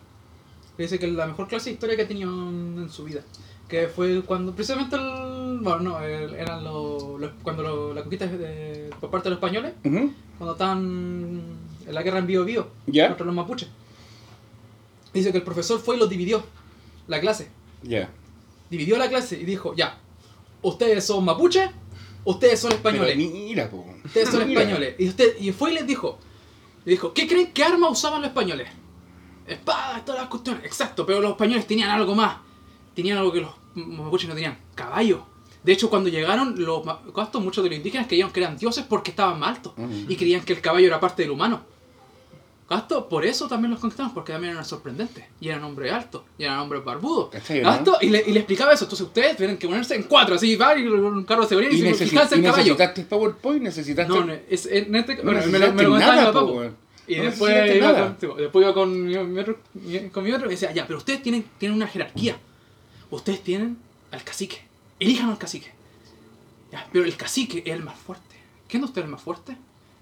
Dice que es la mejor clase de historia que ha tenido en, en su vida. Que fue cuando, precisamente, el, bueno, no, eran los, los- cuando lo- la conquista de- por parte de los españoles, cuando estaban en la guerra en Bío ¿Ya? contra los mapuches. Dice que el profesor fue y los dividió, la clase. Ya. Dividió la clase y dijo, ya, ustedes son mapuches, ustedes son españoles. Pero mira, po. Ustedes son Mira. españoles. Y, usted, y fue y les dijo, le dijo, ¿qué creen qué arma usaban los españoles? Espadas, todas las cuestiones. Exacto, pero los españoles tenían algo más. Tenían algo que los mapuches no tenían. Caballos. De hecho, cuando llegaron, los ¿cuánto? muchos de los indígenas creían que eran dioses porque estaban más altos. Y creían que el caballo era parte del humano. ¿Gasto? Por eso también los conquistaron, porque también eran sorprendentes. Y eran hombres altos, y eran hombres barbudos. ¿Gasto? Y, le, y le explicaba eso. Entonces ustedes tienen que ponerse en cuatro, así, va, y un carro de seguridad y, Y, se- fijarse el caballo. necesitaste PowerPoint, necesitaste. No, no, es, en este, no bueno, me, lo, me lo nada. Y No después, iba con, tipo, después iba con mi, mi otro, mi- con mi otro y decía, ya, pero ustedes tienen, tienen una jerarquía. Ustedes tienen al cacique. Elijan al cacique. Ya, pero el cacique es el más fuerte. ¿Quién de ustedes es el más fuerte?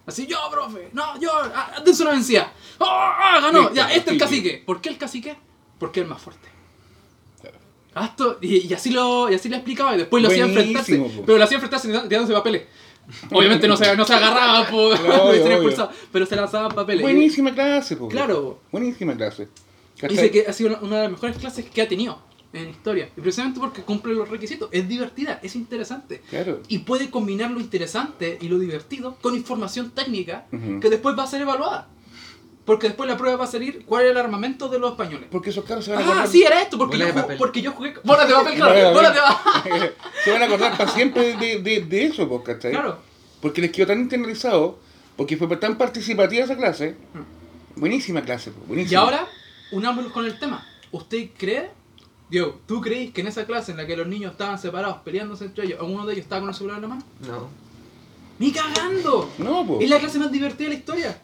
Así, yo, profe, no, yo, ah, dense una vencida. ¡Oh, ah, ganó! Listo, ya, este es el cacique. ¿Por qué el cacique? Porque es el más fuerte. Claro. Gasto, y, y así lo y así le explicaba y después lo hacía enfrentarse. Po. Pero lo hacía enfrentarse tirándose papeles. Obviamente no se, no se agarraba <laughs> <laughs> no expulsado, pero se lanzaban papeles. Buenísima clase, po. Claro. Buenísima clase. Dice que ha sido una, una de las mejores clases que ha tenido en historia. Y precisamente porque cumple los requisitos. Es divertida, es interesante. Claro. Y puede combinar lo interesante y lo divertido con información técnica Ujú. que después va a ser evaluada. Porque después la prueba va a salir cuál es el armamento de los españoles. Porque esos caros se van a Ah, acordar. sí, era esto, porque, yo, de ju- papel. porque yo jugué... Bolas de papel, <laughs> claro, bolas de papel. <laughs> se van a acordar para siempre de, de, de eso, pues, ¿cachai? Claro. Porque les quedó tan internalizado, porque fue tan participativa esa clase. Buenísima clase, pues, Y buenísima. ahora, unámoslo con el tema. ¿Usted cree, Diego, tú crees que en esa clase en la que los niños estaban separados, peleándose entre ellos, alguno de ellos estaba con el celular en la mano? No. ¡Ni cagando! No, pues. Es la clase más divertida de la historia.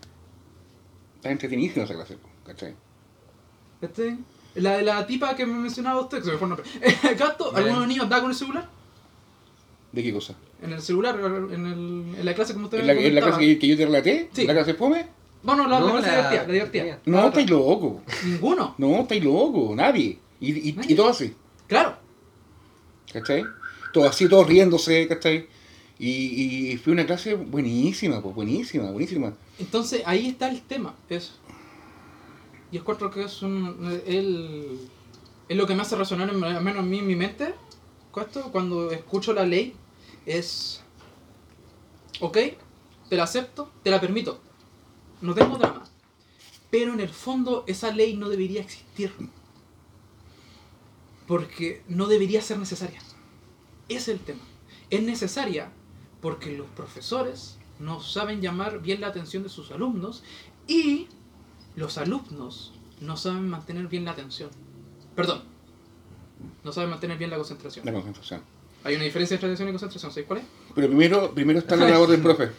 Está entretenidísima esa clase, ¿cachai? ¿Este? La de la tipa que me mencionaba usted, que se me fue el nombre. <laughs> Gato, Bien. ¿alguno de los niños andaba con el celular? ¿De qué cosa? En el celular, en, el, en la clase como usted ¿En la, en la clase que, que yo te relaté? Sí. ¿La clase fome? Bueno, la, la No, clase la- divertida, la divertida. No, estáis loco. Ninguno. No, estáis loco. Nadie. Y, y, todo así. Claro. ¿Cachai? Todo así, todos riéndose, ¿cachai? Y, y fue una clase buenísima, pues, buenísima, buenísima. Entonces ahí está el tema, eso. Y encuentro que es un. El, es lo que me hace resonar, en- al menos a mí en mi mente, esto, cuando escucho la ley, es. Ok, te la acepto, te la permito. No tengo drama. Pero en el fondo esa ley no debería existir. Porque no debería ser necesaria. Ese es el tema. Es necesaria porque los profesores no saben llamar bien la atención de sus alumnos y los alumnos no saben mantener bien la atención. Perdón. No saben mantener bien la concentración. La concentración. Hay una diferencia entre atención y concentración, ¿sabes cuál es? Pero primero, primero está la labor del profe.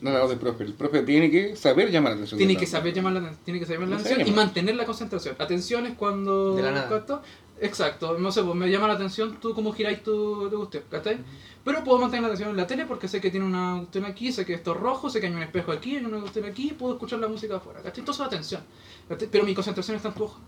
La labor del profe. El profe tiene que saber llamar la atención. Tiene que saber llamar la, tiene que saber llamar la No atención y mantener la concentración. Atención es cuando... De la nada. Exacto, no sé, pues me llama la atención tú cómo giráis tu, cuestión, ¿cachai? Pero puedo mantener la atención en la tele porque sé que tiene una cuestión aquí, sé que esto es rojo, sé que hay un espejo aquí, hay una cuestión aquí, puedo escuchar la música afuera, ¿cachai? Todo eso es atención, ¿cachai? Pero mi concentración está en tu ojo.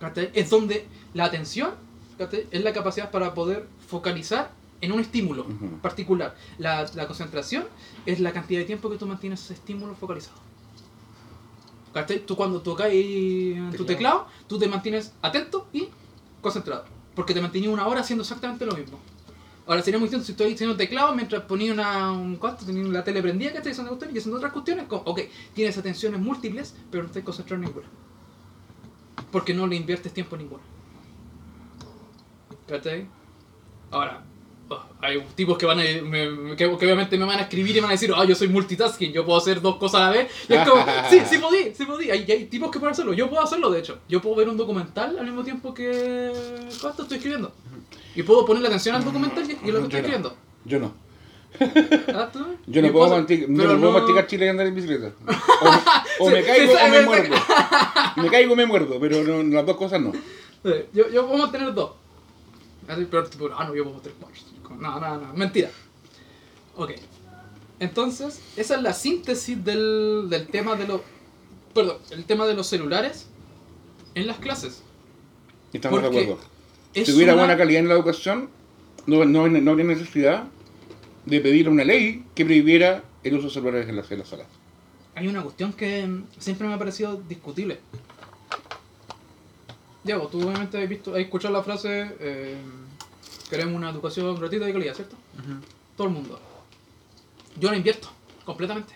¿cachai? Es donde la atención, ¿cachai? Es la capacidad para poder focalizar en un estímulo particular. La, la concentración es la cantidad de tiempo que tú mantienes ese estímulo focalizado. ¿Cachai? Tú cuando tocas tu Teclado. tú te mantienes atento y concentrado. Porque te mantenías una hora haciendo exactamente lo mismo. Ahora sería muy distinto si estoy haciendo teclado mientras ponía una, un costo, tenía la tele prendida, que haciendo cuestiones y haciendo otras cuestiones. como, Ok, tienes atenciones múltiples, pero no estás concentrado en ninguna. Porque no le inviertes tiempo en ninguna. ¿Cachai? Ahora, hay tipos que van a me- que, obviamente me van a escribir y van a decir, ah, yo soy multitasking, yo puedo hacer dos cosas a la vez. Y es como, sí, sí podí, sí podí. Hay, hay tipos que pueden hacerlo. Yo puedo hacerlo, de hecho. Yo puedo ver un documental al mismo tiempo que ¿cuánto estoy escribiendo? Y puedo ponerle atención al documental y, y lo que estoy no. escribiendo. Yo no. ¿Ah, tú? <laughs> Yo no puedo, manti- no pero puedo no- masticar chile y andar en bicicleta. <laughs> O, o Sí, me caigo o me muerdo. Me caigo o me muerdo, pero no, las dos cosas no. Sí, Yo, yo puedo mantener dos. Pero tipo, ah, no, yo puedo cuatro. Como, No, no, no, mentira. Ok. Entonces, esa es la síntesis del, del tema de los. Perdón, el tema de los celulares en las clases. Estamos de Porque acuerdo. Es Si hubiera una- buena calidad en la educación, no, no, no habría necesidad de pedir una ley que prohibiera el uso de celulares en las, en las salas. Hay una cuestión que mm, siempre me ha parecido discutible. Diego, tú obviamente has visto, has escuchado la frase eh, queremos una educación gratuita y de calidad, ¿cierto? Todo el mundo. Yo la invierto, completamente.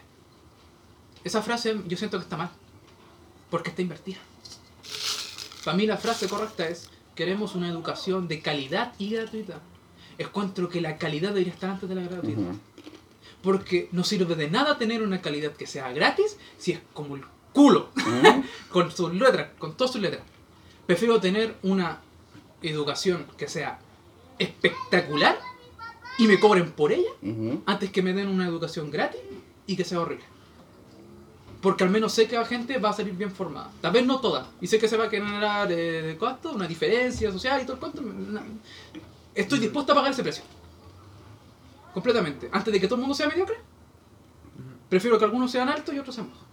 Esa frase yo siento que está mal, porque está invertida. Para mí la frase correcta es, queremos una educación de calidad y gratuita. Encuentro que la calidad debería estar antes de la gratuidad. Porque no sirve de nada tener una calidad que sea gratis si es como el culo, <laughs> con sus letras, con todas sus letras. Prefiero tener una educación que sea espectacular y me cobren por ella antes que me den una educación gratis y que sea horrible. Porque al menos sé que la gente va a salir bien formada. Tal vez no toda. Y sé que se va a generar eh, costo, una diferencia social y todo el cuento. Estoy dispuesto a pagar ese precio. Completamente. Antes de que todo el mundo sea mediocre, prefiero que algunos sean altos y otros sean bajos.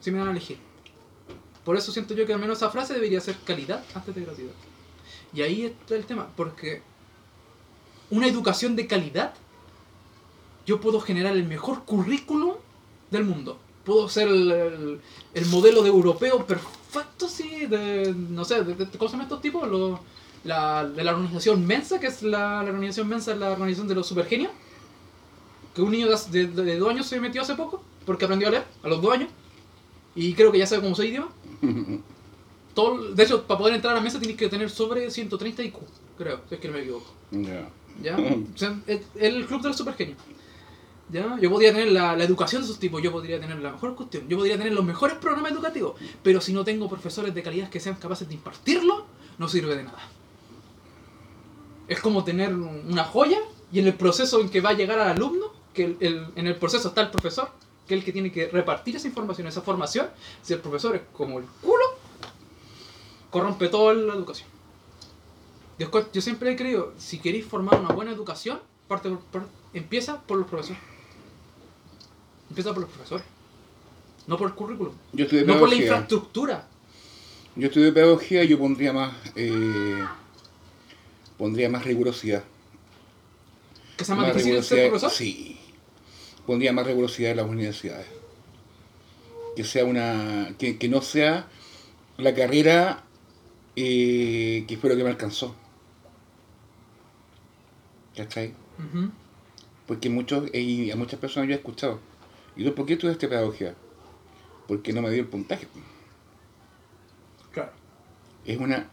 Si me dan a elegir. Por eso siento yo que al menos esa frase debería ser calidad antes de gratuidad. Y ahí está el tema. Porque una educación de calidad yo puedo generar el mejor currículum del mundo. Puedo ser el, el- el modelo de europeo perfecto, sí, de, no sé, de, de- ¿cómo se llaman estos tipos? Los- la, de la organización Mensa, que es la, organización Mensa, la organización de los supergenios. Que un niño de, de, de dos años se metió hace poco, porque aprendió a leer, a los dos años. Y creo que ya sabe cómo se idioma. <laughs> Todo, de hecho, para poder entrar a la mesa tienes que tener sobre 130 IQ, creo, si es que no me equivoco. Ya. ¿Ya? O sea, es el club del super genio. ¿Ya? Yo podría tener la, la educación de esos tipos, yo podría tener la mejor cuestión, yo podría tener los mejores programas educativos, pero si no tengo profesores de calidad que sean capaces de impartirlo, no sirve de nada. Es como tener una joya y en el proceso en que va a llegar al alumno, que el- el- en el proceso está el profesor, que es el que tiene que repartir esa información, esa formación. Si el profesor es como el culo, corrompe toda la educación. Yo, siempre he creído, si queréis formar una buena educación, parte por- por- empieza por los profesores. Empieza por los profesores. No por el currículum. Yo estudié No por la infraestructura. Yo estudié pedagogía y yo pondría más, eh, pondría más rigurosidad. Que sea más difícil ser profesor. Sí. Pondría más rigurosidad en las universidades. Que sea una. que, que no sea la carrera eh, que lo que me alcanzó. ¿Cachai? Ujú. Porque muchos, y a muchas personas yo he escuchado. ¿Y tú por qué estudiaste pedagogía? Porque no me dio el puntaje. Claro. Es una.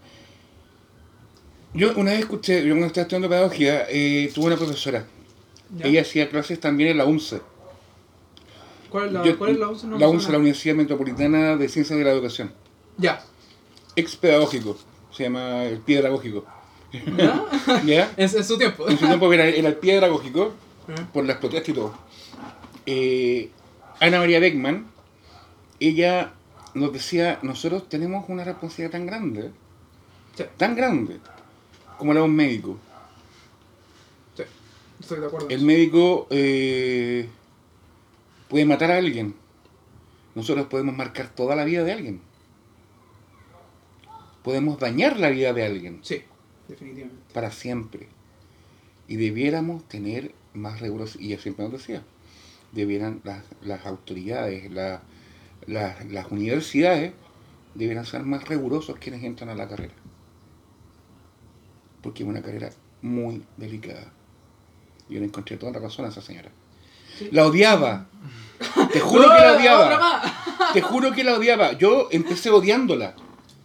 Yo una vez escuché, yo cuando estaba estudiando pedagogía, eh, tuve una profesora. Ya. Ella hacía clases también en la UNCE. ¿Cuál es la, Yo- cuál es la UNCE? No la UNCE, la Universidad Metropolitana de Ciencias de la Educación. Ya. Ex pedagógico, se llama el pie pedagógico. ¿Ya? <laughs> ¿Ya? <laughs> en, en su tiempo. En su tiempo era, era el pie pedagógico, Ujú. por las protestas y todo. Eh, Ana María Beckman, ella nos decía, nosotros tenemos una responsabilidad tan grande, Sí, tan grande, como la de un médico. Sí. Estoy de acuerdo. El médico eh, puede matar a alguien. Nosotros podemos marcar toda la vida de alguien. Podemos dañar la vida de alguien Sí, definitivamente. para siempre. Y debiéramos tener más rigurosidad. Y ella siempre nos decía, debieran las, las autoridades, la- la- las universidades, debieran ser más rigurosos quienes entran a la carrera. Porque es una carrera muy delicada. Yo le encontré toda la razón a esa señora. Sí. La odiaba. Te juro que la ¡Oh, otra odiaba. Te juro que la odiaba. Yo empecé odiándola.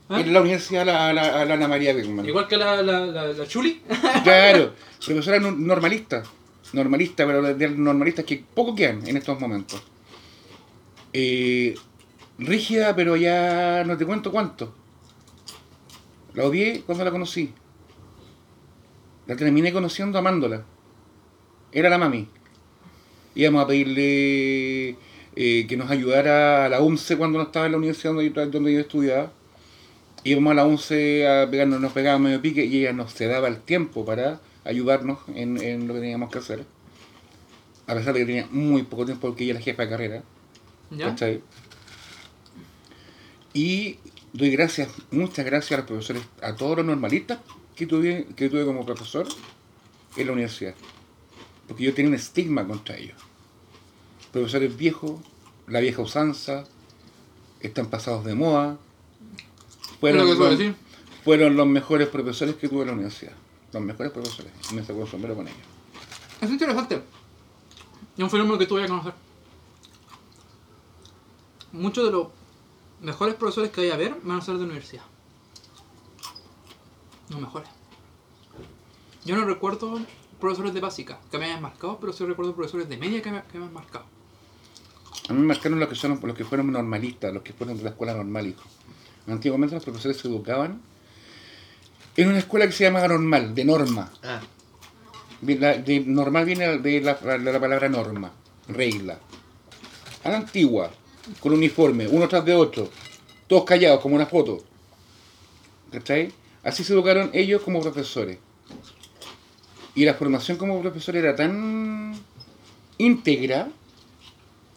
¿Ah? En la universidad a la, Ana María Beckman. Igual que la, la, la, la Chuli. Claro, profesora no- normalista. Normalista, pero de- de normalistas que poco quedan en estos momentos. Eh, rígida, pero ya no te cuento cuánto. La odié cuando la conocí. La terminé conociendo amándola. Era la mami. Íbamos a pedirle eh, que nos ayudara a la UNCE cuando no estaba en la universidad donde yo, donde yo estudiaba. Íbamos a la UNCE a pegarnos, nos pegábamos medio pique y ella nos daba el tiempo para ayudarnos en, en lo que teníamos que hacer. A pesar de que tenía muy poco tiempo porque ella era jefa de carrera. ¿Ya? ¿cachai? Y doy gracias, muchas gracias a los profesores, a todos los normalistas que tuve, que tuve como profesor en la universidad. Porque yo tenía un estigma contra ellos. Profesores viejos, la vieja usanza, están pasados de moda. Es lo que suelo los, decir. fueron los mejores profesores que tuve en la universidad. Los mejores profesores. Y me sacó el sombrero con ellos. Es interesante. Es un fenómeno que tú vayas a conocer. Muchos de los mejores profesores que hay a ver van a ser de universidad. Los mejores. Yo no recuerdo profesores de básica que me hayan marcado, pero sí recuerdo profesores de media que me, que me han marcado. A mí me marcaron los que, son, los que fueron normalistas, los que fueron de la escuela normal, hijo. Antiguamente los profesores se educaban en una escuela que se llama normal, de norma. Ah, De la- de normal viene de la, de la palabra norma, regla. A la antigua, con uniforme, uno tras de otro, todos callados como una foto. ¿Cachai? Así se educaron ellos como profesores. Y la formación como profesor era tan íntegra,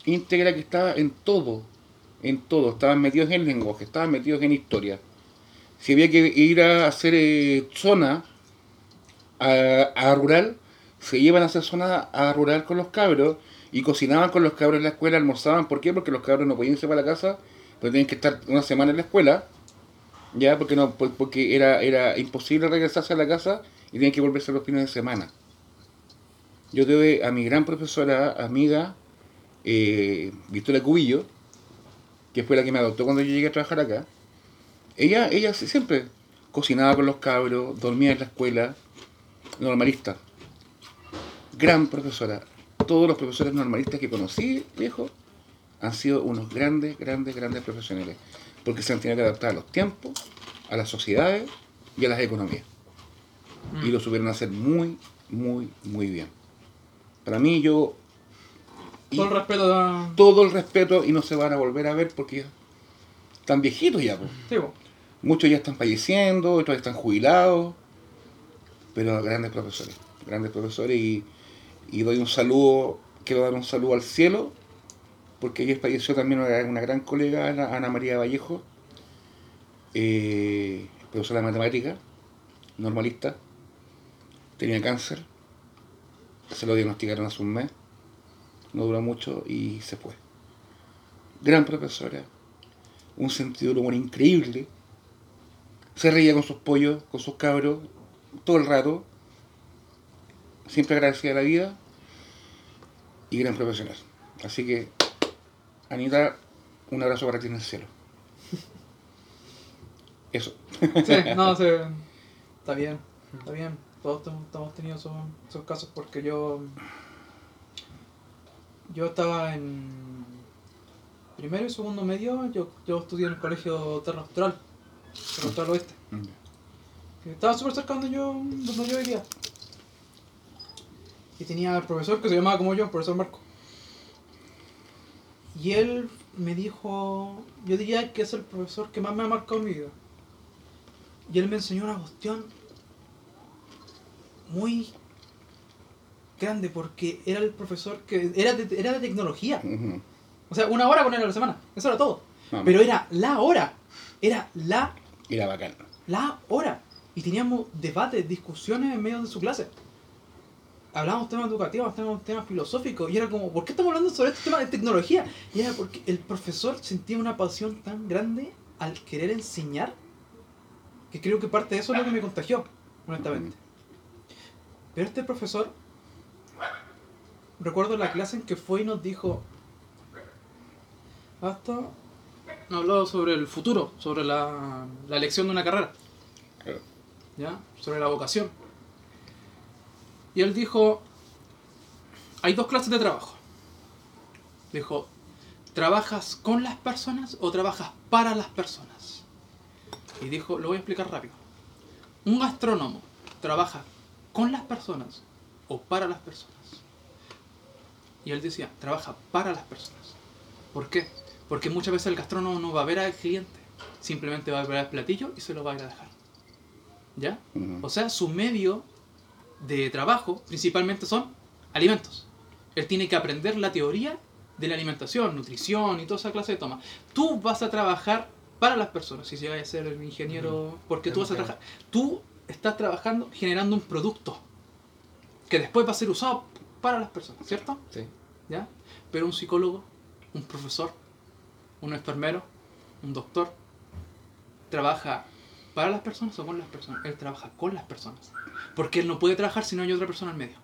íntegra que estaba en todo, en todo. Estaban metidos en lenguaje, estaban metidos en historia. Si había que ir a hacer eh, zona a, rural, se llevan a hacer zona a rural con los cabros y cocinaban con los cabros en la escuela, almorzaban. ¿Por qué? Porque los cabros no podían irse para la casa, pero tenían que estar una semana en la escuela, ya porque no por- porque era, era imposible regresarse a la casa y tenían que volverse los fines de semana. Yo tuve a mi gran profesora, amiga, eh, Victoria Cubillo, que fue la que me adoptó cuando yo llegué a trabajar acá, ella, ella siempre cocinaba con los cabros, dormía en la escuela, normalista. Gran profesora. Todos los profesores normalistas que conocí, viejo, han sido unos grandes, grandes, grandes profesionales. Porque se han tenido que adaptar a los tiempos, a las sociedades y a las economías. Mm. Y lo supieron hacer muy, muy, muy bien. Para mí, yo. Todo el respeto a... todo el respeto y no se van a volver a ver porque ya están viejitos ya. Sí. Muchos ya están falleciendo, otros están jubilados, pero grandes profesores, grandes profesores y, y doy un saludo, quiero dar un saludo al cielo, porque ayer falleció también una, una gran colega, Ana, Ana María Vallejo, eh, profesora de matemática, normalista, tenía cáncer, se lo diagnosticaron hace un mes, no duró mucho y se fue. Gran profesora, un sentido del humor increíble, se reía con sus pollos, con sus cabros, todo el rato. Siempre agradecida a la vida y gran profesional. Así que, Anita, un abrazo para ti en el cielo. <laughs> Eso. Sí, no, <laughs> sí. Está bien, está bien. Todos hemos tenido esos, esos casos porque yo. Yo estaba en primero y segundo medio, yo, yo estudié en el colegio Terra Austral, Terra Austral Oeste. que Estaba súper cerca donde yo, donde yo vivía. Y tenía el profesor que se llamaba como yo, el profesor Marco. Y él me dijo, yo diría que es el profesor que más me ha marcado en mi vida. Y él me enseñó una cuestión muy grande porque era el profesor que era de, era de tecnología. O sea, una hora con él a la semana. Eso era todo. Pero era la hora. Era la, Era bacán. la hora. Y teníamos debates, discusiones en medio de su clase. Hablábamos temas educativos, temas, temas filosóficos. Y era como, ¿por qué estamos hablando sobre este tema de tecnología? Y era porque el profesor sentía una pasión tan grande al querer enseñar que creo que parte de eso es lo que me contagió, honestamente. Pero este profesor, recuerdo la clase en que fue y nos dijo, hasta habló sobre el futuro, sobre la, la elección de una carrera. ¿ya? sobre la vocación. Y él dijo, hay dos clases de trabajo. Dijo, ¿trabajas con las personas o trabajas para las personas? Y dijo, lo voy a explicar rápido. Un gastrónomo trabaja con las personas o para las personas. Y él decía, trabaja para las personas. ¿Por qué? Porque muchas veces el gastrónomo no va a ver al cliente, simplemente va a ver el platillo y se lo va a ir a dejar. ¿Ya? O sea, su medio de trabajo principalmente son alimentos. Él tiene que aprender la teoría de la alimentación, nutrición y toda esa clase de toma. Tú vas a trabajar para las personas, si llegas a ser ingeniero, porque tú vas a trabajar, tú estás trabajando generando un producto que después va a ser usado para las personas, ¿cierto? Sí. ¿Ya? Pero un psicólogo, un profesor, un enfermero, un doctor, trabaja para las personas o con las personas. Él trabaja con las personas. Porque él no puede trabajar si no hay otra persona al medio.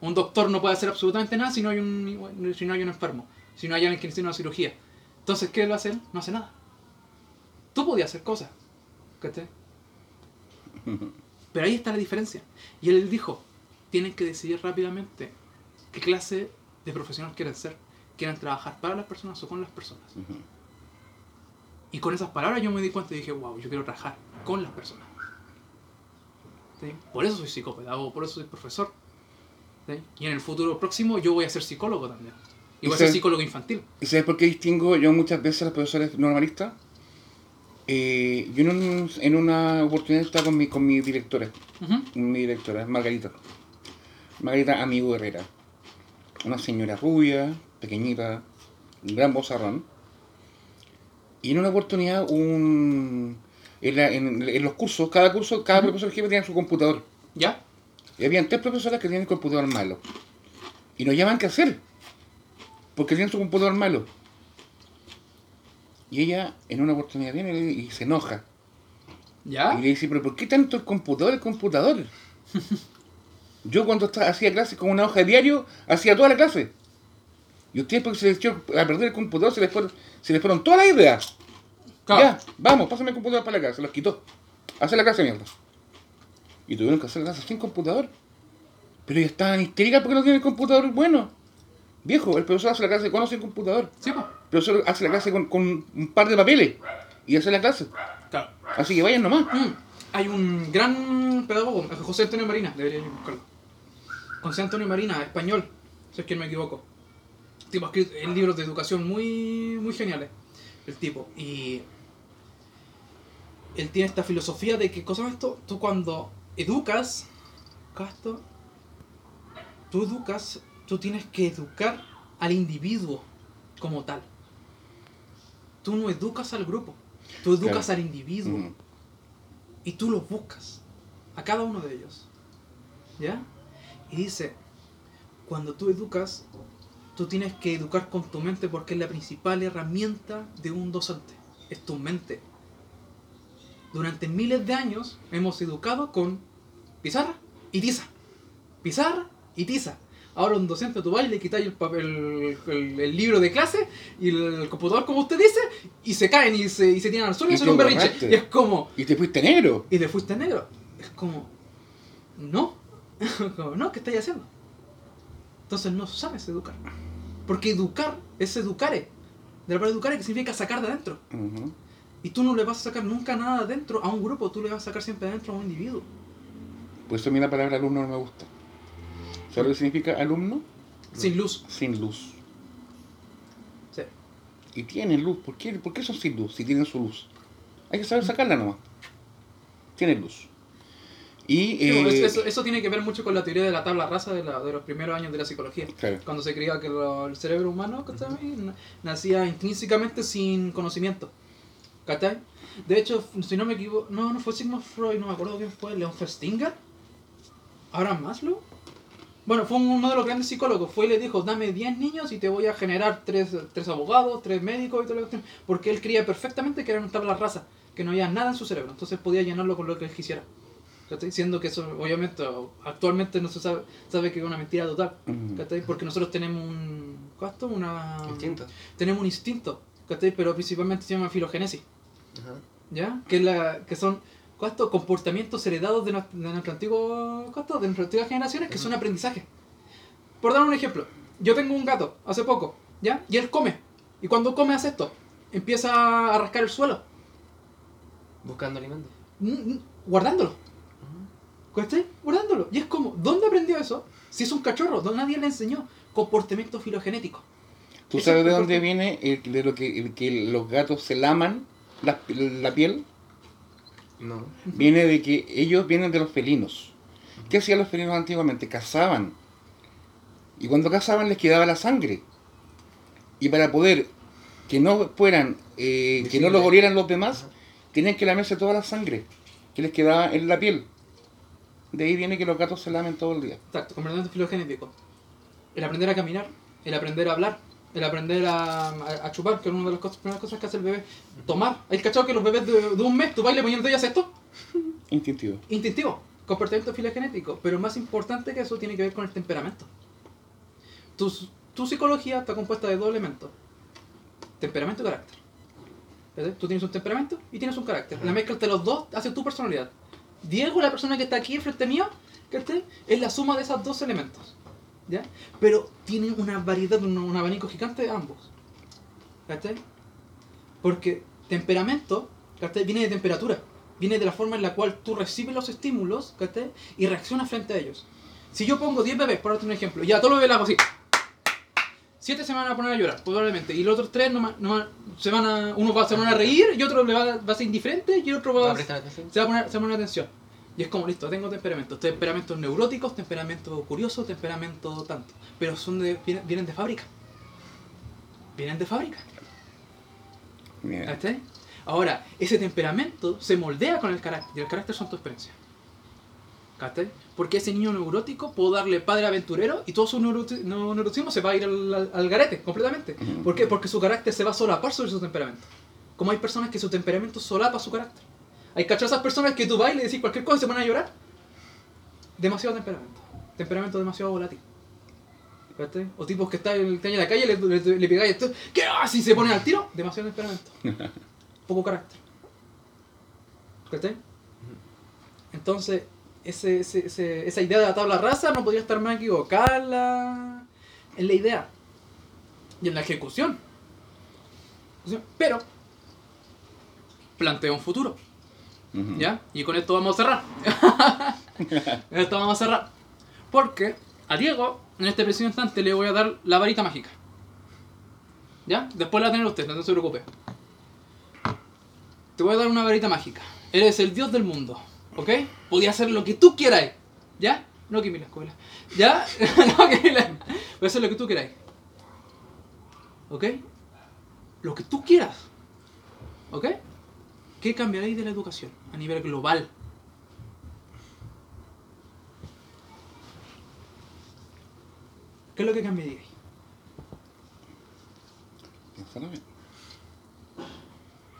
Un doctor no puede hacer absolutamente nada si no hay un, si no hay un enfermo, si no hay alguien que necesite una cirugía. Entonces, ¿qué lo hace él? No hace nada. Tú podías hacer cosas. ¿cachai? Pero ahí está la diferencia. Y él dijo, tienen que decidir rápidamente qué clase de profesional quieren ser. Quieren trabajar para las personas o con las personas. Y con esas palabras yo me di cuenta y dije, wow, yo quiero trabajar con las personas. ¿Sí? Por eso soy psicopedagogo, por eso soy profesor. ¿Sí? Y en el futuro próximo yo voy a ser psicólogo también. Y voy a ¿Y ser sabes- psicólogo infantil. ¿Y sabes por qué distingo yo muchas veces a los profesores normalistas? Eh, yo en, un- en una oportunidad estaba con mi, con mi directora, Ujú. mi directora, Margarita. Margarita Amigo Herrera. Una señora rubia, pequeñita, un gran bozarrón. Y en una oportunidad, un, en, la- en- en los cursos, cada curso, cada profesor jefe tenía su computador. ¿Ya? Y habían tres profesoras que tenían el computador malo. Y no llamaban qué hacer. Porque tenían su computador malo. Y ella, en una oportunidad, viene y, se enoja. ¿Ya? Y le dice, pero ¿por qué tanto el computador, el computador? <laughs> Yo cuando estaba, hacía clases con una hoja de diario, hacía toda la clase. Y ustedes porque se les echó a perder el computador, se les fueron, se les fueron todas las ideas. Claro. Ya, vamos, pásame el computador para la casa, se los quitó. Hace la casa mierda. Y tuvieron que hacer la casa sin computador. Pero ya estaban histéricas porque no tienen computador bueno. Viejo, el profesor hace la clase con o sin computador. Sí, pues. El profesor hace la clase con, con un par de papeles. Y hace la clase. Claro. Así que vayan nomás. Mm. Hay un gran pedagogo, José Antonio Marina, debería buscarlo. José Antonio Marina, español, si es que no me equivoco. El tipo ha escrito en libros de educación muy, muy geniales. El tipo. Y él tiene esta filosofía de que, cosa esto? Tú cuando educas, esto? Tú educas, tú tienes que educar al individuo como tal. Tú no educas al grupo, tú educas Claro. al individuo. Mm. Y tú los buscas, a cada uno de ellos. ¿Ya? Y dice, cuando tú educas, tú tienes que educar con tu mente porque es la principal herramienta de un docente. Es tu mente. Durante miles de años hemos educado con pizarra y tiza. Pizarra y tiza. Ahora un docente tú vas y le quitáis el, papel, el, el libro de clase y el, computador como usted dice y se caen y se, y se tiran al suelo y, te un berrinche. Y es como, Y te fuiste negro. y te fuiste negro. Es como, no, <laughs> como, no, ¿qué estáis haciendo? Entonces no sabes educar. Porque educar es educare. De la palabra educare que significa sacar de adentro. Y tú no le vas a sacar nunca nada de adentro a un grupo, tú le vas a sacar siempre adentro a un individuo. Por eso a mí la palabra alumno no me gusta. ¿Sabes lo que significa alumno? Sin luz. Sin luz. Sí. Y tienen luz. ¿Por qué, ¿Por qué son sin luz si tienen su luz? Hay que saber sacarla nomás. Tienen luz. Y. Sí, eh, eso, eso tiene que ver mucho con la teoría de la tabla rasa de, la- de los primeros años de la psicología. Claro. Cuando se creía que lo- el cerebro humano ¿cachai? Nacía intrínsecamente sin conocimiento. ¿Cachai? De hecho, si no me equivoco, no, no fue Sigmund Freud, no me acuerdo quién fue, Leon Festinger, Abraham Maslow. Bueno, fue uno de los grandes psicólogos, fue y le dijo, dame 10 niños y te voy a generar 3, abogados, 3 médicos y todo lo que Porque él creía perfectamente que era una tabla rasa, que no había nada en su cerebro, entonces podía llenarlo con lo que él quisiera. ¿Cachai? Siendo que eso, obviamente, actualmente no se sabe, sabe que es una mentira total. Ujú. ¿cachai? Porque nosotros tenemos un. ¿Cuánto? Una. Instinto. Tenemos un instinto, ¿cachai? Pero principalmente se llama filogénesis, Ajá. ¿ya? Que, es la, que son. ¿Cuánto? Comportamientos heredados de, nues- de nuestro antiguo. ¿Cuánto? De nuestras antiguas generaciones que son aprendizaje. Por dar un ejemplo, yo tengo un gato hace poco, ¿ya? Y él come. Y cuando come hace esto, empieza a rascar el suelo, Buscando alimento. mm, mm, guardándolo. ¿Cachai? Guardándolo. Y es como, ¿dónde aprendió eso? Si es un cachorro, ¿dónde nadie le enseñó? Comportamiento filogenético. ¿Tú sabes de dónde viene el, de lo que, el que los gatos se laman la, la piel? No. Viene de que ellos vienen de los felinos. ¿Qué hacían los felinos antiguamente? Cazaban. Y cuando cazaban les quedaba la sangre. Y para poder que no fueran, eh, que no los olieran los demás, Ajá. tenían que lamerse toda la sangre que les quedaba en la piel. De ahí viene que los gatos se lamen todo el día. Exacto, comportamiento filogenético. El aprender a caminar, el aprender a hablar, el aprender a, a- a chupar, que es una de las cosas, primeras cosas que hace el bebé. Tomar. ¿Hay cachado que los bebés de, de un mes, tú bailes poniendo ellas esto? <laughs> Instintivo. Instintivo. Comportamiento filogenético. Pero más importante que eso tiene que ver con el temperamento. Tu, tu psicología está compuesta de dos elementos. Temperamento y carácter. Tú tienes un temperamento y tienes un carácter. La mezcla entre los dos hace tu personalidad. Diego, la persona que está aquí enfrente mío, ¿cachai? es la suma de esos dos elementos. ¿Ya? Pero tiene una variedad, un, un abanico gigante de ambos. ¿Cachai? Porque temperamento, ¿cachai? Viene de temperatura. Viene de la forma en la cual tú recibes los estímulos, ¿cachai? Y reaccionas frente a ellos. Si yo pongo 10 bebés, por darte un ejemplo, ya todos los bebés hago así. 7 se van a poner a llorar, probablemente. Y los otros 3 no, no se van a. Uno va, se van a reír, y otro le va, va a ser indiferente, y el otro va, ¿Va a se va a poner, se va a poner atención. Y es como, listo, tengo temperamentos. Temperamentos neuróticos, temperamentos curiosos, temperamentos tanto. Pero son de, vienen, vienen de fábrica. Vienen de fábrica. ¿Cachai? Ahora, ese temperamento se moldea con el carácter. Y el carácter son tu experiencia. ¿Cachai? Porque ese niño neurótico puedo darle padre aventurero y todo su neuroti- no- neurotismo se va a ir al, al- al garete completamente. ¿Por qué? Porque su carácter se va a solapar sobre su temperamento. Como hay personas que su temperamento solapa su carácter. Hay esas personas que tú vas y le decís cualquier cosa y se ponen a llorar. Demasiado temperamento. Temperamento demasiado volátil. ¿Cachai? O tipos que están en, en la calle, le, le, le pegáis esto, ¿qué? Y se ponen al tiro, demasiado temperamento. <laughs> Poco carácter. ¿Cachai? Entonces, ese, ese- ese- esa idea de la tabla rasa no podría estar más equivocada en la, idea y en la ejecución. Pero, plantea un futuro. Ujú. ¿Ya? Y con esto vamos a cerrar. <laughs> con esto vamos a cerrar. Porque a Diego, en este preciso instante, le voy a dar la varita mágica. ¿Ya? Después la va a tener usted, no se preocupe. Te voy a dar una varita mágica. Eres el dios del mundo. ¿Ok? Podías hacer lo que tú quieras. ¿Ya? No que mi la escuela. ¿Ya? <laughs> no que mi la... Voy a hacer lo que tú quieras. ¿Ok? Lo que tú quieras. ¿Ok? ¿Qué cambiaréis de la educación a nivel global? ¿Qué es lo que cambiaríais? Piénsalo bien.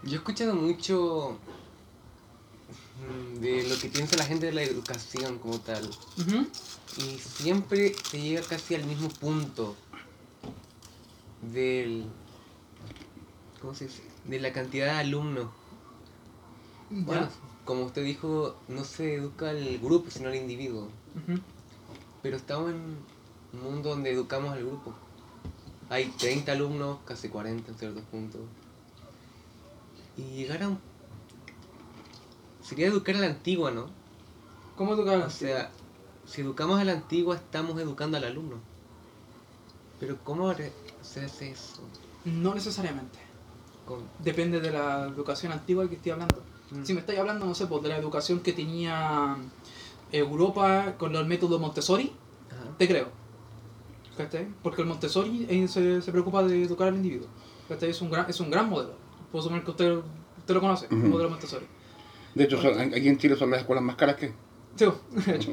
Yo he escuchado mucho mm, de lo que piensa la gente de la educación como tal. Y siempre se llega casi al mismo punto del. ¿Cómo se dice? De la cantidad de alumnos. Bueno, Ya. como usted dijo, no se educa al grupo, sino al individuo. Pero estamos en un mundo donde educamos al grupo. Hay 30 alumnos, casi 40 en ciertos puntos. Y llegar a un... Sería educar a la antigua, ¿no? ¿Cómo educar O sea, si educamos a la antigua, estamos educando al alumno. Pero ¿cómo se hace eso? No necesariamente. Depende de la educación antigua que estoy hablando. Mm. Si me estáis hablando, no sé, pues, de la educación que tenía Europa con el método Montessori, Ajá. te creo. ¿Cachai? Porque el Montessori eh, se, se preocupa de educar al individuo. ¿Cachai? Es un gran, es un gran modelo. Puedo suponer que usted, usted lo conoce, el modelo Montessori. De hecho, son- aquí en Chile son las escuelas más caras que. Sí, <laughs> de hecho.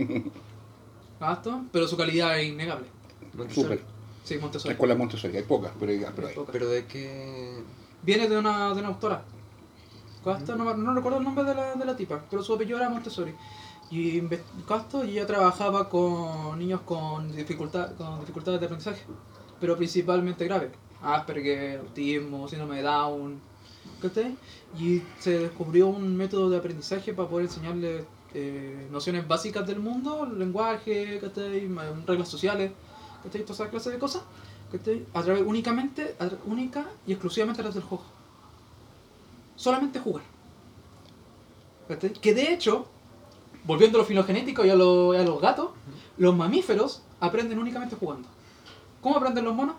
Gasto, pero su calidad es innegable. Montessori. Súper. Sí, La Montessori. escuela Montessori, hay pocas, pero hay. Pero hay. Poca. Pero de que... Viene de una, de una autora. Gasto, no, no recuerdo el nombre de la, de la tipa, pero su apellido era Montessori. Y Gasto, y ella trabajaba con niños con, dificultad, con dificultades de aprendizaje, pero principalmente graves. Asperger, autismo, síndrome de Down. ¿cachai? Y se descubrió un método de aprendizaje para poder enseñarle eh, nociones básicas del mundo, lenguaje, ¿cachai? Reglas sociales, ¿cachai? toda esa clase de cosas. ¿cachai? A través, únicamente, a única y exclusivamente a través del juego. Solamente jugar. Que de hecho, volviendo a lo filogenético y a, lo- a los gatos, los mamíferos aprenden únicamente jugando. ¿Cómo aprenden los monos?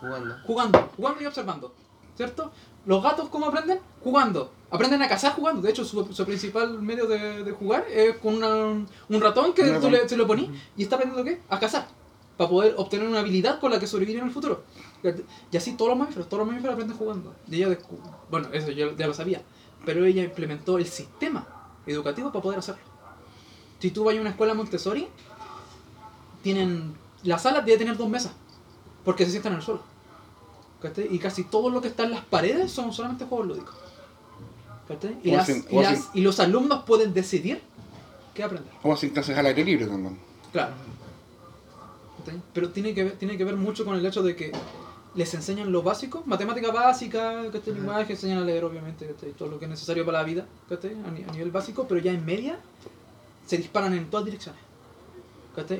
Jugando. Jugando, jugando y observando. ¿Cierto? Los gatos, ¿cómo aprenden? Jugando. Aprenden a cazar jugando. De hecho, su, su principal medio de, de jugar es con una- un ratón que tú le, ponís y está aprendiendo qué? A cazar. Para poder obtener una habilidad con la que sobrevivir en el futuro. Y así todos los mamíferos, todos los mamíferos aprenden jugando. Y ella bueno, eso yo ya lo sabía. Pero ella implementó el sistema educativo para poder hacerlo. Si tú vas a una escuela Montessori, tienen. La sala debe tener dos mesas. Porque se sientan en el suelo. Y casi todo lo que está en las paredes son solamente juegos lúdicos. Y, las- las- los alumnos pueden decidir qué aprender. O hacen clases al aire libre también. Claro. Pero tiene que, ver, tiene que ver mucho con el hecho de que les enseñan lo básico, matemática básica, ¿cachai? lenguaje, enseñan a leer obviamente, ¿cachai? todo lo que es necesario para la vida, ¿cachai? A, ni- a nivel básico, pero ya en media se disparan en todas direcciones.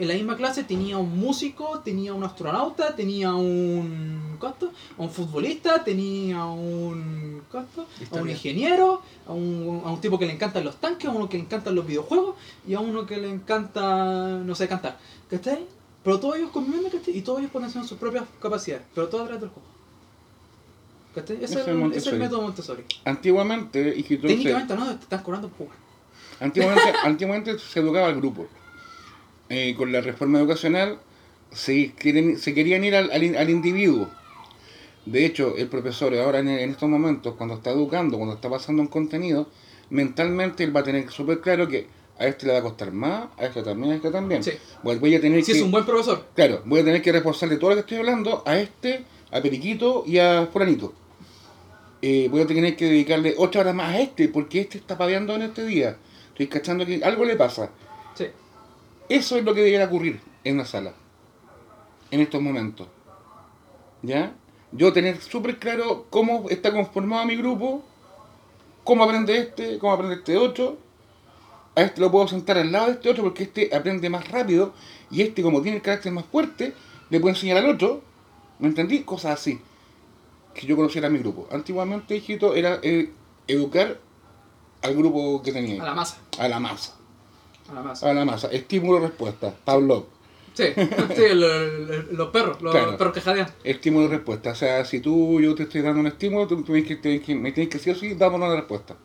En la misma clase tenía un músico, tenía un astronauta, tenía un ¿cuánto? un futbolista, tenía un ¿cuánto? a un ingeniero, a un, a un tipo que le encantan los tanques, a uno que le encantan los videojuegos y a uno que le encanta, no sé, cantar. ¿Cachai? Pero todos ellos conviven, ¿cachai? Y todos ellos potencian sus propias capacidades, pero todo a través del juego. ¿Cachai? Ese, es el, es el método Montessori. Antiguamente, se- Técnicamente no, te están cobrando por jugar. antiguamente, <laughs> antiguamente se educaba al grupo. Eh, con la reforma educacional se, quieren, se querían ir al, al individuo. De hecho, el profesor ahora en, en estos momentos, cuando está educando, cuando está pasando un contenido, mentalmente él va a tener súper claro que a este le va a costar más, a este también, a este también. Sí. Voy a tener Si que, es un buen profesor. Claro, voy a tener que reforzarle todo lo que estoy hablando a este, a Periquito y a Fulanito. Eh, voy a tener que dedicarle 8 horas más a este, porque este está paveando en este día. Estoy cachando que algo le pasa. Sí. Eso es lo que debería ocurrir en una sala. en estos momentos. ¿Ya? Yo tener súper claro cómo está conformado mi grupo, cómo aprende este, cómo aprende este otro. A este lo puedo sentar al lado de este otro porque este aprende más rápido y este como tiene el carácter más fuerte, le puedo enseñar al otro. ¿Me entendí? Cosas así. Que yo conociera mi grupo. Antiguamente, hijito, era eh, educar al grupo que tenía. A la masa. A la masa. A la masa. A la masa. Estímulo-respuesta. Pavlov. Sí, <laughs> sí el- el- el- los perros, los Claro. perros que jadean. Estímulo-respuesta. O sea, si tú, yo te estoy dando un estímulo, tú, tú tienes que, tienes que- me tienes que sí o sí darme una respuesta.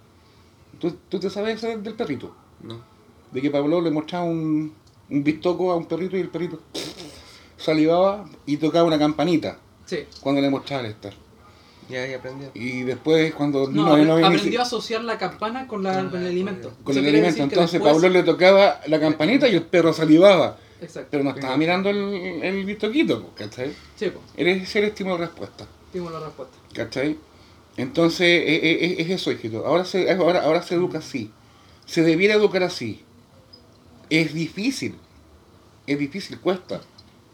¿Tú, tú te sabes del perrito? No. De que Pablo le mostraba un, un bistoco a un perrito y el perrito salivaba y tocaba una campanita Sí. cuando le mostraba el estar. Ya, ya aprendió. Y después cuando No, no, no había ni aprendió a asociar la campana con, la, Con con el alimento. con el alimento. Entonces después- Pablo le tocaba la campanita y el perro salivaba. Exacto. Pero no estaba mirando el, el bistoquito, ¿cachai? Sí, pues, Era ese el estímulo-respuesta. dimos la respuesta. ¿¿Cachai? Entonces, eh, eh, eh, es eso, hijito. Ahora se, ahora, ahora se educa así. Se debiera educar así. Es difícil. Es difícil, cuesta.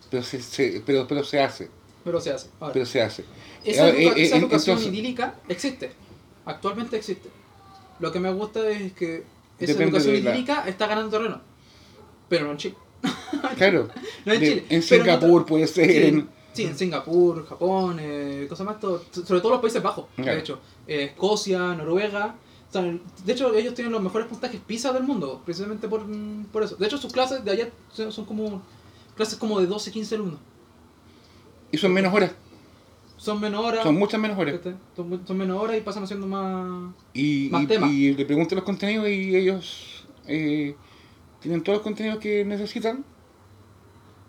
Pero se, se- pero, pero se hace. Pero se hace. Ahora, Pero se hace. esa, Eh, educa- eh, esa educación entonces- idílica existe. Actualmente existe. Lo que me gusta es que esa educación la- idílica está ganando terreno. Pero no en Chile. <laughs> Claro. No en De- Chile. en Singapur no- puede ser. Sí, en- sí, en Singapur, Japón, eh, cosas más, todo- sobre todo los Países Bajos, Claro. de hecho. Escocia, Noruega. O sea, de hecho, ellos tienen los mejores puntajes PISA del mundo, precisamente por, por eso. De hecho, sus clases de ayer son, como clases como de 12, 15 alumnos. Y son menos horas. Son menos horas. Son muchas menos horas. son menos horas y pasan haciendo más... Y, Más y- temas. y le pregunto los contenidos y ellos eh, tienen todos los contenidos que necesitan.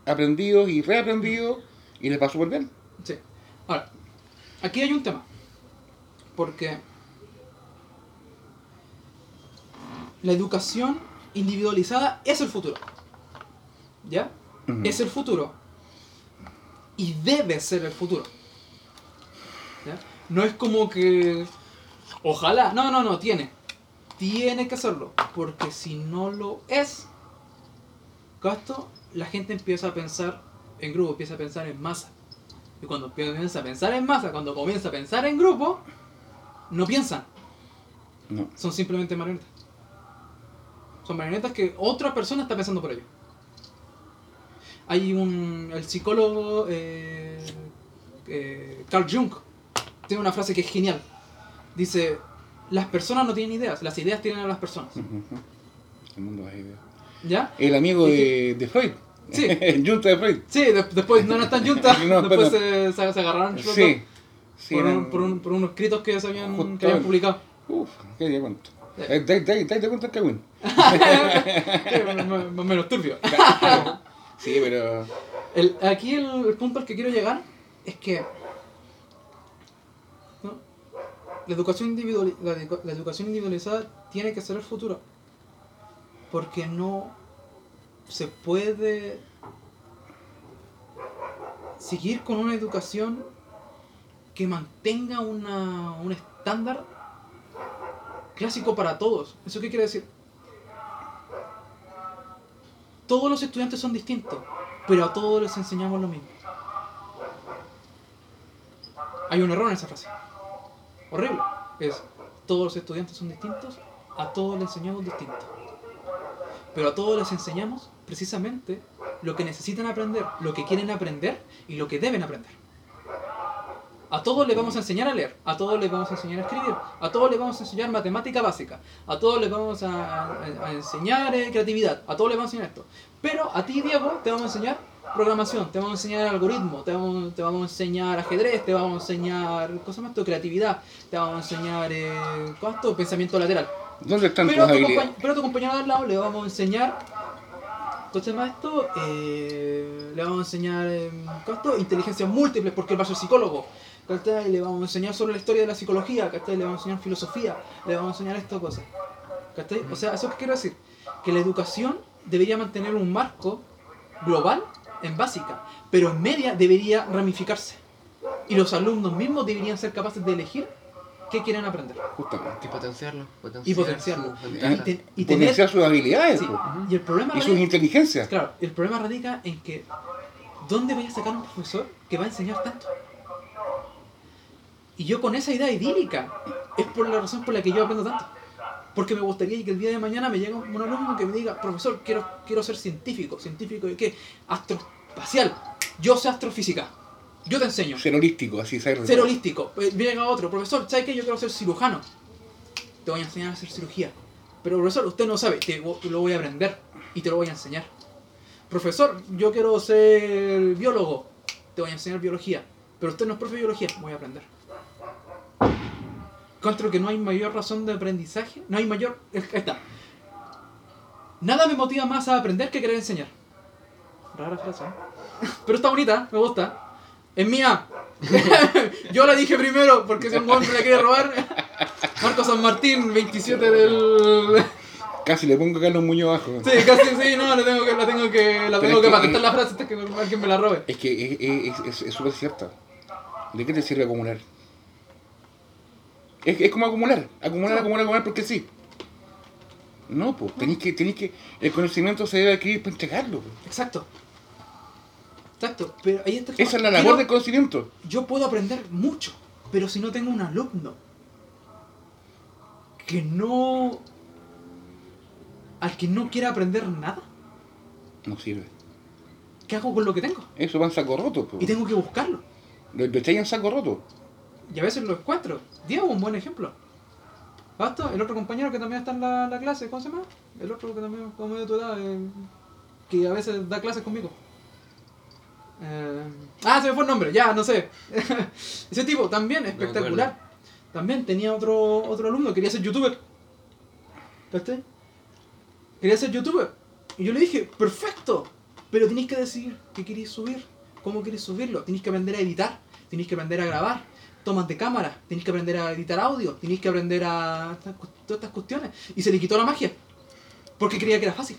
Aprendidos y reaprendidos. Y les va súper bien. Sí. Ahora, aquí hay un tema. Porque la educación individualizada es el futuro. ¿Ya? Es el futuro. Y debe ser el futuro. ¿Ya? No es como que... Ojalá. No, no, no, tiene. Tiene que hacerlo. Porque si no lo es, gasto, la gente empieza a pensar en grupo, empieza a pensar en masa. Y cuando comienza a pensar en masa, cuando comienza a pensar en grupo, no piensan. No. Son simplemente marionetas. Son marionetas que otra persona está pensando por ellos. Hay un. El psicólogo eh, eh, Carl Jung tiene una frase que es genial. Dice: Las personas no tienen ideas, las ideas tienen a las personas. El mundo de las ideas. ¿Ya? El amigo ¿Y de, de Freud. Sí. <laughs> Junta de Freud. Sí, de- después no, no están juntas, <laughs> No, después pero- se, se, se agarraron Sí. Sí, por, un- por, un- por unos escritos que se habían, que habían publicado. Uf, ¿qué te cuento? Eh, date cuenta el cagüín. Más- o menos turbio. Sí, pero. El- aquí el, el punto al que quiero llegar es que ¿no? la, educación individual, la educación individualizada tiene que ser el futuro. Porque no se puede seguir con una educación que mantenga una, un estándar clásico para todos. ¿Eso qué quiere decir? Todos los estudiantes son distintos, pero a todos les enseñamos lo mismo. Hay un error en esa frase. Horrible. Es, todos los estudiantes son distintos, a todos les enseñamos distinto. Pero a todos les enseñamos precisamente lo que necesitan aprender, lo que quieren aprender y lo que deben aprender. A todos les vamos a enseñar a leer, a todos les vamos a enseñar a escribir, a todos les vamos a enseñar matemática básica, a todos les vamos a, a- a enseñar eh, creatividad, a todos les vamos a enseñar esto. Pero a ti, Diego, te vamos a enseñar programación, te vamos a enseñar algoritmo, te vamos, te vamos a enseñar ajedrez, te vamos a enseñar cosas más, creatividad, te vamos a enseñar eh, ¿cómo es esto? pensamiento lateral. ¿Dónde están Pero tus tu habilidades? pero a tu compañero de al lado le vamos a enseñar. ¿Cómo se llama esto? Eh, le vamos a enseñar. eh. Inteligencias múltiples, porque él va a ser psicólogo. ¿Cachai? Le vamos a enseñar sobre la historia de la psicología. ¿cachai? Le vamos a enseñar filosofía. Le vamos a enseñar esto cosas. ¿cachai? O sea, eso que quiero decir. Que la educación debería mantener un marco global en básica, pero en media debería ramificarse. Y los alumnos mismos deberían ser capaces de elegir qué quieren aprender. Justamente. Y potenciarlo. potenciar Y potenciarlo. su Y, ventaja. te- y tener Potenciar sus habilidades Sí, Y el problema y sus radica, inteligencias. claro, el problema radica en que ¿dónde voy a sacar un profesor que va a enseñar tanto? Y yo con esa idea idílica es por la razón por la que yo aprendo tanto. Porque me gustaría que el día de mañana me llegue un alumno que me diga, profesor, quiero, quiero ser científico. ¿Científico de qué? Astroespacial. Yo sé astrofísica. Yo te enseño. Ser holístico, así ser. Ser holístico. Eh, Llega otro, profesor, ¿sabes qué? Yo quiero ser cirujano. Te voy a enseñar a hacer cirugía. Pero profesor, usted no sabe, te lo voy a aprender y te lo voy a enseñar. Profesor, yo quiero ser biólogo. Te voy a enseñar biología. Pero usted no es profe de biología, voy a aprender. Encuentro que no hay mayor razón de aprendizaje. No hay mayor. Ahí está. Nada me motiva más a aprender que querer enseñar. Rara frase. ¿eh? Pero está bonita, me gusta. Es mía. <laughs> Yo la dije primero porque si un hombre me la quiere robar. Marco San Martín, 27 del. Casi le pongo Carlos Muñoz abajo. Sí, casi sí, no, la tengo que, la tengo que, la tengo es que que- patentar la frase antes que alguien me la robe. Es que es- es es- es súper cierta. ¿De qué te sirve acumular? Es, es como acumular. Acumular, acumular, acumular porque sí. No, pues tenéis que, tenéis que. El conocimiento se debe adquirir para entregarlo. po. Exacto. Exacto, pero ahí está el Esa es la labor del conocimiento. yo puedo aprender mucho, pero si no tengo un alumno que no. al que no quiera aprender nada, No sirve. ¿qué hago con lo que tengo? Eso va en saco roto. po. Y tengo que buscarlo. Lo, lo echáis en saco roto. Y a veces lo encuentro. Diego, un buen ejemplo. Basta, el otro compañero que también está en la, la clase, ¿cómo se llama? El otro que también es como de tu edad, eh, que a veces da clases conmigo. Eh, ah, se me fue el nombre, ya, no sé. <laughs> Ese tipo también, espectacular. También tenía otro, otro alumno, quería ser youtuber. ¿Viste? Quería ser youtuber. Y yo le dije, perfecto, pero tenéis que decidir qué queréis subir, cómo queréis subirlo. Tenéis que aprender a editar, tenéis que aprender a grabar, tomas de cámara, tenéis que aprender a editar audio, tenéis que aprender a todas estas cuestiones. Y se le quitó la magia, porque creía que era fácil.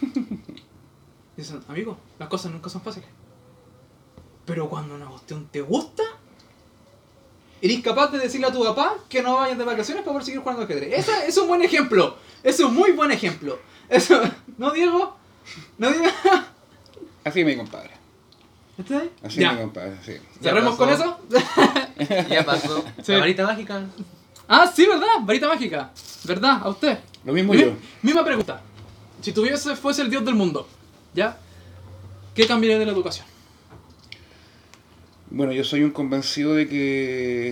<laughs> Dicen, amigo, las cosas nunca son fáciles. Pero cuando una cuestión te gusta, eres capaz de decirle a tu papá que no vayas de vacaciones para poder seguir jugando ajedrez. Ese es un buen ejemplo. Es un muy buen ejemplo. Eso, ¿No, Diego? ¿No, Diego? Así mi compadre. ¿Está ahí? Así Ya. mi compadre, sí. ¿Cerremos con eso? <laughs> <laughs> Ya pasó. Sí. La varita mágica. Ah, sí, ¿verdad? Varita mágica. ¿Verdad? A usted. Lo mismo Mi- yo. Misma pregunta. Si tuviese, fuese el dios del mundo, ¿ya? ¿Qué cambiaría de la educación? Bueno, yo soy un convencido de que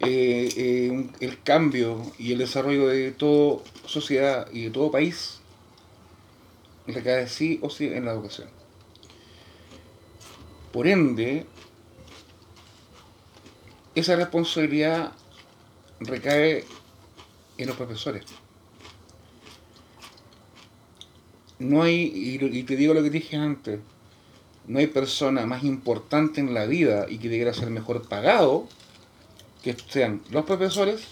eh, eh, un- el cambio y el desarrollo de toda sociedad y de todo país recae sí o sí en la educación. Por ende, esa responsabilidad recae en los profesores. No hay, y, te digo lo que dije antes, no hay persona más importante en la vida y que debiera ser mejor pagado que sean los profesores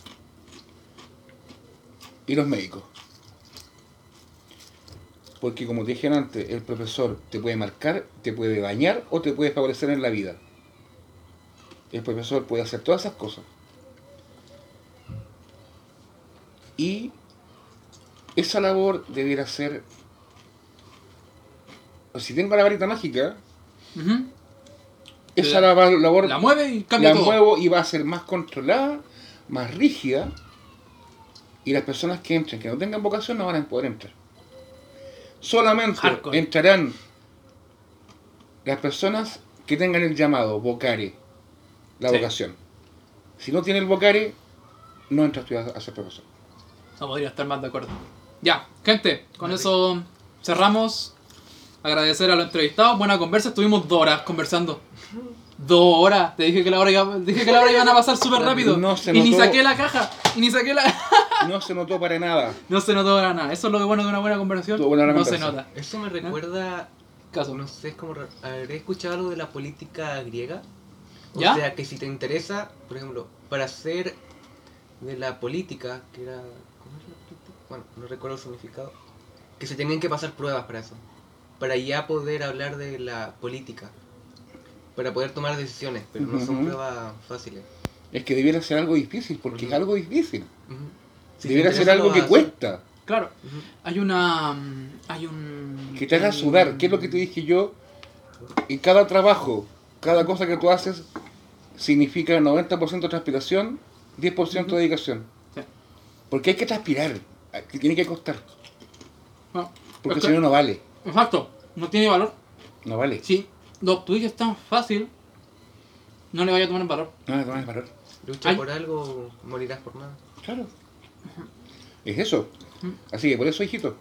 y los médicos. Porque como te dije antes, el profesor te puede marcar, te puede dañar o te puede favorecer en la vida. El profesor puede hacer todas esas cosas. Y esa labor debiera ser... Si tengo la varita mágica, esa La- lava- labor La mueve y cambia la todo. muevo y va a ser más controlada, más rígida, y las personas que entren, que no tengan vocación, no van a poder entrar. Solamente Hardcore. entrarán las personas que tengan el llamado, vocare, la Sí. vocación. Si no tiene el vocare, no entra a estudiar a ser profesor. No podría estar más de acuerdo. Ya, gente, con eso cerramos. Agradecer a los entrevistados. Buena conversa. Estuvimos dos horas conversando. Dos horas. Te dije que la hora, iba, dije que la hora iban a pasar súper <laughs> rápido. No se y ni notó. saqué la caja. Y ni saqué la. <laughs> No se notó para nada. no se notó para nada. Eso es lo bueno de una buena conversación. Buena no se nota. Eso me recuerda. Caso. No sé, es como. ¿Habré escuchado algo de la política griega? O ¿Ya? sea, que si te interesa, por ejemplo, para hacer de la política, que era. ¿Cómo es la política? Bueno, no recuerdo el significado. Que se tenían que pasar pruebas para eso. Para ya poder hablar de la política. Para poder tomar decisiones, pero no son pruebas fáciles. Es que debiera ser algo difícil, porque es Ujú. algo difícil. Ujú. Si te debiera ser algo que cuesta. Claro. Hay una. mm, Hay un. Que te haga sudar, un- que es lo que te dije yo Y cada trabajo, cada cosa que tú haces, significa 90% transpiración, 10% dedicación. Sí. Porque hay que transpirar, que tiene que costar. No, Porque es si no, no vale. Exacto, no tiene valor. No vale. Si lo obtuviste tan fácil, no le vaya a tomar el valor. No, no vale valor. Lucha Ay. por algo, morirás por nada. Claro. Es eso. Así que por eso, hijito,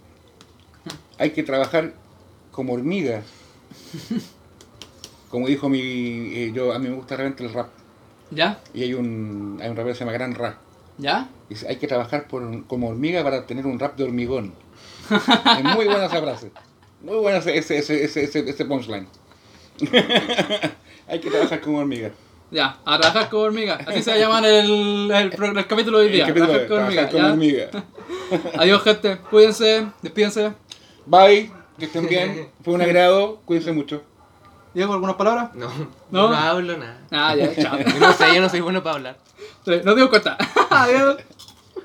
hay que trabajar como hormigas. <laughs> Como dijo mi. eh, yo A mí me gusta realmente el rap. ¿Ya? Y hay un, hay un rapero que se llama Gran Rap. ¿Ya? Dice, hay que trabajar por, como hormiga para tener un rap de hormigón. <laughs> es muy buena esa frase. Muy buena ese, ese, ese, ese, ese- punchline. <laughs> hay que trabajar como hormiga. Ya, a trabajar con hormiga. Así se va a llamar el, el, capítulo de hoy día. El capítulo trabajar trabajar hormiga. como ¿ya? hormiga. <laughs> Adiós, gente. Cuídense, despídense. Bye, que estén bien. Fue un agrado. Cuídense mucho. Diego, ¿algunas palabras? No, ¿No? no, hablo nada. Ah, ya, chao. Yo no sé, yo no soy bueno para hablar. No tengo cuenta. <laughs> Adiós.